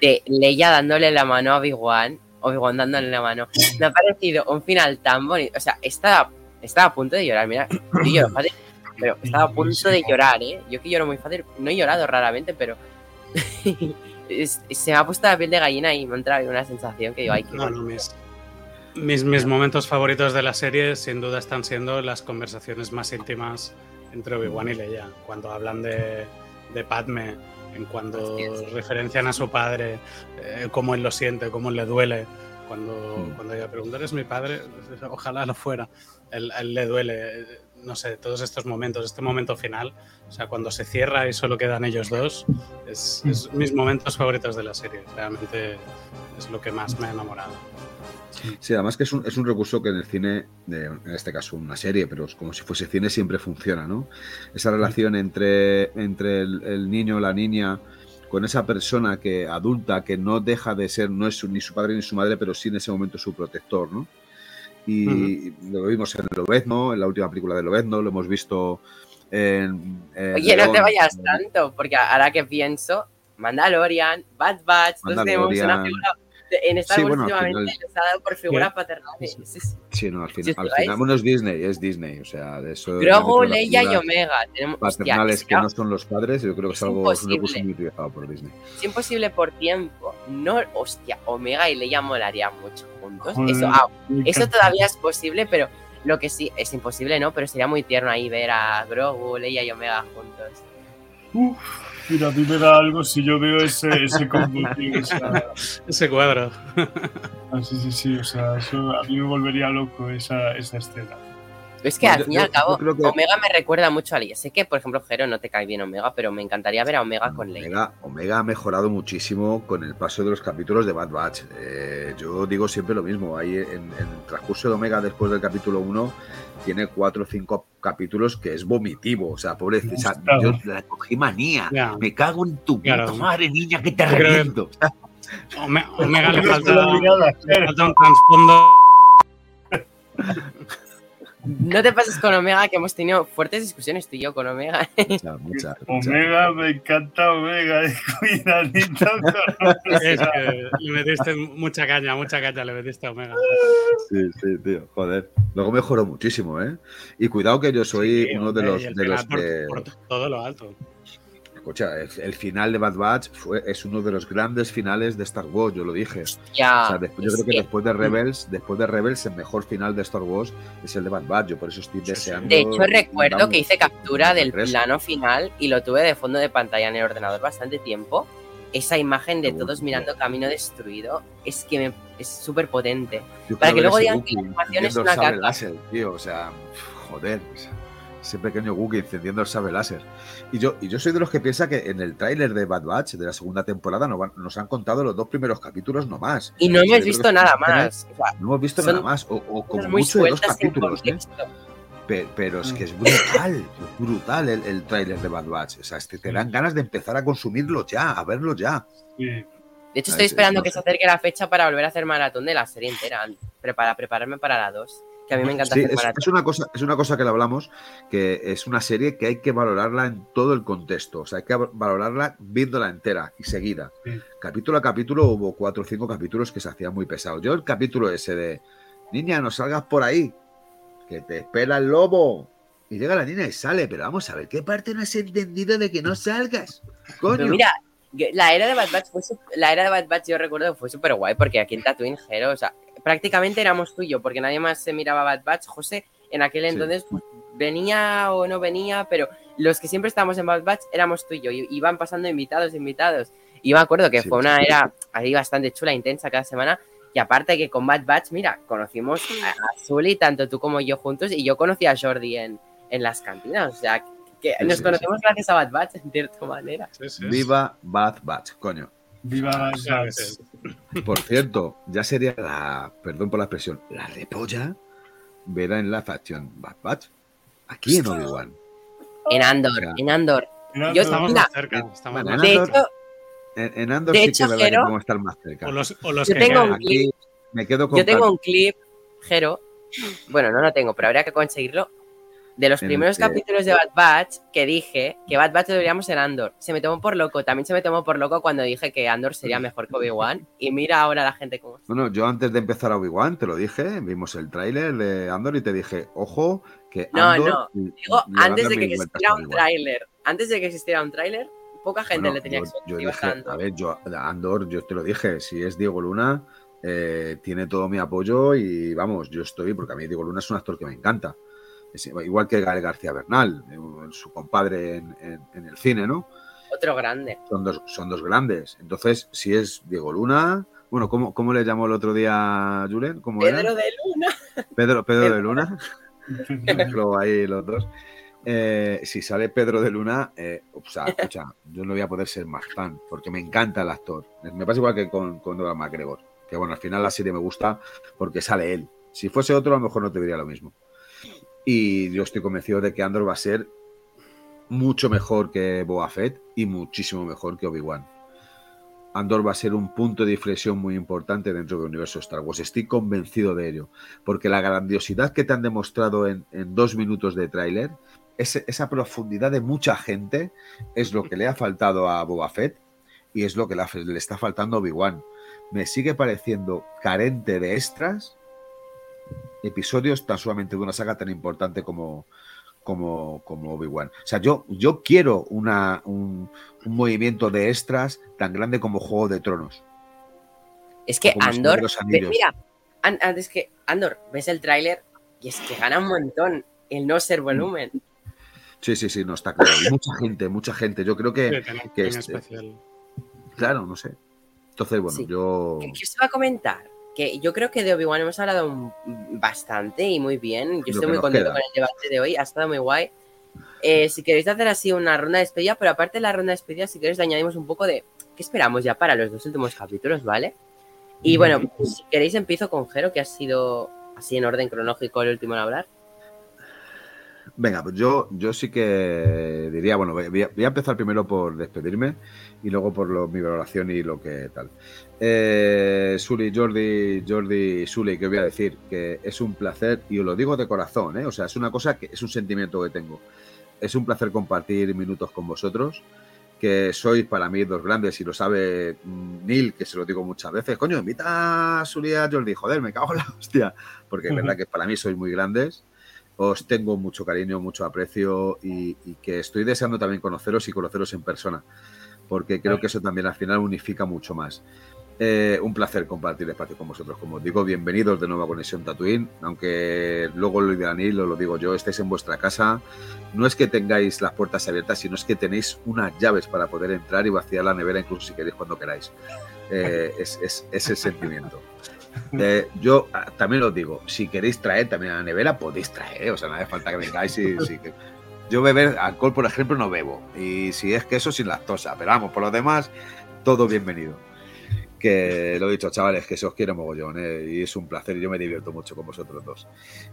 De Leia dándole la mano a Obi-Wan, Obi-Wan dándole la mano. Me ha parecido un final tan bonito. O sea, estaba, estaba a punto de llorar. Mira, yo lloro fácil, pero estaba a punto de llorar, ¿eh? Yo que lloro muy fácil, no he llorado raramente, pero se me ha puesto la piel de gallina y me ha entrado una sensación que digo, ay, qué
No, no,
bonito".
mis, mis, mis momentos favoritos de la serie sin duda están siendo las conversaciones más íntimas entre Obi-Wan y Leia, cuando hablan de, de Padme, en cuando referencian a su padre, eh, cómo él lo siente, cómo él le duele. Cuando,
Mm.
cuando ella pregunta, ¿eres mi padre? Ojalá lo fuera. Él, a él le duele, eh, no sé, todos estos momentos, este momento final, o sea, cuando se cierra y solo quedan ellos dos, es, es mis momentos favoritos de la serie. Realmente es lo que más me ha enamorado.
Sí, además que es un, es un recurso que en el cine, de- en este caso una serie, pero es como si fuese cine, siempre funciona, ¿no? Esa relación entre, entre el, el niño o la niña con esa persona que adulta que no deja de ser, no es su- ni su padre ni su madre, pero sí en ese momento su protector, ¿no? Y lo vimos en Lobezno, en la última película de Lobezno, lo hemos visto en... en
Oye, no te vayas
en-
tanto, porque ahora que pienso, Mandalorian, Bad Batch, todos tenemos una figura. En Star
Sí,
Wars
bueno, al
últimamente
final-
les ha dado por figuras paternales. Sí, sí.
Sí, no, al, final al bueno, es Disney, es Disney, o sea, de eso...
Grogu, Leia y Omega. Tenemos,
Paternales
es,
que no son los padres, yo creo que es,
es
algo es un recurso
imposible.
muy utilizado por Disney.
es imposible por tiempo. No, hostia, Omega y Leia molarían mucho juntos.
Joder,
Eso, ah, eso todavía es posible, pero lo que sí es imposible, ¿no? Pero sería muy tierno ahí ver a Grogu, Leia y Omega juntos.
Uf, mira, a mí me da algo si yo veo ese, ese o sea,
Ese cuadro.
ah, sí, sí, sí, o sea, eso a mí me volvería loco esa, esa escena.
Es que al fin y al cabo,
yo creo que-
Omega me recuerda mucho a Leia. Sé que, por ejemplo, Jero no te cae bien Omega, pero me encantaría ver a Omega con Leia.
Omega, Omega ha mejorado muchísimo con el paso de los capítulos de Bad Batch. Eh, yo digo siempre lo mismo. Ahí en, en el transcurso de Omega después del capítulo 1 tiene cuatro o cinco capítulos que es vomitivo. O sea, pobre, o sea, yo la cogí manía. Me cago en tu
Claro.
puta madre, niña, que te reviento.
Ome- Omega le falta, le falta un trasfondo.
No te pases con Omega, que hemos tenido fuertes discusiones tú y yo con Omega.
Mucha, mucha, mucha.
Omega, me encanta Omega, cuidadito con
Es que le metiste mucha caña, mucha caña le metiste a Omega.
Sí, sí, tío, joder. Luego mejoró muchísimo, ¿eh? Y cuidado que yo soy
Sí,
uno de los, de los
por-
que...
por todo lo alto.
Escucha, el, el final de Bad Batch fue, es uno de los grandes finales de Star Wars, yo lo dije.
Ya.
O sea, después, yo creo que
que-
después de Rebels, después de Rebels, el mejor final de Star Wars es el de Bad Batch. Yo por eso estoy deseando.
De hecho, recuerdo que hice captura del plano final y lo tuve de fondo de pantalla en el ordenador bastante tiempo. Esa imagen de todos mirando camino destruido es que me- es súper potente. Para que luego digan que la animación es una caca.
láser, tío. O sea, joder. Ese pequeño Wookiee encendiendo el sable láser. Y yo, y yo soy de los que piensa que en el tráiler de Bad Batch de la segunda temporada nos, van- nos han contado los dos primeros capítulos nomás.
Y no hemos visto nada más. O sea,
No hemos visto nada más. O, o como mucho de dos capítulos, ¿eh? Pero es que es brutal, es brutal el, el tráiler de Bad Batch. O sea, es que te dan ganas de empezar a consumirlo ya, a verlo ya.
Sí.
De hecho,
Ah,
estoy esperando que se acerque la fecha para volver a hacer maratón de la serie entera. Para prepararme para la 2. Que a mí me encanta
Sí,
hacer
es, una cosa, es una cosa que le hablamos, que es una serie que hay que valorarla en todo el contexto. O sea, hay que valorarla viéndola entera y seguida.
Sí.
Capítulo a capítulo hubo cuatro o cinco capítulos que se hacían muy pesados. Yo el capítulo ese de Niña, no salgas por ahí, que te espera el lobo. Y llega la niña y sale, pero vamos a ver, ¿qué parte no has entendido de que no salgas? Coño.
Pero mira, la era de Bad Batch fue la era de Bad Batch yo recuerdo que fue súper guay porque aquí en Tatooine Hero, o sea, prácticamente éramos tú y yo porque nadie más se miraba Bad Batch. José en aquel
Sí.
entonces pues, venía o no venía, pero los que siempre estábamos en Bad Batch éramos tú y yo. y Iban pasando invitados, invitados. Y me acuerdo que
Sí,
fue una
sí.
era ahí bastante chula, intensa cada semana. Y aparte que con Bad Batch, mira, conocimos a, a Sully, tanto tú como yo juntos, y yo conocí a Jordi en, en las cantinas. O sea, que
Sí,
nos
sí,
conocemos gracias a Bad Batch, en cierta manera.
Sí, sí.
Viva Bad Batch, coño.
Viva Batch.
sí.
Por cierto, ya sería la, perdón por la expresión, la repolla verá en la facción Bad Batch. Aquí en Obi-Wan.
En Andor, en Andor.
Mira,
Yo-
pero-
Estamos
Mira,
más cerca. Estamos más
De
Andor-
hecho,
En, en Andor
De
sí
hecho,
que
Jero-
podemos estar más cerca.
O los, o los
Yo
que
tengo un clip.
Aquí me quedo con
yo tengo un clip, Jero. Bueno, no lo tengo, pero habría que conseguirlo. De los primeros
que-
capítulos de Bad Batch que dije que Bad Batch deberíamos en Andor. Se me tomó por loco. También se me tomó por loco cuando dije que Andor sería mejor que Obi-Wan. Y mira ahora la gente como.
Bueno, yo antes de empezar a Obi-Wan te lo dije, vimos el tráiler de Andor y te dije, ojo, que
No,
Andor
no,
le-
Digo, antes de que existiera un tráiler. Antes de que existiera un tráiler, poca gente
Bueno,
le tenía expectativas a
ver, yo Andor, yo te lo dije, si es Diego Luna, eh, tiene todo mi apoyo y vamos, yo estoy, porque a mí Diego Luna es un actor que me encanta. Igual que Gael García Bernal, eh, su compadre en, en- en el cine, ¿no?
Otro grande.
Son dos, son dos grandes. Entonces, si es Diego Luna, bueno, ¿cómo, cómo le llamó el otro día Julen? ¿Cómo era?
Pedro de Luna.
Pedro, Pedro
Pedro.
de Luna. Ahí los dos. Eh, si sale Pedro de Luna, eh, o sea, escucha, yo no voy a poder ser más fan, porque me encanta el actor. Me pasa igual que con, con Donald McGregor, que bueno, al final la serie me gusta porque sale él. Si fuese otro, a lo mejor no te diría lo mismo. Y yo estoy convencido de que Andor va a ser mucho mejor que Boba Fett y muchísimo mejor que Obi-Wan. Andor va a ser un punto de inflexión muy importante dentro del universo Star Wars. Estoy convencido de ello, porque la grandiosidad que te han demostrado en, en dos minutos de tráiler, esa profundidad de mucha gente, es lo que le ha faltado a Boba Fett y es lo que le está faltando a Obi-Wan. Me sigue pareciendo carente de extras episodios tan solamente de una saga tan importante como, como, como Obi-Wan. O sea, yo, yo quiero una, un, un movimiento de extras tan grande como Juego de Tronos.
Es que Andor. mira, an- an- es que Andor, ves el tráiler y es que gana un montón el no ser volumen.
Sí, sí, sí, no está claro. Y mucha gente, mucha gente. Yo creo que,
Sí,
que
tiene
este-
especial.
claro, no sé. Entonces, bueno,
Sí.
yo.
¿Qué, qué os iba a comentar? Que yo creo que de Obi-Wan hemos hablado un- bastante y muy bien. Yo
Lo
estoy muy contento
queda.
con el debate de hoy, ha estado muy guay. Eh, si queréis hacer así una ronda de despedida, pero aparte de la ronda de despedida, si queréis le añadimos un poco de qué esperamos ya para los dos últimos capítulos, ¿vale? Y bueno, si queréis empiezo con Jero, que ha sido así en orden cronológico el último en hablar.
Venga, pues yo, yo sí que diría, bueno, voy a, voy a empezar primero por despedirme y luego por lo- mi valoración y lo que tal. Eh, Suli, Jordi, Jordi, Suli, que voy a decir que es un placer y os lo digo de corazón, ¿eh? o sea, es una cosa que es un sentimiento que tengo. Es un placer compartir minutos con vosotros, que sois para mí dos grandes y lo sabe mm, Neil, que se lo digo muchas veces. Coño, invita a Suli a Jordi, joder, me cago en la hostia, porque es verdad que para mí sois muy grandes os tengo mucho cariño, mucho aprecio y, y que estoy deseando también conoceros y conoceros en persona, porque creo que eso también al final unifica mucho más. Eh, un placer compartir espacio con vosotros. Como os digo, bienvenidos de nuevo a Conexión Tatooine, aunque luego lo dirán y lo, lo digo yo, estéis en vuestra casa. No es que tengáis las puertas abiertas, sino es que tenéis unas llaves para poder entrar y vaciar la nevera incluso si queréis cuando queráis. Eh, es, es, es el sentimiento. Eh, yo ah, también os digo, si queréis traer también a la nevera, podéis traer, ¿eh? o sea, no hace falta que vengáis y, sí que- Yo beber alcohol, por ejemplo, no bebo. Y si es queso, sin lactosa. Pero vamos, por lo demás, todo bienvenido. Que lo he dicho, chavales, que se os quiero mogollón, ¿eh? y es un placer, yo me divierto mucho con vosotros dos.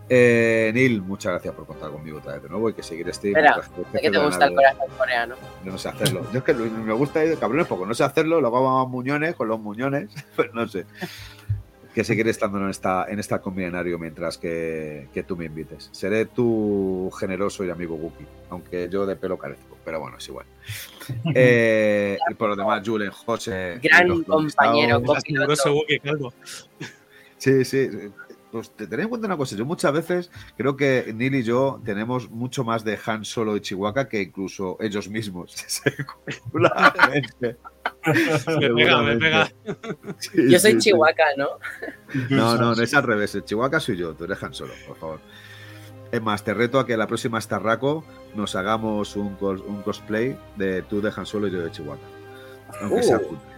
Eh, Neil, muchas gracias por contar conmigo otra vez de nuevo y que seguir este.
Espera, Sé que te gusta el corazón coreano.
Yo no sé hacerlo. Yo es que lo- me gusta ir de cabrones porque no sé hacerlo, luego vamos a muñones con los muñones, pero no sé. Que seguiré estando en esta, en esta combinario mientras que, que tú me invites. Seré tu generoso y amigo Wookie, aunque yo de pelo carezco, pero bueno, es igual. Eh, y por lo demás, Julen, José.
Gran compañero,
asqueroso Wookie.
Sí, sí. Pues te tened en cuenta una cosa, yo muchas veces creo que Neil y yo tenemos mucho más de Han Solo y Chihuahua que incluso ellos mismos. Seguramente.
Me pega, me pega.
Sí,
Yo soy
sí, sí.
Chihuahua, ¿no?
No, no, no es al revés. El Chihuahua soy yo, tú eres Han Solo, por favor. Es más, te reto a que la próxima Starraco nos hagamos un, cos- un cosplay de tú de Han Solo y yo de Chihuahua. Aunque
Uh.
sea cutre.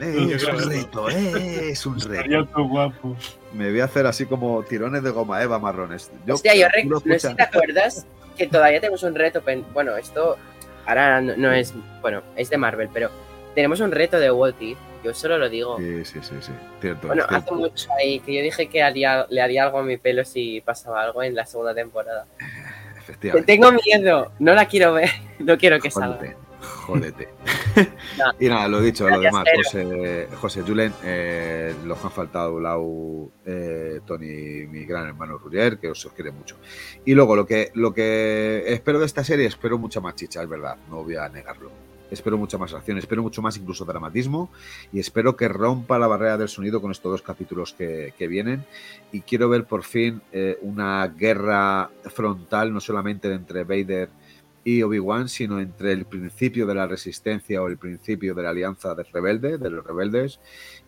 Eh, es un reto, eh, es un reto.
guapo.
Me voy a hacer así como tirones de goma eva marrones. Yo,
Hostia, yo
tú lo
rec- no sé si te acuerdas que todavía tenemos un reto. pen- Bueno, esto ahora no, no es. Bueno, es de Marvel, pero tenemos un reto de Walt Disney. Yo solo lo digo.
Sí, sí, sí, sí. Cierto,
Bueno,
cierto.
hace mucho ahí que yo dije que haría, le haría algo a mi pelo si pasaba algo en la segunda temporada. Que
Efectivamente.
tengo miedo, no la quiero ver, no quiero que salga.
Jódete, y nada, lo dicho, lo demás. José, José Julen, eh, los han faltado, Lau, eh, Tony, mi gran hermano Rurier, que os, os quiere mucho. Y luego, lo que, lo que espero de esta serie, espero mucha más chicha, es verdad, no voy a negarlo. Espero mucha más acción, espero mucho más incluso dramatismo y espero que rompa la barrera del sonido con estos dos capítulos que, que vienen y quiero ver por fin eh, una guerra frontal, no solamente entre Vader y Obi-Wan, sino entre el principio de la resistencia o el principio de la alianza de rebelde, de los rebeldes,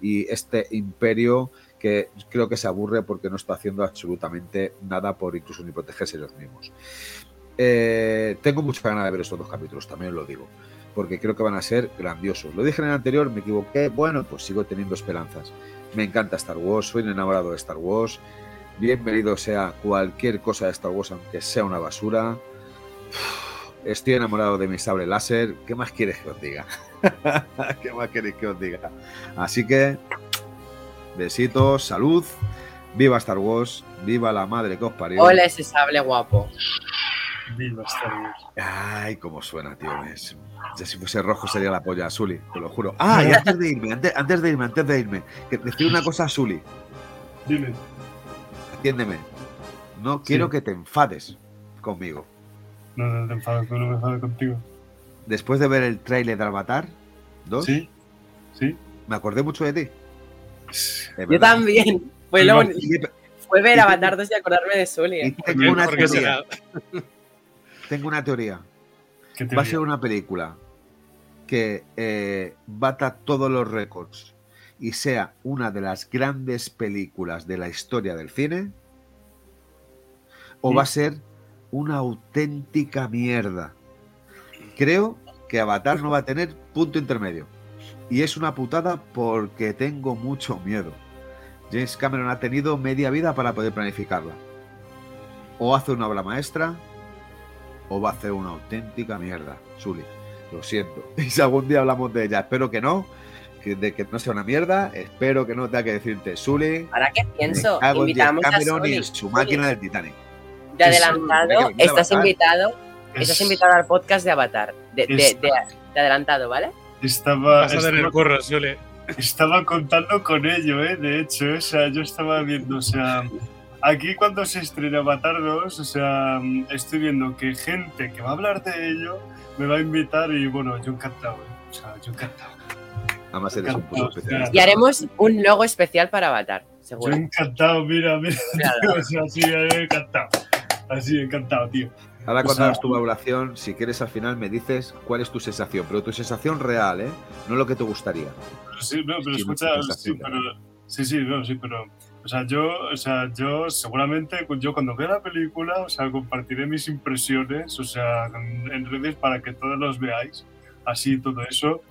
y este imperio que creo que se aburre porque no está haciendo absolutamente nada por incluso ni protegerse ellos mismos. Eh, tengo mucha ganas de ver estos dos capítulos, también lo digo, porque creo que van a ser grandiosos. Lo dije en el anterior, me equivoqué, bueno, pues sigo teniendo esperanzas. Me encanta Star Wars, soy enamorado de Star Wars. Bienvenido sea cualquier cosa de Star Wars, aunque sea una basura. Estoy enamorado de mi sable láser. ¿Qué más quieres que os diga? ¿Qué más queréis que os diga? Así que, besitos, salud. Viva Star Wars, viva la madre que os parió.
Hola ese sable guapo.
Viva Star Wars.
Ay, cómo suena, tío. Es- ya si fuese rojo sería la polla, Sully, te lo juro. Ah, y antes de irme, antes, antes de irme, antes de irme, que decir una cosa a
Dime.
atiéndeme. No quiero que te enfades conmigo.
No, no te enfades, no me enfado contigo.
Después de ver el tráiler de Avatar 2,
¿Sí? ¿Sí?
me acordé mucho de ti.
Yo también. Fue, lo fue ver Avatar 2 y acordarme de Sully.
tengo una teoría. Tengo una teoría.
¿Qué te
Va a ser una película que eh, bata todos los récords y sea una de las grandes películas de la historia del cine, o
Sí.
va a ser una auténtica mierda. Creo que Avatar no va a tener punto intermedio. Y es una putada porque tengo mucho miedo. James Cameron ha tenido media vida para poder planificarla. O hace una obra maestra, o va a hacer una auténtica mierda, Sully. Lo siento. Y si algún día hablamos de ella, espero que no, que, de que no sea una mierda, espero que no tenga que decirte, Sully,
Ahora que pienso,
James
invitamos a
Cameron y
Sully.
su máquina del Titanic.
De adelantado, estás
Avatar.
invitado,
Es-
estás invitado al podcast de Avatar. De, de,
Es-
de- de adelantado, ¿vale?
Estaba,
Vas a tener
estaba,
curro,
estaba contando con ello, ¿eh? De hecho, o sea, yo estaba viendo, o sea, aquí cuando se estrena Avatar 2, o sea, estoy viendo que gente que va a hablar de ello me va a invitar y bueno, yo encantado, ¿eh? O sea, yo encantado.
Además eres un puto especialista.
Y haremos un logo especial para Avatar,
Yo
seguro.
encantado, mira, mira,
Claro.
tío, o sea, eh, encantado. Así, encantado, tío.
Ahora
O
cuando
sea-
hagas tu valoración, si quieres al final me dices cuál es tu sensación, pero tu sensación real, ¿eh? No lo que te gustaría.
Pero sí, no, pero
Sí,
escucha, sí, pero, sí, sí, no, sí, pero, o sea, yo, o sea, yo seguramente, yo cuando vea la película, o sea, compartiré mis impresiones, o sea, en, en redes para que todos los veáis, así todo eso,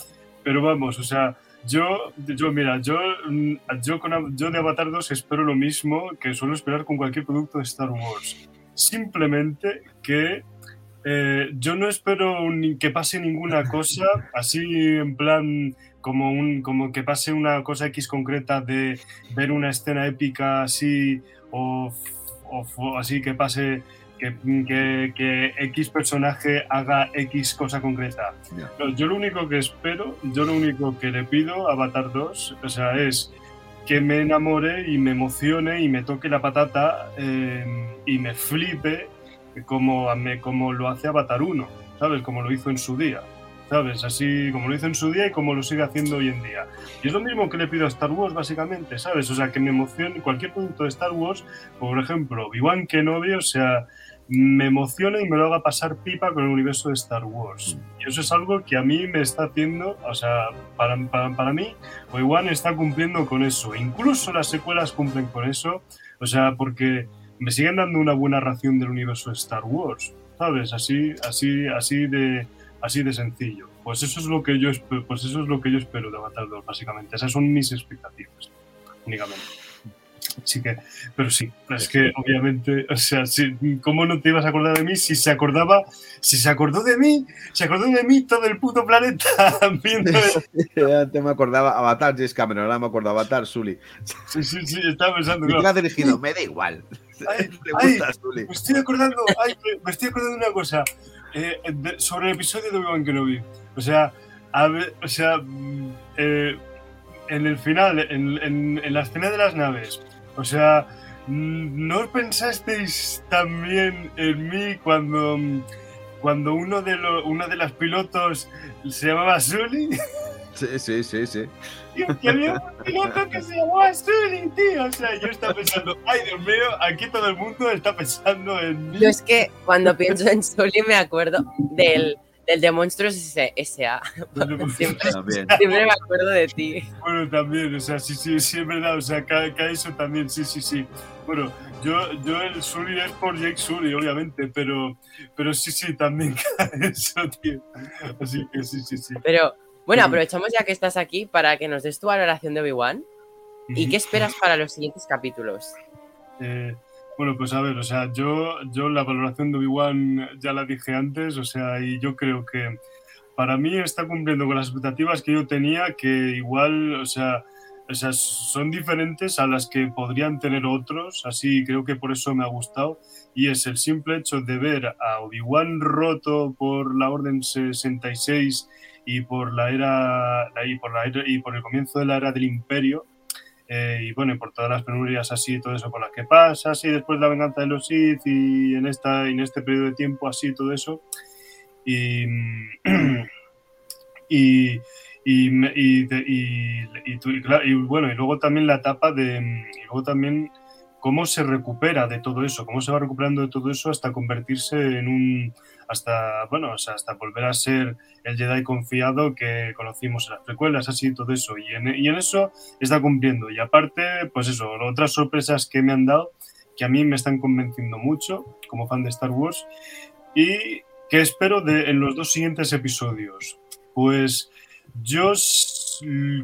pero vamos, o sea, yo, yo mira, yo, mm, yo, con, yo de Avatar 2 espero lo mismo que suelo esperar con cualquier producto de Star Wars, simplemente que eh, yo no espero ni que pase ninguna cosa así en plan como un como que pase una cosa X concreta de ver una escena épica así o, así que pase que, que, que X personaje haga X cosa concreta. No, yo lo único que espero, yo lo único que le pido a Avatar 2, o sea, es que me enamore y me emocione y me toque la patata eh, y me flipe como, como lo hace Avatar 1, ¿sabes? Como lo hizo en su día, ¿sabes? Así como lo hizo en su día y como lo sigue haciendo hoy en día. Y es lo mismo que le pido a Star Wars, básicamente, ¿sabes? O sea, que me emocione cualquier producto de Star Wars, por ejemplo, Obi-Wan Kenobi, o sea, me emociona y me lo haga pasar pipa con el universo de Star Wars. Y eso es algo que a mí me está haciendo, o sea, para, para, para mí, Obi-Wan está cumpliendo con eso. Incluso las secuelas cumplen con eso, o sea, porque me siguen dando una buena ración del universo de Star Wars, ¿sabes? Así, así, así de, así de sencillo. Pues eso es lo que yo espero, pues eso es lo que yo espero de Avatar 2, básicamente. Esas son mis expectativas, únicamente. Así que, pero sí, es que obviamente, o sea, sí, ¿cómo no te ibas a acordar de mí si se acordaba, si se acordó de mí, se acordó de mí todo el puto planeta
Antes me acordaba Avatar, James Cameron, ahora me acuerdo Avatar, Sully.
Sí, sí, sí, estaba pensando,
¿Y
claro.
ha dirigido? Me da igual.
Ay,
Me
ay, me estoy acordando, ay, me- me estoy acordando de una cosa. eh, de- sobre el episodio de Obi-Wan Kenobi. O sea, a ver, o sea, mm, eh, en el final, en, en- en la escena de las naves, o sea, ¿no pensasteis también en mí cuando, cuando uno de los, una de las pilotos se llamaba Sully?
Sí, sí, sí, sí.
Tío, que había un piloto que se llamaba Sully, tío. O sea, yo estaba pensando, ay Dios mío, aquí todo el mundo está pensando en mí.
Yo es que cuando pienso en Sully me acuerdo del, del de Monstruos S.A. Siempre, siempre me acuerdo de ti.
Bueno, también, o sea, sí, sí, sí, es verdad, o sea, cae, cae eso también, sí, sí, sí. Bueno, yo, yo el Sully es por Jake Sully, obviamente, pero, pero sí, sí, también cae eso, tío. Así que sí, sí, sí.
Pero bueno, aprovechamos ya que estás aquí para que nos des tu valoración de Obi-Wan. ¿Y qué esperas para los siguientes capítulos?
Eh, bueno, pues a ver, o sea, yo, yo la valoración de Obi-Wan ya la dije antes, o sea, y yo creo que para mí está cumpliendo con las expectativas que yo tenía, que igual, o sea, o sea, son diferentes a las que podrían tener otros, así creo que por eso me ha gustado, y es el simple hecho de ver a Obi-Wan roto por la Orden 66 y por la era y por la era- y por el comienzo de la era del Imperio, eh, y bueno, y por todas las penurias así y todo eso por las que pasa, así después la venganza de los Sith y en, esta, en este periodo de tiempo así todo eso. Y, y, y, y, bueno, y luego también la etapa de, y luego también cómo se recupera de todo eso, cómo se va recuperando de todo eso hasta convertirse en un, hasta, bueno, o sea, hasta volver a ser el Jedi confiado que conocimos en las precuelas, así todo eso. Y en, y en eso está cumpliendo. Y aparte, pues eso, otras sorpresas que me han dado, que a mí me están convenciendo mucho como fan de Star Wars. Y que espero de, en los dos siguientes episodios. Pues yo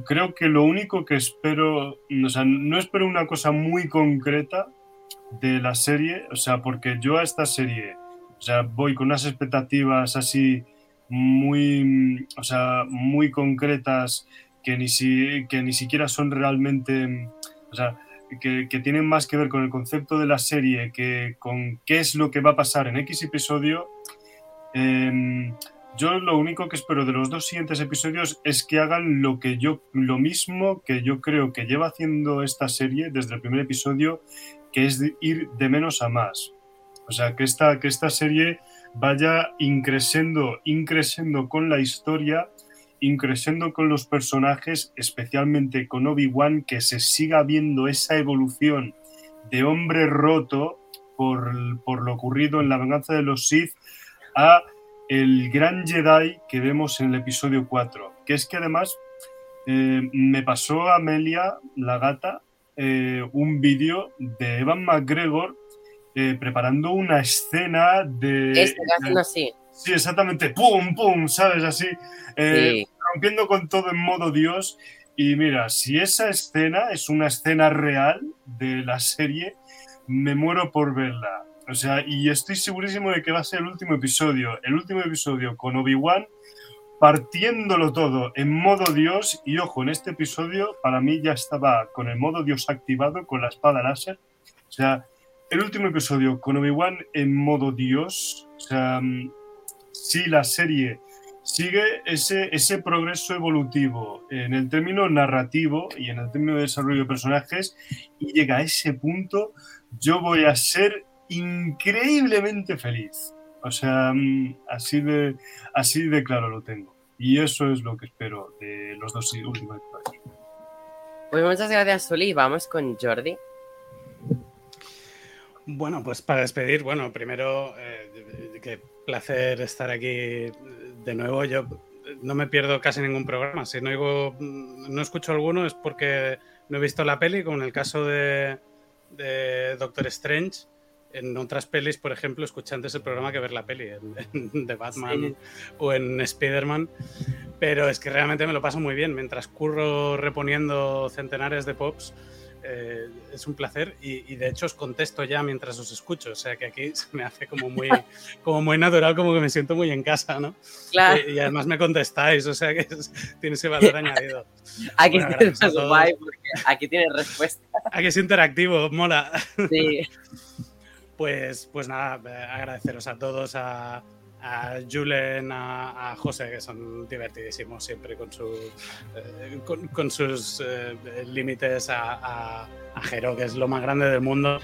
creo que lo único que espero, o sea, no espero una cosa muy concreta de la serie, o sea, porque yo a esta serie, o sea, voy con unas expectativas así muy, o sea, muy concretas que ni, si, que ni siquiera son realmente, o sea, que, que tienen más que ver con el concepto de la serie que con qué es lo que va a pasar en X episodio. Em, yo lo único que espero de los dos siguientes episodios es que hagan lo que yo, lo mismo que yo creo que lleva haciendo esta serie desde el primer episodio, que es ir de menos a más. O sea, que esta, que esta serie vaya increciendo, increciendo con la historia, increciendo con los personajes, especialmente con Obi-Wan, que se siga viendo esa evolución de hombre roto por, por lo ocurrido en la venganza de los Sith a el gran Jedi que vemos en el episodio 4. Que es que además eh, me pasó a Amelia, la gata, eh, un vídeo de Evan McGregor eh, preparando una escena de...
Este así.
Sí, exactamente, pum, pum, ¿sabes? Así, eh,
Sí.
rompiendo con todo en modo Dios. Y mira, si esa escena es una escena real de la serie, me muero por verla. O sea, y estoy segurísimo de que va a ser el último episodio. El último episodio con Obi-Wan partiéndolo todo en modo Dios. Y ojo, en este episodio para mí ya estaba con el modo Dios activado, con la espada láser. O sea, el último episodio con Obi-Wan en modo Dios. O sea, mm, si la serie sigue ese, ese progreso evolutivo en el término narrativo y en el término de desarrollo de personajes y llega a ese punto, yo voy a ser increíblemente feliz. O sea, mm, así de, así de claro lo tengo. Y eso es lo que espero de los dos últimos episodios.
Pues muchas gracias, Suli. Vamos con Jordi.
Bueno, pues para despedir, bueno, primero, eh, qué placer estar aquí de nuevo. Yo no me pierdo casi ningún programa. Si no, oigo, no escucho alguno es porque no he visto la peli, como en el caso de, de Doctor Strange. En otras pelis, por ejemplo, escuché antes el programa que ver la peli, en, en de Batman
Sí.
o en Spider-Man. Pero es que realmente me lo paso muy bien. Mientras curro reponiendo centenares de pops, eh, es un placer y, y de hecho os contesto ya mientras os escucho, o sea que aquí se me hace como muy, como muy natural, como que me siento muy en casa, ¿no?
Claro,
Y, y además me contestáis, o sea que es- tiene ese valor añadido.
aquí
bueno,
tienes guay porque aquí tienes respuesta.
Aquí es interactivo, mola.
Sí.
Pues, pues nada, eh, agradeceros a todos, a, a Julen, a, a José, que son divertidísimos siempre con, su, eh, con, con sus eh, límites, a, a, a Jero, que es lo más grande del mundo,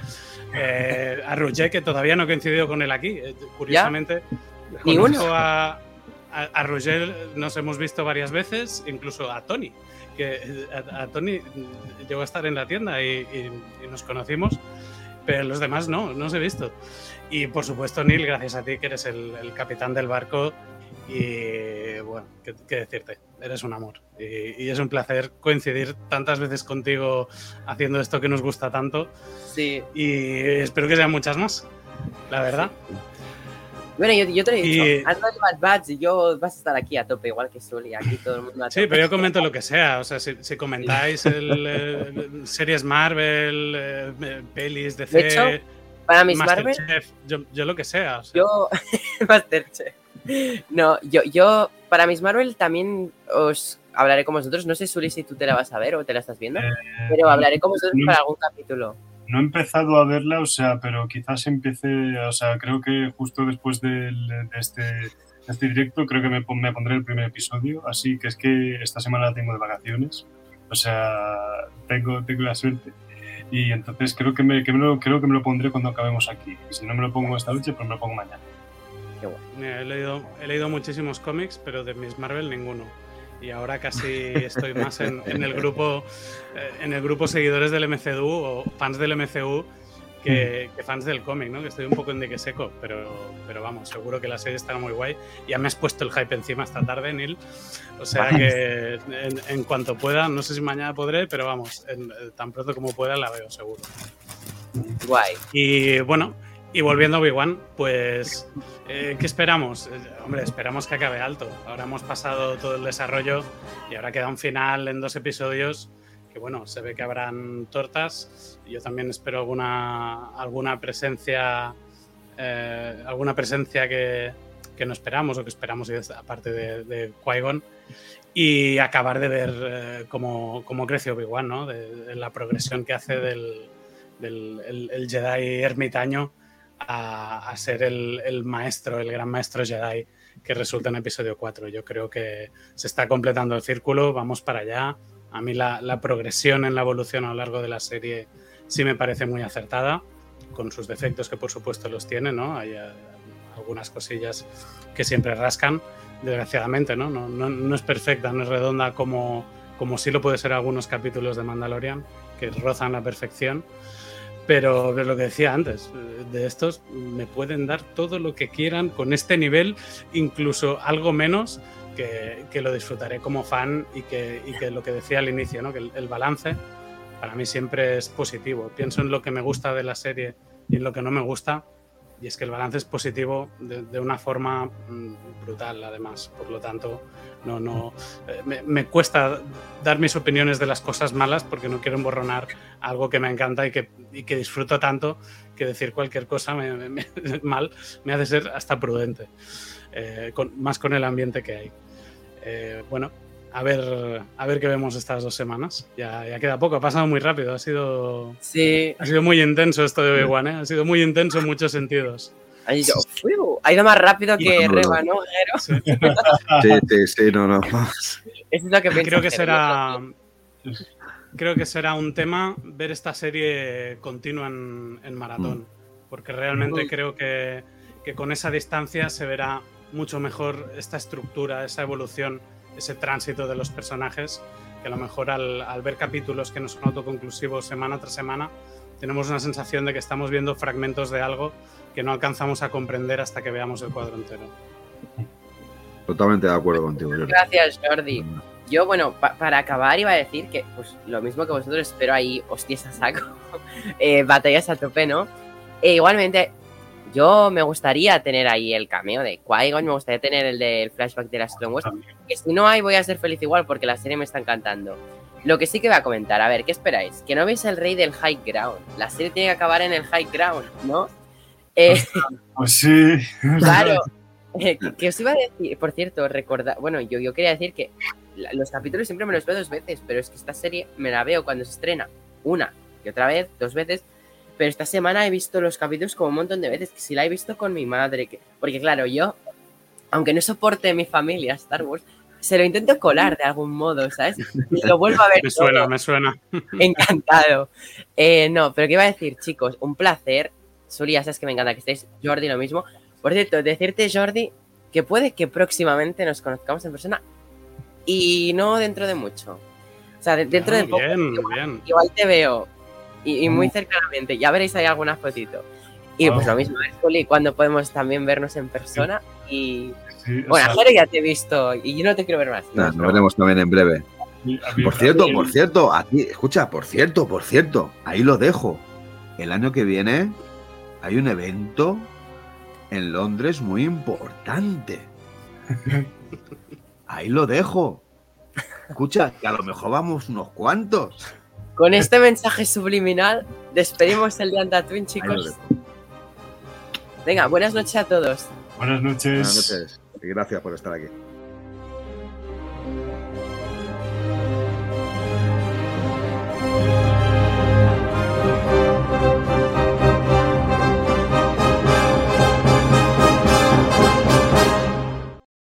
eh, a Roger, que todavía no he coincidido con él aquí, eh, curiosamente.
Ni
conozco
uno.
A, a, Roger nos hemos visto varias veces, incluso a Tony, que a, Tony llegó a estar en la tienda y, y- y nos conocimos, pero los demás no, no os he visto. Y por supuesto, Neil, gracias a ti que eres el, el capitán del barco y bueno, ¿qué, qué decirte? Eres un amor. Y, y es un placer coincidir tantas veces contigo haciendo esto que nos gusta tanto
Sí.
y espero que sean muchas más, la verdad.
Bueno, yo, yo te lo he dicho,
Y-
Bad Batch y yo vas a estar aquí a tope, igual que Sully, aquí todo el mundo a
Sí,
tope.
pero yo comento lo que sea. O sea, si, si comentáis el, eh, series Marvel, eh, pelis, DC,
De hecho, Para mis Marvel,
Masterchef, yo, yo lo que sea. o sea.
yo... Masterchef. No, yo, yo, para mis Marvel también os hablaré con vosotros. No sé, Sully, si tú te la vas a ver o te la estás viendo,
Eh,
pero hablaré con vosotros
no-
para algún capítulo.
No he empezado a verla, o sea, pero quizás empiece, o sea, creo que justo después del- de, este, este directo, creo que me, me pondré el primer episodio, así que es que esta semana la tengo de vacaciones, o sea, tengo, tengo la suerte. Y entonces creo que, me, que me lo, creo que me lo pondré cuando acabemos aquí. Y si no me lo pongo esta noche, pues me lo pongo mañana.
Mira, he, leído, he leído muchísimos cómics, pero de Miss Marvel ninguno. Y ahora casi estoy más en, en el grupo eh, en el grupo seguidores del MCU o fans del MCU que, que fans del cómic, ¿no? Que estoy un poco en dique seco, pero, pero vamos, seguro que la serie estará muy guay. Ya me has puesto el hype encima esta tarde, Neil. O sea que en, en cuanto pueda, no sé si mañana podré, pero vamos, en- tan pronto como pueda la veo seguro.
Guay.
Y bueno, y volviendo a Obi-Wan, pues, eh, ¿qué esperamos? Eh, hombre, esperamos que acabe alto. Ahora hemos pasado todo el desarrollo y ahora queda un final en dos episodios que, bueno, se ve que habrán tortas. Yo también espero alguna, alguna presencia, eh, alguna presencia que, que no esperamos o que esperamos, aparte de, de Qui-Gon. Y acabar de ver eh, cómo, cómo crece Obi-Wan, ¿no? La progresión que hace del, del el, el Jedi ermitaño a, a ser el, el maestro, el gran maestro Jedi que resulta en episodio 4. Yo creo que se está completando el círculo, vamos para allá. A mí la, la progresión en la evolución a lo largo de la serie sí me parece muy acertada, con sus defectos que por supuesto los tiene, ¿no? Hay eh, algunas cosillas que siempre rascan, desgraciadamente, ¿no? No, no, no es perfecta, no es redonda como, como sí lo puede ser algunos capítulos de Mandalorian, que rozan la perfección. Pero de lo que decía antes, eh, de estos me pueden dar todo lo que quieran con este nivel, incluso algo menos, que, que lo disfrutaré como fan y que, y que lo que decía al inicio, ¿no? que el, el balance para mí siempre es positivo. Pienso en lo que me gusta de la serie y en lo que no me gusta, y es que el balance es positivo de, de una forma mm, brutal, además. Por lo tanto, no, no, eh, me, me cuesta dar mis opiniones de las cosas malas porque no quiero emborronar algo que me encanta y que, y que disfruto tanto que decir cualquier cosa me- me- mal me hace ser hasta prudente, eh, con- más con el ambiente que hay. Eh, bueno, a ver, a ver qué vemos estas dos semanas. Ya, ya queda poco, ha pasado muy rápido, ha sido,
Sí.
ha sido muy intenso esto de Obi-Wan, ¿eh? ha sido muy intenso en muchos sentidos.
Ha ido, ¡Fiu! ha ido más rápido que
No, no.
Reba, ¿no?
Sí.
Sí, sí, sí, no, no.
Eso es lo que
creo que será creo que será un tema ver esta serie continua en, en maratón porque realmente
Mm.
creo que, que con esa distancia se verá mucho mejor esta estructura esa evolución ese tránsito de los personajes que a lo mejor al, al ver capítulos que no son autoconclusivos semana tras semana tenemos una sensación de que estamos viendo fragmentos de algo que no alcanzamos a comprender hasta que veamos el cuadro entero.
Totalmente de acuerdo contigo, Jordi.
Gracias, Jordi. Yo, bueno, pa- para acabar iba a decir que, pues, lo mismo que vosotros, espero ahí hostias a saco, eh, batallas a tope, ¿no? E igualmente, yo me gustaría tener ahí el cameo de Qui-Gon, me gustaría tener el del flashback de las Clone Wars, que si no hay voy a ser feliz igual porque la serie me está encantando. Lo que sí que voy a comentar, a ver, ¿qué esperáis? Que no veis el rey del high ground. La serie tiene que acabar en el high ground, ¿no? Eh,
Pues sí.
Claro. Eh, que, os iba a decir, por cierto, recordar, bueno, yo, yo quería decir que los capítulos siempre me los veo dos veces, pero es que esta serie me la veo cuando se estrena una y otra vez, dos veces, pero esta semana he visto los capítulos como un montón de veces, que si la he visto con mi madre, que, porque claro, yo aunque no soporte mi familia Star Wars, se lo intento colar de algún modo, ¿sabes? Y lo vuelvo a ver.
Me suena,
todo.
me suena.
Encantado. Eh, no, pero ¿qué iba a decir, chicos? Un placer. Suli, ya sabes que me encanta que estéis. Jordi, lo mismo. Por cierto, decirte, Jordi, que puede que próximamente nos conozcamos en persona y no dentro de mucho. O sea, de- dentro
Ah,
de poco.
Bien,
igual,
bien.
igual te veo y, y muy cercanamente. Ya veréis ahí alguna fotito. Y pues lo mismo, ¿eh, Suli, cuando podemos también vernos en persona. Y
Sí,
bueno,
sea,
a Jero ya te he visto y yo no te quiero ver más.
Nah,
No,
nos
no.
veremos también en breve.
a
Por
a
cierto, por cierto, aquí, escucha, por cierto, por cierto, ahí lo dejo. El año que viene hay un evento en Londres muy importante. Ahí lo dejo. Escucha, que a lo mejor vamos unos cuantos.
Con este mensaje subliminal despedimos el día
Ahí lo
chicos. Venga, buenas noches a todos.
Buenas noches.
Buenas noches y gracias por estar aquí.